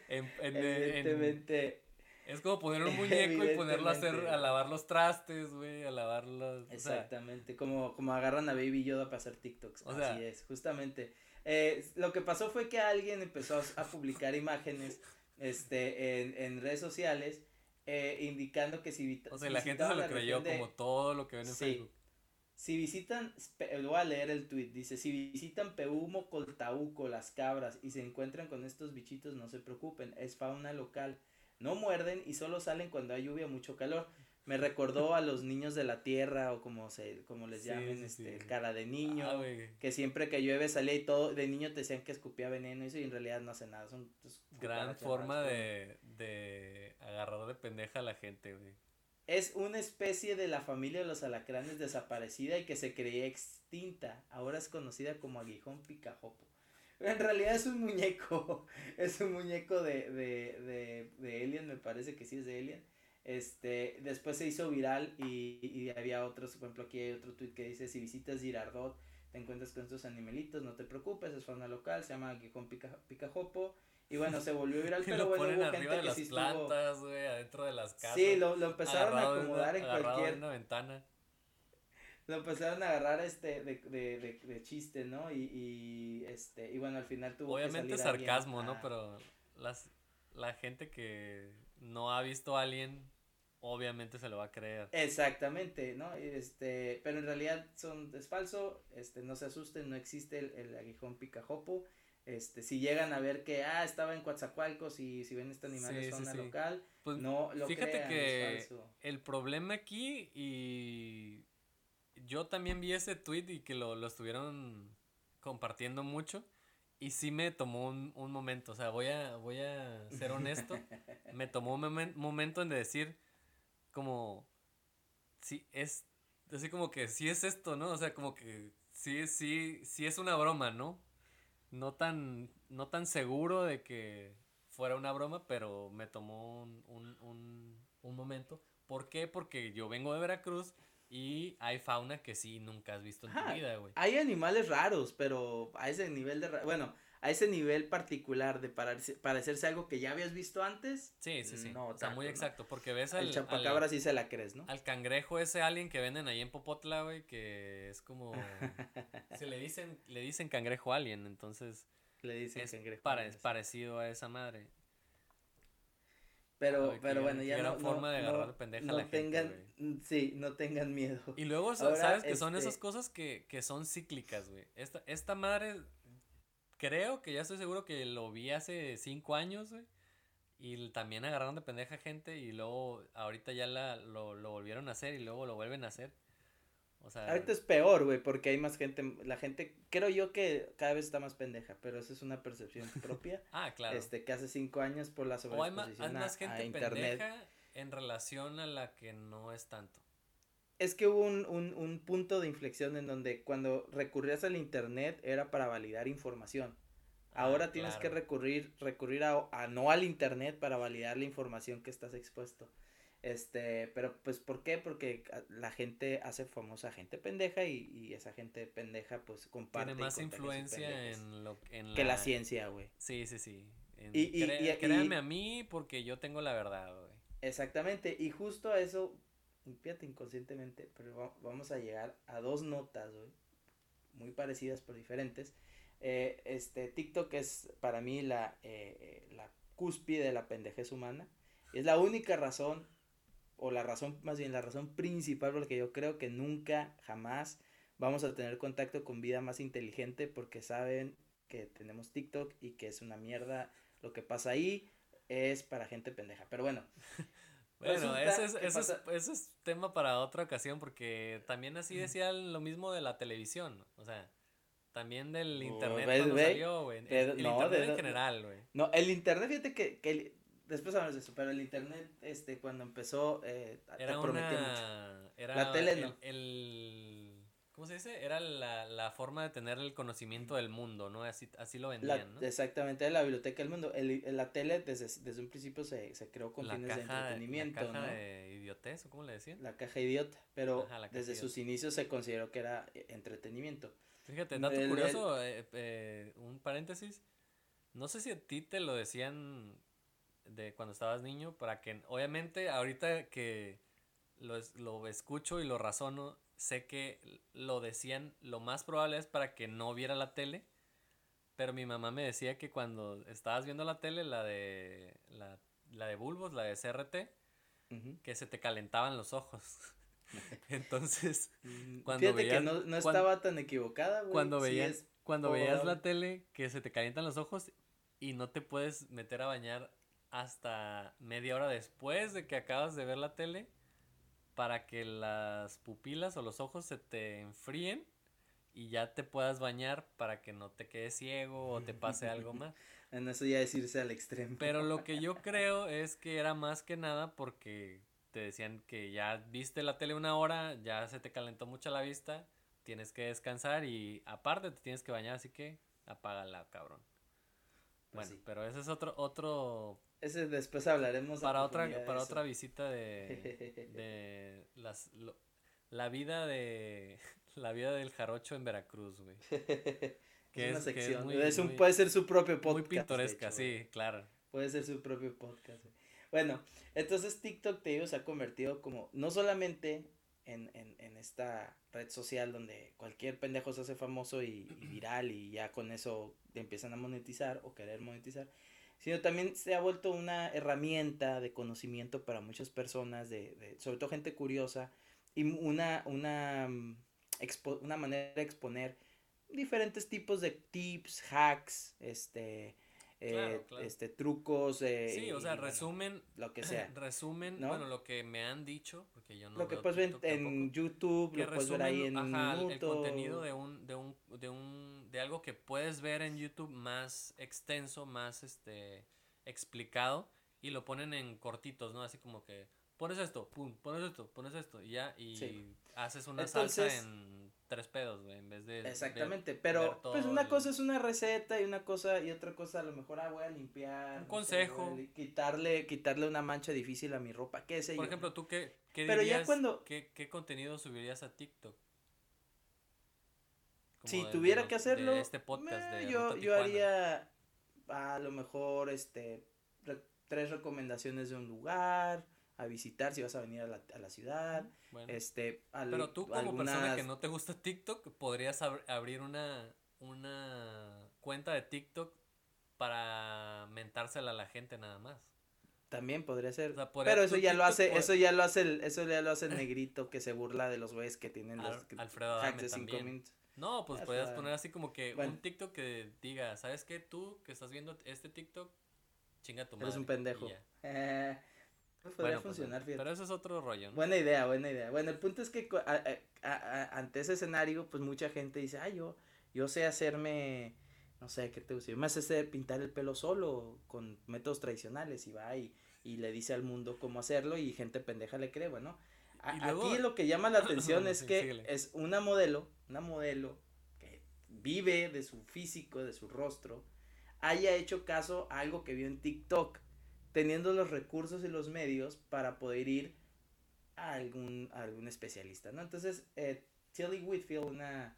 S1: en, en, Evidentemente. Es como poner un muñeco y ponerlo a hacer, a lavar los trastes, güey, a lavar los...
S2: Exactamente, como, como agarran a Baby Yoda para hacer TikToks. Así es, justamente. Eh, lo que pasó fue que alguien empezó a, publicar imágenes este, en, en redes sociales eh, indicando que si...
S1: O sea, la gente se lo creyó como todo lo que ven en Facebook.
S2: Si visitan, lo voy a leer el tweet, dice, si visitan Peumo, Coltauco, Las Cabras y se encuentran con estos bichitos, no se preocupen, es fauna local no muerden y solo salen cuando hay lluvia o mucho calor. Me recordó a los niños de la tierra o como se como les llamen, este, cara de niño, ah, que siempre que llueve salía y todo, de niño te decían que escupía veneno y eso y en realidad no hace nada, son pues,
S1: gran forma de, de agarrar de pendeja a la gente, güey.
S2: Es una especie de la familia de los alacranes desaparecida y que se creía extinta, ahora es conocida como aguijón picajopo. En realidad es un muñeco. Es un muñeco de, de, de, de Alien, me parece que sí es de Alien. Este, después se hizo viral y, y había otros, por ejemplo, aquí hay otro tweet que dice, si visitas Girardot, te encuentras con estos animalitos, no te preocupes, es fauna local, se llama Gijón Pica, Picajopo. Y bueno, se volvió viral, pero bueno, hubo gente que sí
S1: plantas, güey, adentro de las casas.
S2: Sí, lo, lo empezaron a acomodar en cualquier...
S1: una ventana
S2: lo empezaron a agarrar este de, de, de, de chiste, ¿no? Y, y, este y bueno, al final tuvo
S1: Obviamente que salir sarcasmo, ¿no? Pero las la gente que no ha visto a alguien obviamente se lo va a creer.
S2: Exactamente, ¿no? Este, pero en realidad son es falso, este no se asusten, no existe el, el aguijón picajopo. Este, si llegan a ver que ah estaba en Coatzacoalcos y si ven este animal en zona local, pues no lo fíjate que
S1: el problema aquí y yo también vi ese tweet y que lo, lo estuvieron compartiendo mucho. Y sí me tomó un, un, momento, o sea, voy a, voy a ser honesto, me tomó un momento en decir como, sí, es, así como que sí es esto, ¿no? O sea, como que sí, sí, sí es una broma, ¿no? No tan, no tan seguro de que fuera una broma, pero me tomó un, un, un, un momento. ¿Por qué? Porque yo vengo de Veracruz y hay fauna que sí nunca has visto en tu vida, güey.
S2: Hay animales raros, pero a ese nivel de... Bueno, a ese nivel particular de parecerse algo que ya habías visto antes.
S1: Sí, sí, sí. No, Está muy exacto, porque ves al...
S2: El chapacabra sí se la crees, ¿no?
S1: Al cangrejo ese alien que venden ahí en Popotla, güey, que es como... se le dicen, le dicen cangrejo alien, entonces...
S2: Le dicen cangrejo.
S1: parecido a esa madre.
S2: Pero, pero bueno, ya no, forma de agarrar no, pendeja no tengan, sí, no tengan miedo.
S1: Y luego, ¿sabes que son esas este cosas que, que son cíclicas, güey? Esta, esta madre, creo que ya estoy seguro que lo vi hace cinco años, güey. Y también agarraron de pendeja gente y luego ahorita ya la, lo, lo volvieron a hacer y luego lo vuelven a hacer.
S2: Ahorita es peor, güey, porque hay más gente, la gente, creo yo que cada vez está más pendeja, pero eso es una percepción propia.
S1: ah, claro.
S2: Este, que hace cinco años por la sobreexposición o hay, más gente internet. pendeja
S1: en relación a la que no es tanto.
S2: Es que hubo un, un, un punto de inflexión en donde cuando recurrías al internet era para validar información. Ah, Ahora tienes que recurrir, recurrir a, a no al internet para validar la información que estás expuesto. Este, pero pues ¿por qué? Porque la gente hace famosa gente pendeja y, y esa gente pendeja pues comparte.
S1: Tiene más influencia en lo en
S2: que la, ciencia, güey.
S1: Sí, sí, sí. y, y, créanme a mí porque yo tengo la verdad, güey.
S2: Exactamente, y justo a eso, fíjate inconscientemente, pero vamos a llegar a dos notas, güey, muy parecidas pero diferentes. eh, este, TikTok es para mí la, eh, la cúspide de la pendejez humana. Es la única razón, o la razón, más bien la razón principal porque yo creo que nunca, jamás vamos a tener contacto con vida más inteligente porque saben que tenemos TikTok y que es una mierda lo que pasa ahí es para gente pendeja. Pero bueno.
S1: bueno, ese es, ese, es, tema para otra ocasión porque también así decía lo mismo de la televisión. O sea, también del internet cuando salió, güey. El, no, internet en general, güey.
S2: No, el internet, fíjate que, que después hablamos de eso, pero el internet, este, cuando empezó, eh,
S1: era una, Era la tele no. el ¿Cómo se dice? Era la, la, forma de tener el conocimiento del mundo, ¿no? Así, así lo vendían, ¿no?
S2: Exactamente, la biblioteca del mundo. El, la tele desde, desde un principio se, se creó con fines de entretenimiento,
S1: la caja de idiotez, ¿o cómo le decían?
S2: La caja idiota, pero desde sus inicios se consideró que era eh, entretenimiento.
S1: Fíjate, dato curioso, eh, eh, un paréntesis, no sé si a ti te lo decían de cuando estabas niño, para que, obviamente, ahorita que lo, lo escucho y lo razono, sé que lo decían, lo más probable es para que no viera la tele, pero mi mamá me decía que cuando estabas viendo la tele, la de, la, la de bulbos, la de CRT, que se te calentaban los ojos. Entonces,
S2: mm, cuando Fíjate que no, no estaba tan equivocada, güey.
S1: Cuando veías, cuando veías la tele, que se te calientan los ojos y no te puedes meter a bañar hasta media hora después de que acabas de ver la tele para que las pupilas o los ojos se te enfríen y ya te puedas bañar para que no te quedes ciego o te pase algo más.
S2: En eso ya decirse al extremo.
S1: Pero lo que yo creo es que era más que nada porque te decían que ya viste la tele una hora, ya se te calentó mucho la vista, tienes que descansar y aparte te tienes que bañar, así que apágala, cabrón. Pues bueno, pero ese es otro otro
S2: ese después hablaremos.
S1: Para otra, para otra visita de, de las, la vida de, la vida del jarocho en Veracruz, güey.
S2: Que es, una sección. es un, puede ser su propio podcast.
S1: Muy pintoresca, sí, claro.
S2: Puede ser su propio podcast. Bueno, entonces TikTok, te digo, se ha convertido como, no solamente en, en, en esta red social donde cualquier pendejo se hace famoso y viral y ya con eso empiezan a monetizar o querer monetizar, sino también se ha vuelto una herramienta de conocimiento para muchas personas, de, de sobre todo gente curiosa, y una, una, mm, una manera de exponer diferentes tipos de tips, hacks, este, eh, este trucos eh,
S1: sí o sea resumen
S2: lo que sea
S1: resumen bueno lo que me han dicho porque yo no
S2: lo que puedes ver en YouTube lo puedes ver ahí en
S1: ajá, el contenido de un de un de un de algo que puedes ver en YouTube más extenso más este explicado y lo ponen en cortitos no así como que pones esto pum pones esto pones esto y ya y haces una salsa en tres pedos, güey, en vez de...
S2: Exactamente, pero pues una cosa es una receta y una cosa y otra cosa a lo mejor, ah, voy a limpiar.
S1: Un consejo.
S2: quitarle, quitarle una mancha difícil a mi ropa, qué sé
S1: Por ejemplo, ¿tú qué, qué pero ya cuando... ¿qué, ¿Qué contenido subirías a TikTok?
S2: Si tuviera que hacerlo, este podcast de yo, yo haría a lo mejor, este, tres recomendaciones de un lugar, a visitar si vas a venir a la, a la ciudad. Este,
S1: Pero tú como persona que no te gusta TikTok, podrías abrir una, una cuenta de TikTok para mentársela a la gente nada más.
S2: También podría ser. pero eso ya lo hace, eso ya lo hace el, eso ya lo hace el negrito que se burla de los güeyes que tienen los
S1: Alfredo hacks de cinco minutos. No, pues podrías poner así como que un TikTok que diga, ¿sabes qué? Tú que estás viendo este TikTok, chinga tu madre.
S2: Eres un pendejo.
S1: Pues podría pues, funcionar, Pero eso es otro rollo,
S2: Buena idea, buena idea. Bueno, el punto es que ante ese escenario, pues mucha gente dice, ay, yo, yo sé hacerme, no sé, ¿qué te gusta? Yo me sé pintar el pelo solo con métodos tradicionales y va y, y le dice al mundo cómo hacerlo y gente pendeja le cree, bueno. Aquí lo que llama la atención es que es una modelo, una modelo que vive de su físico, de su rostro, haya hecho caso a algo que vio en TikTok teniendo los recursos y los medios para poder ir a algún, algún especialista, ¿no? Entonces, eh, Tilly Whitfield, una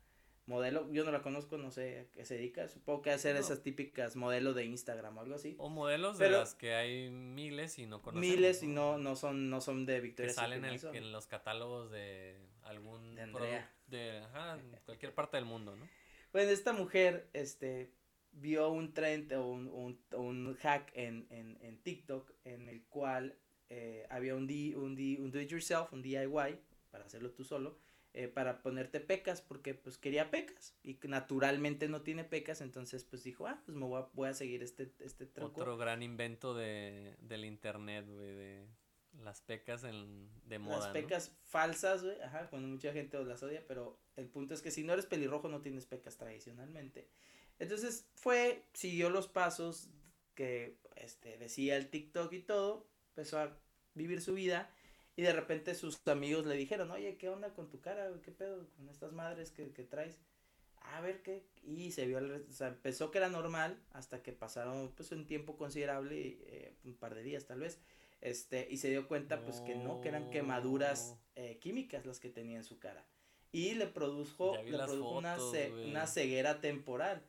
S2: modelo, yo no la conozco, no sé a qué se dedica, supongo que hacer esas típicas modelos de Instagram o algo así.
S1: O modelos de las que hay miles y no conocemos.
S2: Miles y no, no son, no son de Victoria.
S1: Que salen en, los catálogos de algún de, de ajá, cualquier parte del mundo, ¿no?
S2: Bueno, esta mujer, este, vio un trend o un, un, hack en, en, en, TikTok en el cual eh, había un, un, un do it yourself, un DIY, para hacerlo tú solo, eh, para ponerte pecas, porque pues quería pecas y naturalmente no tiene pecas, entonces pues dijo, ah, pues me voy a, voy a seguir este, este
S1: truco. Otro gran invento de, del internet, güey, de las pecas en, de moda.
S2: Las pecas falsas, güey, ajá, cuando mucha gente las odia, pero el punto es que si no eres pelirrojo no tienes pecas tradicionalmente. Entonces fue, siguió los pasos que este, decía el TikTok y todo, empezó a vivir su vida y de repente sus amigos le dijeron, oye, ¿qué onda con tu cara? ¿Qué pedo con estas madres que, que traes? A ver qué. Y se vio, o sea, empezó que era normal hasta que pasaron pues un tiempo considerable, eh, un par de días tal vez, este, y se dio cuenta pues que no, que eran quemaduras eh, químicas las que tenía en su cara. Y le produjo, le produjo una, una ceguera temporal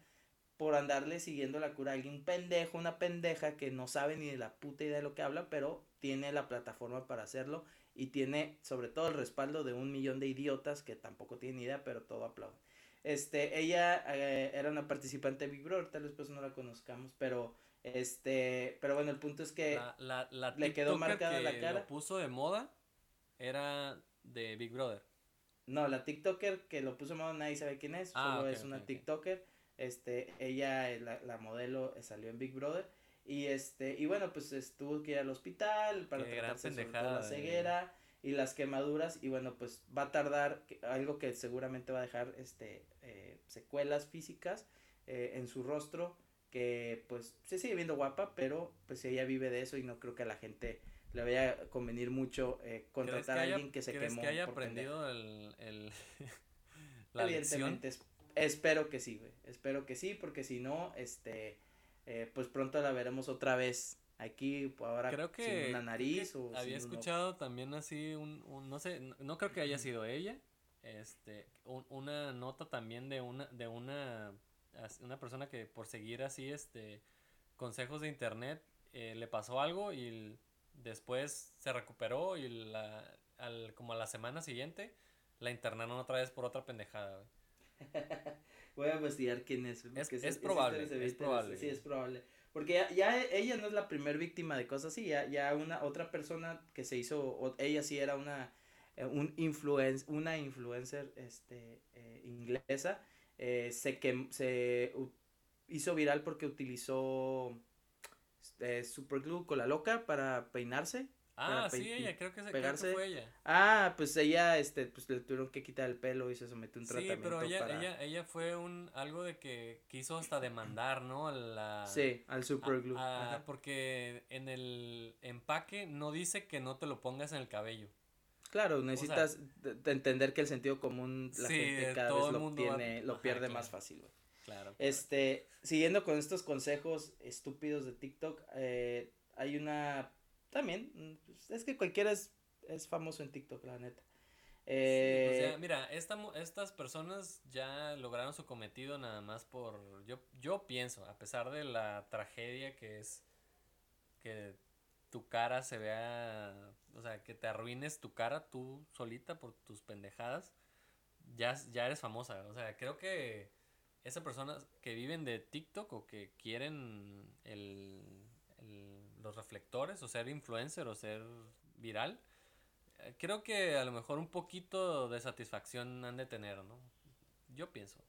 S2: por andarle siguiendo la cura a alguien pendejo, una pendeja que no sabe ni de la puta idea de lo que habla, pero tiene la plataforma para hacerlo y tiene sobre todo el respaldo de un millón de idiotas que tampoco tienen idea, pero todo aplauden. Este, ella eh, era una participante de Big Brother, tal vez pues no la conozcamos, pero este, pero bueno, el punto es que
S1: le quedó marcada la cara. Lo puso de moda era de Big Brother.
S2: No, la TikToker que lo puso de moda nadie sabe quién es, ah, solo es una TikToker este, ella, eh, la, la modelo, eh, salió en Big Brother. Y este, y bueno, pues estuvo que ir al hospital para tratarse de la ceguera y las quemaduras. Y bueno, pues va a tardar algo que seguramente va a dejar este eh, secuelas físicas en su rostro. Que pues se sigue viendo guapa, pero pues ella vive de eso y no creo que a la gente le vaya a convenir mucho contratar a alguien que se quemó.
S1: que haya aprendido el, el
S2: la Evidentemente, Espero que sí, güey. Espero que sí, porque si no, este, eh, pues pronto la veremos otra vez aquí, ahora creo que, sin una nariz o
S1: Había escuchado también así un, un, no sé, no, creo que haya sido ella, este, una nota también de una, de una, una persona que por seguir así, este, consejos de internet, eh, le pasó algo y después se recuperó y la, al, como a la semana siguiente la internaron otra vez por otra pendejada, güey.
S2: Voy a investigar quién es.
S1: Es, probable, es probable.
S2: Sí, es probable. Porque ya, ella no es la primer víctima de cosas así, ya, ya una otra persona que se hizo, ella sí era una, eh, un influen, una influencer este, eh, inglesa, eh, se, que, se hizo viral porque utilizó eh, superglue con la loca para peinarse
S1: Ah, sí, ella, creo que, pegarse. fue ella.
S2: Ah, pues ella, este, pues le tuvieron que quitar el pelo y se sometió a un tratamiento.
S1: Sí, pero ella, ella, ella fue un, algo de que quiso hasta demandar, ¿no? La,
S2: sí, al superglue.
S1: porque en el empaque no dice que no te lo pongas en el cabello.
S2: Claro, necesitas entender que el sentido común la gente cada vez lo tiene, lo pierde más fácil, güey. Claro, Este, siguiendo con estos consejos estúpidos de TikTok, eh, hay una también, mm, pues, es que cualquiera es, es famoso en TikTok, la neta.
S1: Eh, mira, esta, estas personas ya lograron su cometido nada más por, yo, yo pienso, a pesar de la tragedia que es que tu cara se vea, o sea, que te arruines tu cara tú solita por tus pendejadas, ya, ya eres famosa. O sea, creo que esas personas que viven de TikTok o que quieren el los reflectores o ser influencer o ser viral, eh, creo que a lo mejor un poquito de satisfacción han de tener, ¿no? Yo pienso.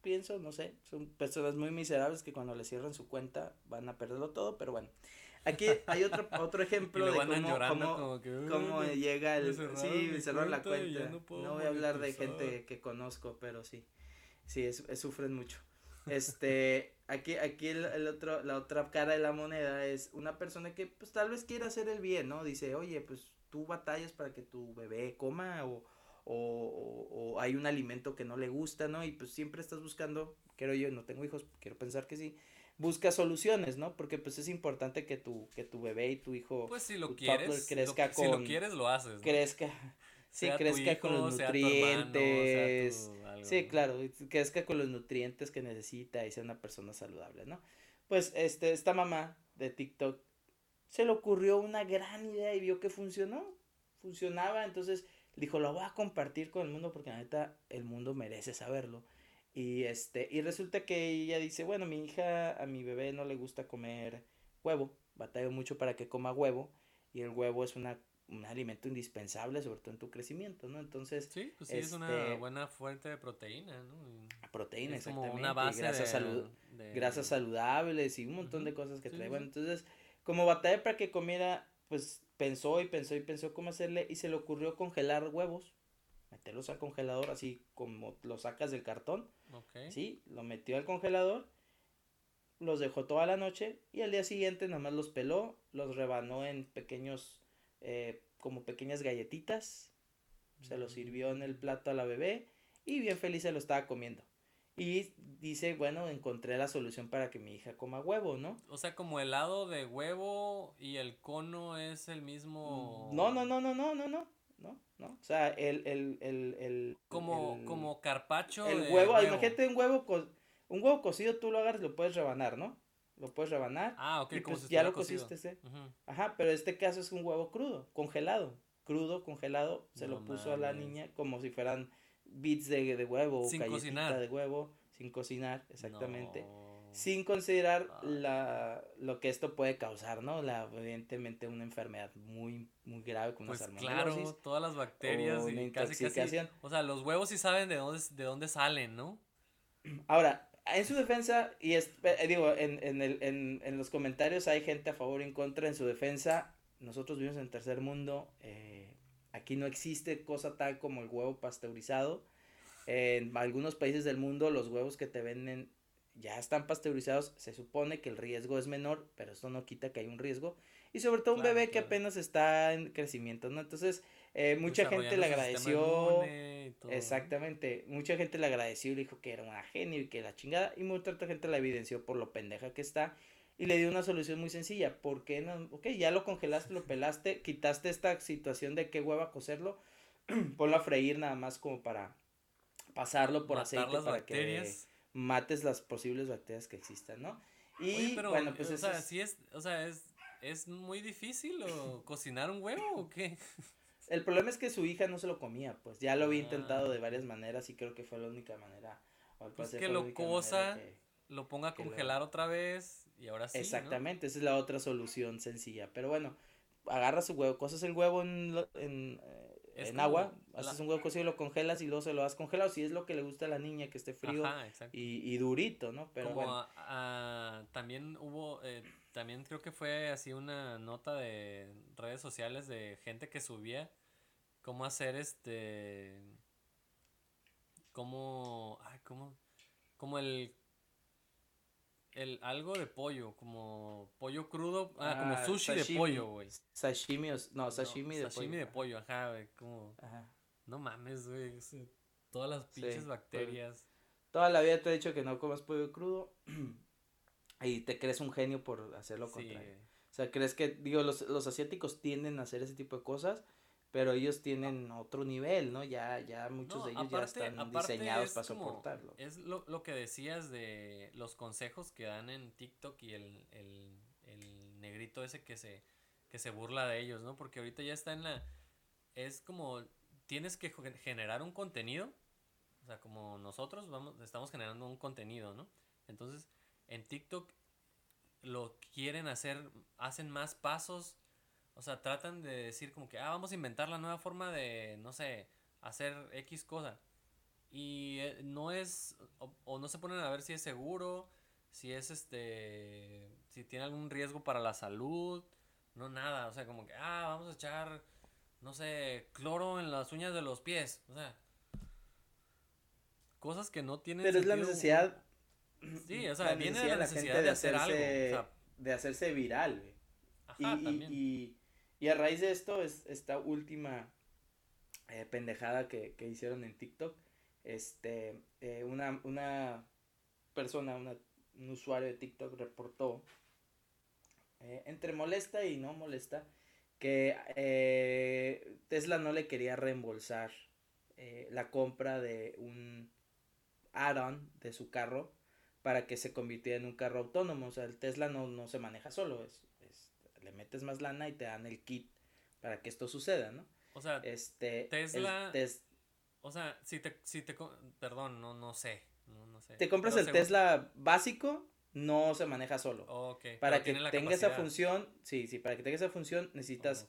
S2: Pienso, no sé, son personas muy miserables que cuando le cierran su cuenta van a perderlo todo, pero bueno. Aquí hay otro, otro ejemplo de cómo, cómo, llega el... Sí, me cerró la cuenta. No, voy a hablar de gente que conozco, pero sí, sí, es, sufren mucho. Este, aquí, aquí el, otro, la otra cara de la moneda es una persona que pues tal vez quiera hacer el bien, ¿no? Dice, oye, pues tú batallas para que tu bebé coma o, o, o, hay un alimento que no le gusta, ¿no? Y pues siempre estás buscando, quiero yo, no tengo hijos, quiero pensar que sí, busca soluciones, ¿no? Porque pues es importante que tu, que tu bebé y tu hijo,
S1: pues si lo quieres, crezca con, si lo quieres lo haces, ¿no?
S2: crezca, sí, crezca con los nutrientes, Sí, claro, que es que con los nutrientes que necesita y sea una persona saludable, ¿no? Pues este, esta mamá de TikTok se le ocurrió una gran idea y vio que funcionó, funcionaba, entonces dijo, lo voy a compartir con el mundo porque la neta el mundo merece saberlo. Y este, y resulta que ella dice, bueno, mi hija, a mi bebé no le gusta comer huevo, batallo mucho para que coma huevo, y el huevo es una, un alimento indispensable, sobre todo en tu crecimiento, ¿no? Entonces,
S1: sí, pues sí, es una este, buena fuente de proteína, ¿no?
S2: proteína, exactamente, una base grasas, de, grasas saludables y un montón de cosas que trae. Bueno, entonces, como batalla para que comiera, pues pensó y pensó y pensó cómo hacerle, y se le ocurrió congelar huevos meterlos al congelador así como lo sacas del cartón. Sí, lo metió al congelador, los dejó toda la noche y al día siguiente nada más los peló, los rebanó en pequeños, eh, como pequeñas galletitas, se los sirvió en el plato a la bebé y bien feliz se lo estaba comiendo. Y dice, bueno, encontré la solución para que mi hija coma huevo, ¿no?
S1: O sea, como helado de huevo y el cono es el mismo.
S2: No, no, no, no, no, no, no. ¿no? ¿no? O sea, el, el, el, el
S1: como, como carpacho.
S2: El huevo, imagínate un huevo, un huevo cocido, tú lo agarras y lo puedes rebanar, ¿no? Lo puedes rebanar.
S1: Ah, ok,
S2: como pues ya lo cociste, ese. Ajá, pero este caso es un huevo crudo, congelado. Crudo, congelado, se lo puso a la niña como si fueran bits de, de huevo, sin cocinar. de huevo, sin cocinar, exactamente sin considerar la, lo que esto puede causar, ¿no? La, evidentemente una enfermedad muy, muy grave como
S1: pues claro, todas las bacterias y casi, casi, o sea, los huevos sí saben de dónde, de dónde salen, ¿no?
S2: Ahora, en su defensa, y es, eh, digo, en, en, el, en, en, los comentarios hay gente a favor y en contra, en su defensa, nosotros vivimos en el tercer mundo, eh, aquí no existe cosa tal como el huevo pasteurizado, en algunos países del mundo los huevos que te venden ya están pasteurizados, se supone que el riesgo es menor, pero esto no quita que hay un riesgo. Y sobre todo un bebé que apenas está en crecimiento, ¿no? Entonces, eh, mucha gente le agradeció. Exactamente, mucha gente le agradeció y le dijo que era una genio y que la chingada. Y mucha otra gente la evidenció por lo pendeja que está. Y le dio una solución muy sencilla. ¿Por qué no? Ok, ya lo congelaste, lo pelaste, quitaste esta situación de qué hueva cocerlo. Ponlo a freír nada más como para pasarlo por aceite para que mates las posibles bacterias que existan, ¿no?
S1: Y bueno, pues o sea, sí es, o sea, es, es muy difícil o cocinar un huevo o qué.
S2: El problema es que su hija no se lo comía, pues ya lo había intentado de varias maneras y creo que fue la única manera.
S1: Pues que lo cosa, lo ponga a congelar otra vez y ahora sí.
S2: Exactamente, esa es la otra solución sencilla. Pero bueno, agarra su huevo, cosas el huevo en, en eh, en agua, haces un huevo cocido, lo congelas y luego se lo das congelado, si es lo que le gusta a la niña, que esté frío y, y, durito, ¿no? Pero bueno.
S1: también hubo, eh, también creo que fue así una nota de redes sociales de gente que subía cómo hacer este, cómo, ay, cómo, como el el algo de pollo, como pollo crudo, ah, como ah, sushi de pollo, güey.
S2: Sashimi, no, sashimi de pollo.
S1: Sashimi de pollo, ajá, güey, como ajá. No mames, güey, todas las pinches bacterias.
S2: Toda la vida te he dicho que no comas pollo crudo y te crees un genio por hacerlo sí, O sea, crees que digo los los asiáticos tienden a hacer ese tipo de cosas pero ellos tienen otro nivel, ¿no? Ya, ya muchos de ellos ya están diseñados para soportarlo.
S1: Es lo, lo, que decías de los consejos que dan en TikTok y el, el, el negrito ese que se, que se burla de ellos, ¿no? Porque ahorita ya está en la... Es como, tienes que generar un contenido, o sea, como nosotros vamos, estamos generando un contenido, ¿no? Entonces, en TikTok lo quieren hacer, hacen más pasos o sea, tratan de decir como que, ah, vamos a inventar la nueva forma de, no sé, hacer X cosa. Y eh, no es, o, no se ponen a ver si es seguro, si es este, si tiene algún riesgo para la salud, no nada. O sea, como que, ah, vamos a echar, no sé, cloro en las uñas de los pies. O sea, cosas que no tienen.
S2: Pero es la necesidad.
S1: Sí, o sea, viene de la necesidad de, hacer algo.
S2: de hacerse viral, Ajá, también. y y a raíz de esto, es esta última eh, pendejada que, que, hicieron en TikTok, este, eh, una, una persona, una, un usuario de TikTok reportó, eh, entre molesta y no molesta, que Tesla no le quería reembolsar la compra de un add-on de su carro para que se convirtiera en un carro autónomo. O sea, el Tesla no, no se maneja solo, es, le metes más lana y te dan el kit para que esto suceda, ¿no?
S1: O sea, este, Tesla... o sea, si te, si te, perdón, no, no sé, no, no sé.
S2: Te compras el Tesla básico, no se maneja solo. Para que tenga esa función, sí, sí, para que tenga esa función necesitas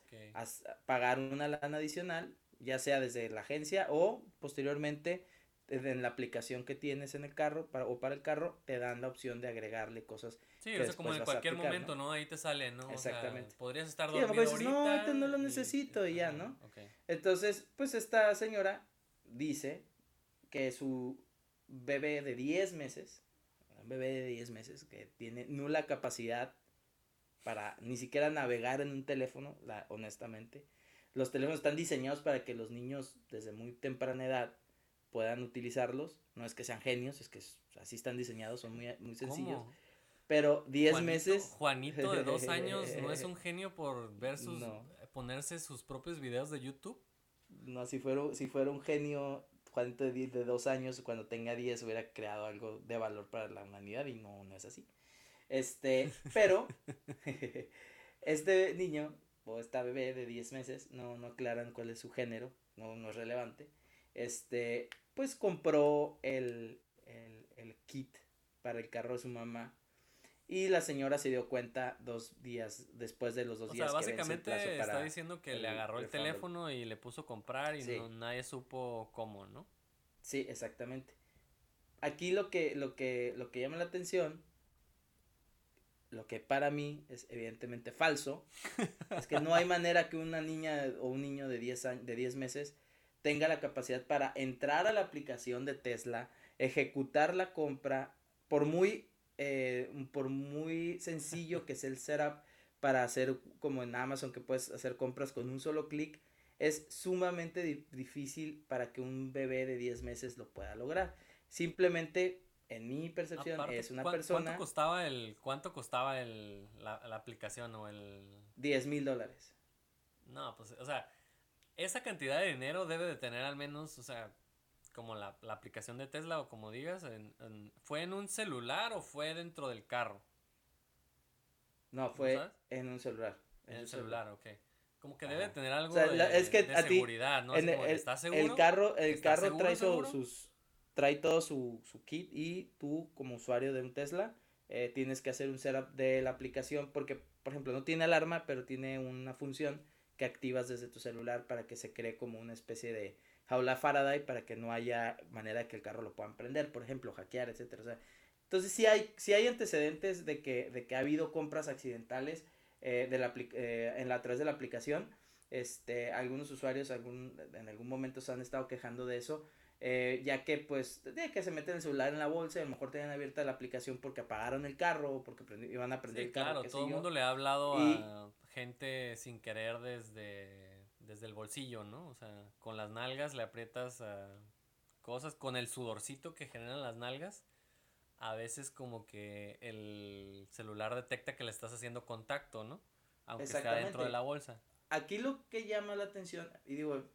S2: pagar una lana adicional, ya sea desde la agencia o posteriormente en la aplicación que tienes en el carro para, o para el carro, te dan la opción de agregarle cosas.
S1: Sí, o sea, como en cualquier momento, ¿no? Ahí te sale, ¿no? Exactamente. podrías estar
S2: dormido no, ahorita no lo necesito y, ya, ¿no? Entonces, pues esta señora dice que su bebé de 10 meses, un bebé de 10 meses que tiene nula capacidad para ni siquiera navegar en un teléfono, la, honestamente. Los teléfonos están diseñados para que los niños desde muy temprana edad puedan utilizarlos. No es que sean genios, es que así están diseñados, son muy, muy sencillos. Pero 10 meses.
S1: Juanito de dos años no es un genio por ver sus. ponerse sus propios videos de YouTube.
S2: No, si fuera, si fuera un genio, Juanito de, de dos años, cuando tenga 10 hubiera creado algo de valor para la humanidad y no, no es así. Este, pero este niño o esta bebé de 10 meses, no, no aclaran cuál es su género, no, no es relevante este, pues compró el, el, kit para el carro de su mamá. Y la señora se dio cuenta dos días después de los dos días.
S1: O sea, básicamente está diciendo que le agarró el teléfono y le puso comprar y no, nadie supo cómo, ¿no?
S2: Sí, exactamente. Aquí lo que, lo que, lo que llama la atención, lo que para mí es evidentemente falso, es que no hay manera que una niña o un niño de 10 de 10 meses tenga la capacidad para entrar a la aplicación de Tesla, ejecutar la compra, por muy, eh, por muy sencillo que sea el setup para hacer como en Amazon que puedes hacer compras con un solo clic, es sumamente difícil para que un bebé de 10 meses lo pueda lograr. Simplemente, en mi percepción, es una persona...
S1: ¿Cuánto costaba, el, cuánto costaba el, la, la aplicación o el...?
S2: 10 mil dólares.
S1: No, pues, o sea, esa cantidad de dinero debe de tener al menos, o sea, como la, aplicación de Tesla o como digas, ¿fue en un celular o fue dentro del carro?
S2: No, fue en un celular.
S1: En, el celular, ok. Como que debe tener algo de, seguridad, ¿no?
S2: el, ¿Estás seguro? El carro, el carro trae sus trae todo su, su, kit y tú como usuario de un Tesla eh, tienes que hacer un setup de la aplicación porque, por ejemplo, no tiene alarma, pero tiene una función que activas desde tu celular para que se cree como una especie de jaula Faraday para que no haya manera que el carro lo puedan prender, por ejemplo, hackear, etcétera. O sea, entonces sí hay, sí hay antecedentes de que, de que ha habido compras accidentales eh, de la, eh, en la, a través de la aplicación. Este, algunos usuarios algún, en algún momento se han estado quejando de eso. Eh, ya que pues de que se meten el celular en la bolsa y a lo mejor tenían abierta la aplicación porque apagaron el carro o porque iban a prender el carro.
S1: Claro, todo el mundo le ha hablado a gente sin querer desde, desde el bolsillo, ¿no? O sea, con las nalgas le aprietas a cosas, con el sudorcito que generan las nalgas, a veces como que el celular detecta que le estás haciendo contacto, ¿no? Aunque sea dentro de la bolsa.
S2: Aquí lo que llama la atención, y digo,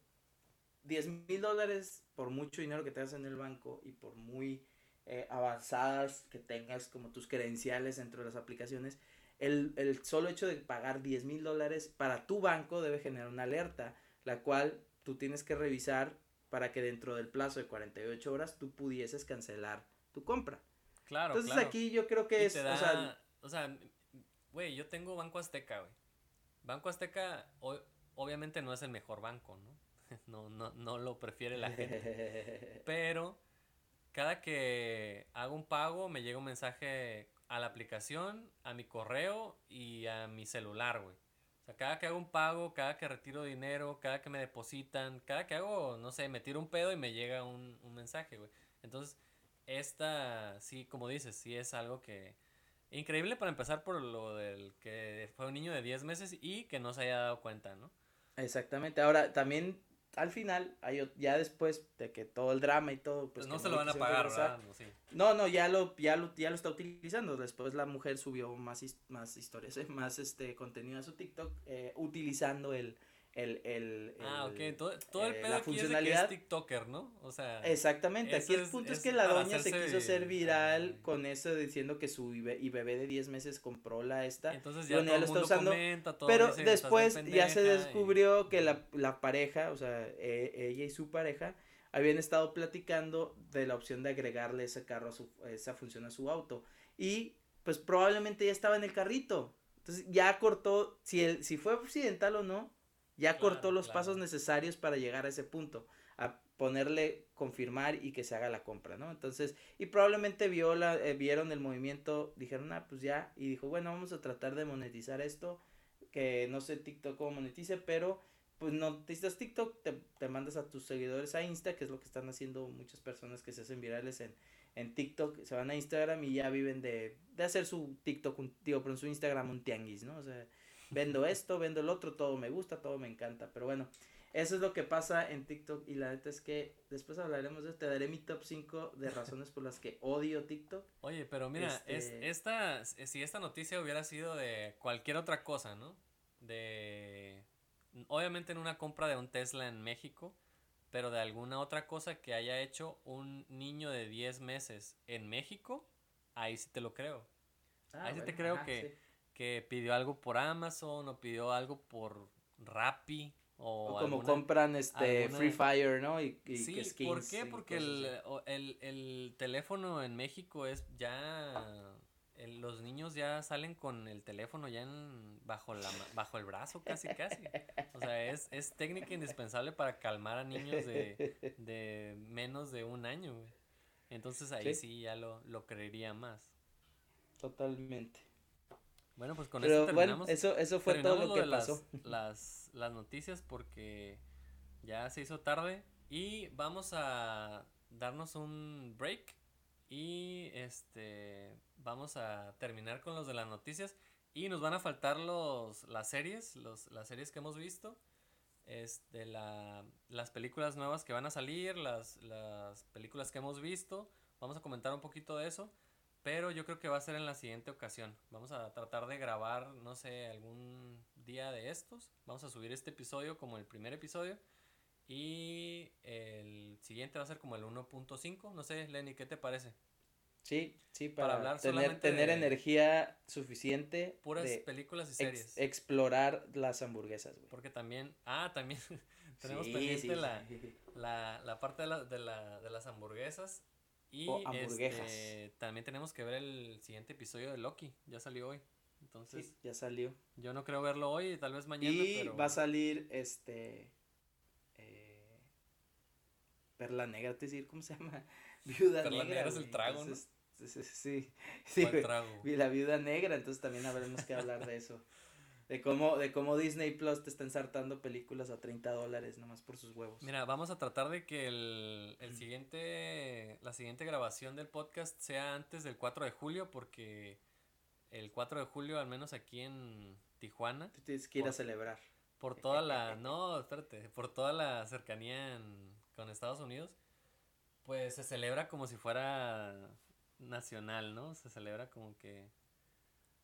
S2: 10 mil dólares por mucho dinero que tengas en el banco y por muy eh, avanzadas que tengas como tus credenciales dentro de las aplicaciones, el, solo hecho de pagar 10 mil dólares para tu banco debe generar una alerta, la cual tú tienes que revisar para que dentro del plazo de 48 horas tú pudieses cancelar tu compra. Claro. Entonces aquí yo creo que es... o sea,
S1: o sea, güey, yo tengo Banco Azteca, güey. Banco Azteca obviamente no es el mejor banco, ¿no? No, no, no lo prefiere la gente. Pero cada que hago un pago me llega un mensaje a la aplicación, a mi correo y a mi celular, güey. O sea, cada que hago un pago, cada que retiro dinero, cada que me depositan, cada que hago, no sé, me tiro un pedo y me llega un, un mensaje, güey. Entonces, esta, sí, como dices, sí es algo que... Increíble para empezar por lo del que fue un niño de 10 meses y que no se haya dado cuenta, ¿no?
S2: Exactamente. Ahora, también al final, hay, ya después de que todo el drama y todo, pues, pues
S1: no se lo van a pagar, ¿verdad? No, sí.
S2: no, no, ya lo, ya lo, ya lo está utilizando. Después la mujer subió más, más historias, eh, más este contenido a su TikTok, eh, utilizando el, el, el,
S1: ah, ok, todo, todo el eh, pedo aquí es de que es TikToker, ¿no? O sea.
S2: Exactamente, aquí el punto es, que la doña se quiso ser viral con eso diciendo que su y bebé de 10 meses compró la esta. Entonces ya todo el mundo usando, comenta, todo Pero después ya se descubrió que la, la pareja, o sea, e, ella y su pareja habían estado platicando de la opción de agregarle ese carro a su, esa función a su auto. Y pues probablemente ya estaba en el carrito. Entonces ya cortó, si, el, si fue accidental o no, ya cortó los pasos necesarios para llegar a ese punto, a ponerle confirmar y que se haga la compra, ¿no? Entonces, y probablemente vio la, eh, vieron el movimiento, dijeron, ah, pues ya, y dijo, bueno, vamos a tratar de monetizar esto, que no sé TikTok cómo monetice, pero pues no necesitas TikTok, te, te mandas a tus seguidores a Insta, que es lo que están haciendo muchas personas que se hacen virales en, en TikTok, se van a Instagram y ya viven de, de hacer su TikTok, digo, pero en su Instagram un tianguis, ¿no? O sea, vendo esto, vendo el otro, todo me gusta, todo me encanta, pero bueno, eso es lo que pasa en TikTok y la neta es que después hablaremos de te daré mi top 5 de razones por las que odio TikTok.
S1: Oye, pero mira, es, este esta, si esta noticia hubiera sido de cualquier otra cosa, ¿no? De, obviamente en una compra de un Tesla en México, pero de alguna otra cosa que haya hecho un niño de 10 meses en México, ahí sí te lo creo. Ah, ahí sí te creo que, que pidió algo por Amazon o pidió algo por Rappi. O,
S2: como compran este Free Fire, ¿no? Y,
S1: sí, ¿por qué? Porque el, el, el, teléfono en México es ya los niños ya salen con el teléfono ya en, bajo, la, bajo el brazo, casi, casi. O sea, es, es técnica indispensable para calmar a niños de, de menos de un año, Entonces ahí sí, ya lo, lo creería más.
S2: Totalmente.
S1: Bueno, pues con eso terminamos.
S2: eso, eso fue todo lo, que pasó.
S1: Las, las, las noticias porque ya se hizo tarde y vamos a darnos un break y este vamos a terminar con los de las noticias. Y nos van a faltar los, las series, los, las series que hemos visto. Este, la, las películas nuevas que van a salir, las, las películas que hemos visto. Vamos a comentar un poquito de eso. Pero yo creo que va a ser en la siguiente ocasión. Vamos a tratar de grabar, no sé, algún día de estos. Vamos a subir este episodio como el primer episodio. Y el siguiente va a ser como el 1.5. No sé, Lenny, ¿qué te parece?
S2: Sí, sí, para, hablar tener, tener energía suficiente.
S1: Puras películas y series.
S2: explorar las hamburguesas, güey.
S1: Porque también, ah, también tenemos pendiente la, la, la, parte de, la, de, la, de las hamburguesas. Y este, también tenemos que ver el siguiente episodio de Loki. Ya salió hoy. Entonces.
S2: ya salió.
S1: Yo no creo verlo hoy, tal vez mañana.
S2: Y va a salir este. Eh, Perla Negra, te decir, ¿cómo se llama? Viuda Perla Negra. es el trago, Sí, sí, sí la viuda negra, entonces también habremos que hablar de eso. De cómo, de cómo Disney Plus te está ensartando películas a 30 dólares nomás por sus huevos.
S1: Mira, vamos a tratar de que el, el siguiente, la siguiente grabación del podcast sea antes del 4 de julio, porque el 4 de julio, al menos aquí en Tijuana.
S2: Tú tienes que ir a celebrar.
S1: Por toda la, no, espérate, por toda la cercanía con Estados Unidos, pues se celebra como si fuera nacional, ¿no? Se celebra como que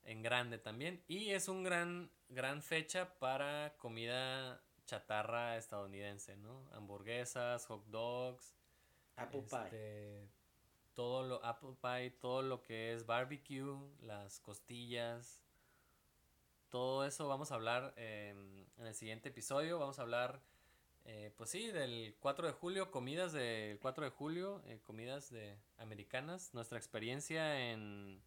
S1: en grande también. Y es un gran, gran fecha para comida chatarra estadounidense, ¿no? Hamburguesas, hot dogs.
S2: Apple pie.
S1: Este, todo lo, apple pie, todo lo que es barbecue, las costillas. Todo eso vamos a hablar en el siguiente episodio. Vamos a hablar eh, pues sí, del 4 de julio, comidas del 4 de julio, eh, comidas de americanas, nuestra experiencia en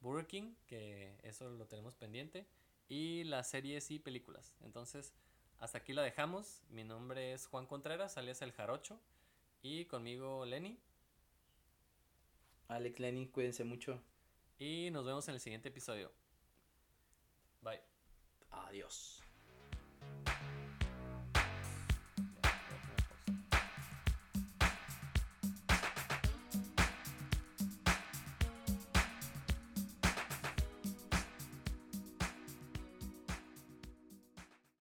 S1: Burger King, que eso lo tenemos pendiente, y las series y películas. Entonces, hasta aquí la dejamos. Mi nombre es Juan Contreras, alias El Jarocho, y conmigo Lenny.
S2: Alex Lenny, cuídense mucho.
S1: Y nos vemos en el siguiente episodio. Bye.
S2: Adiós.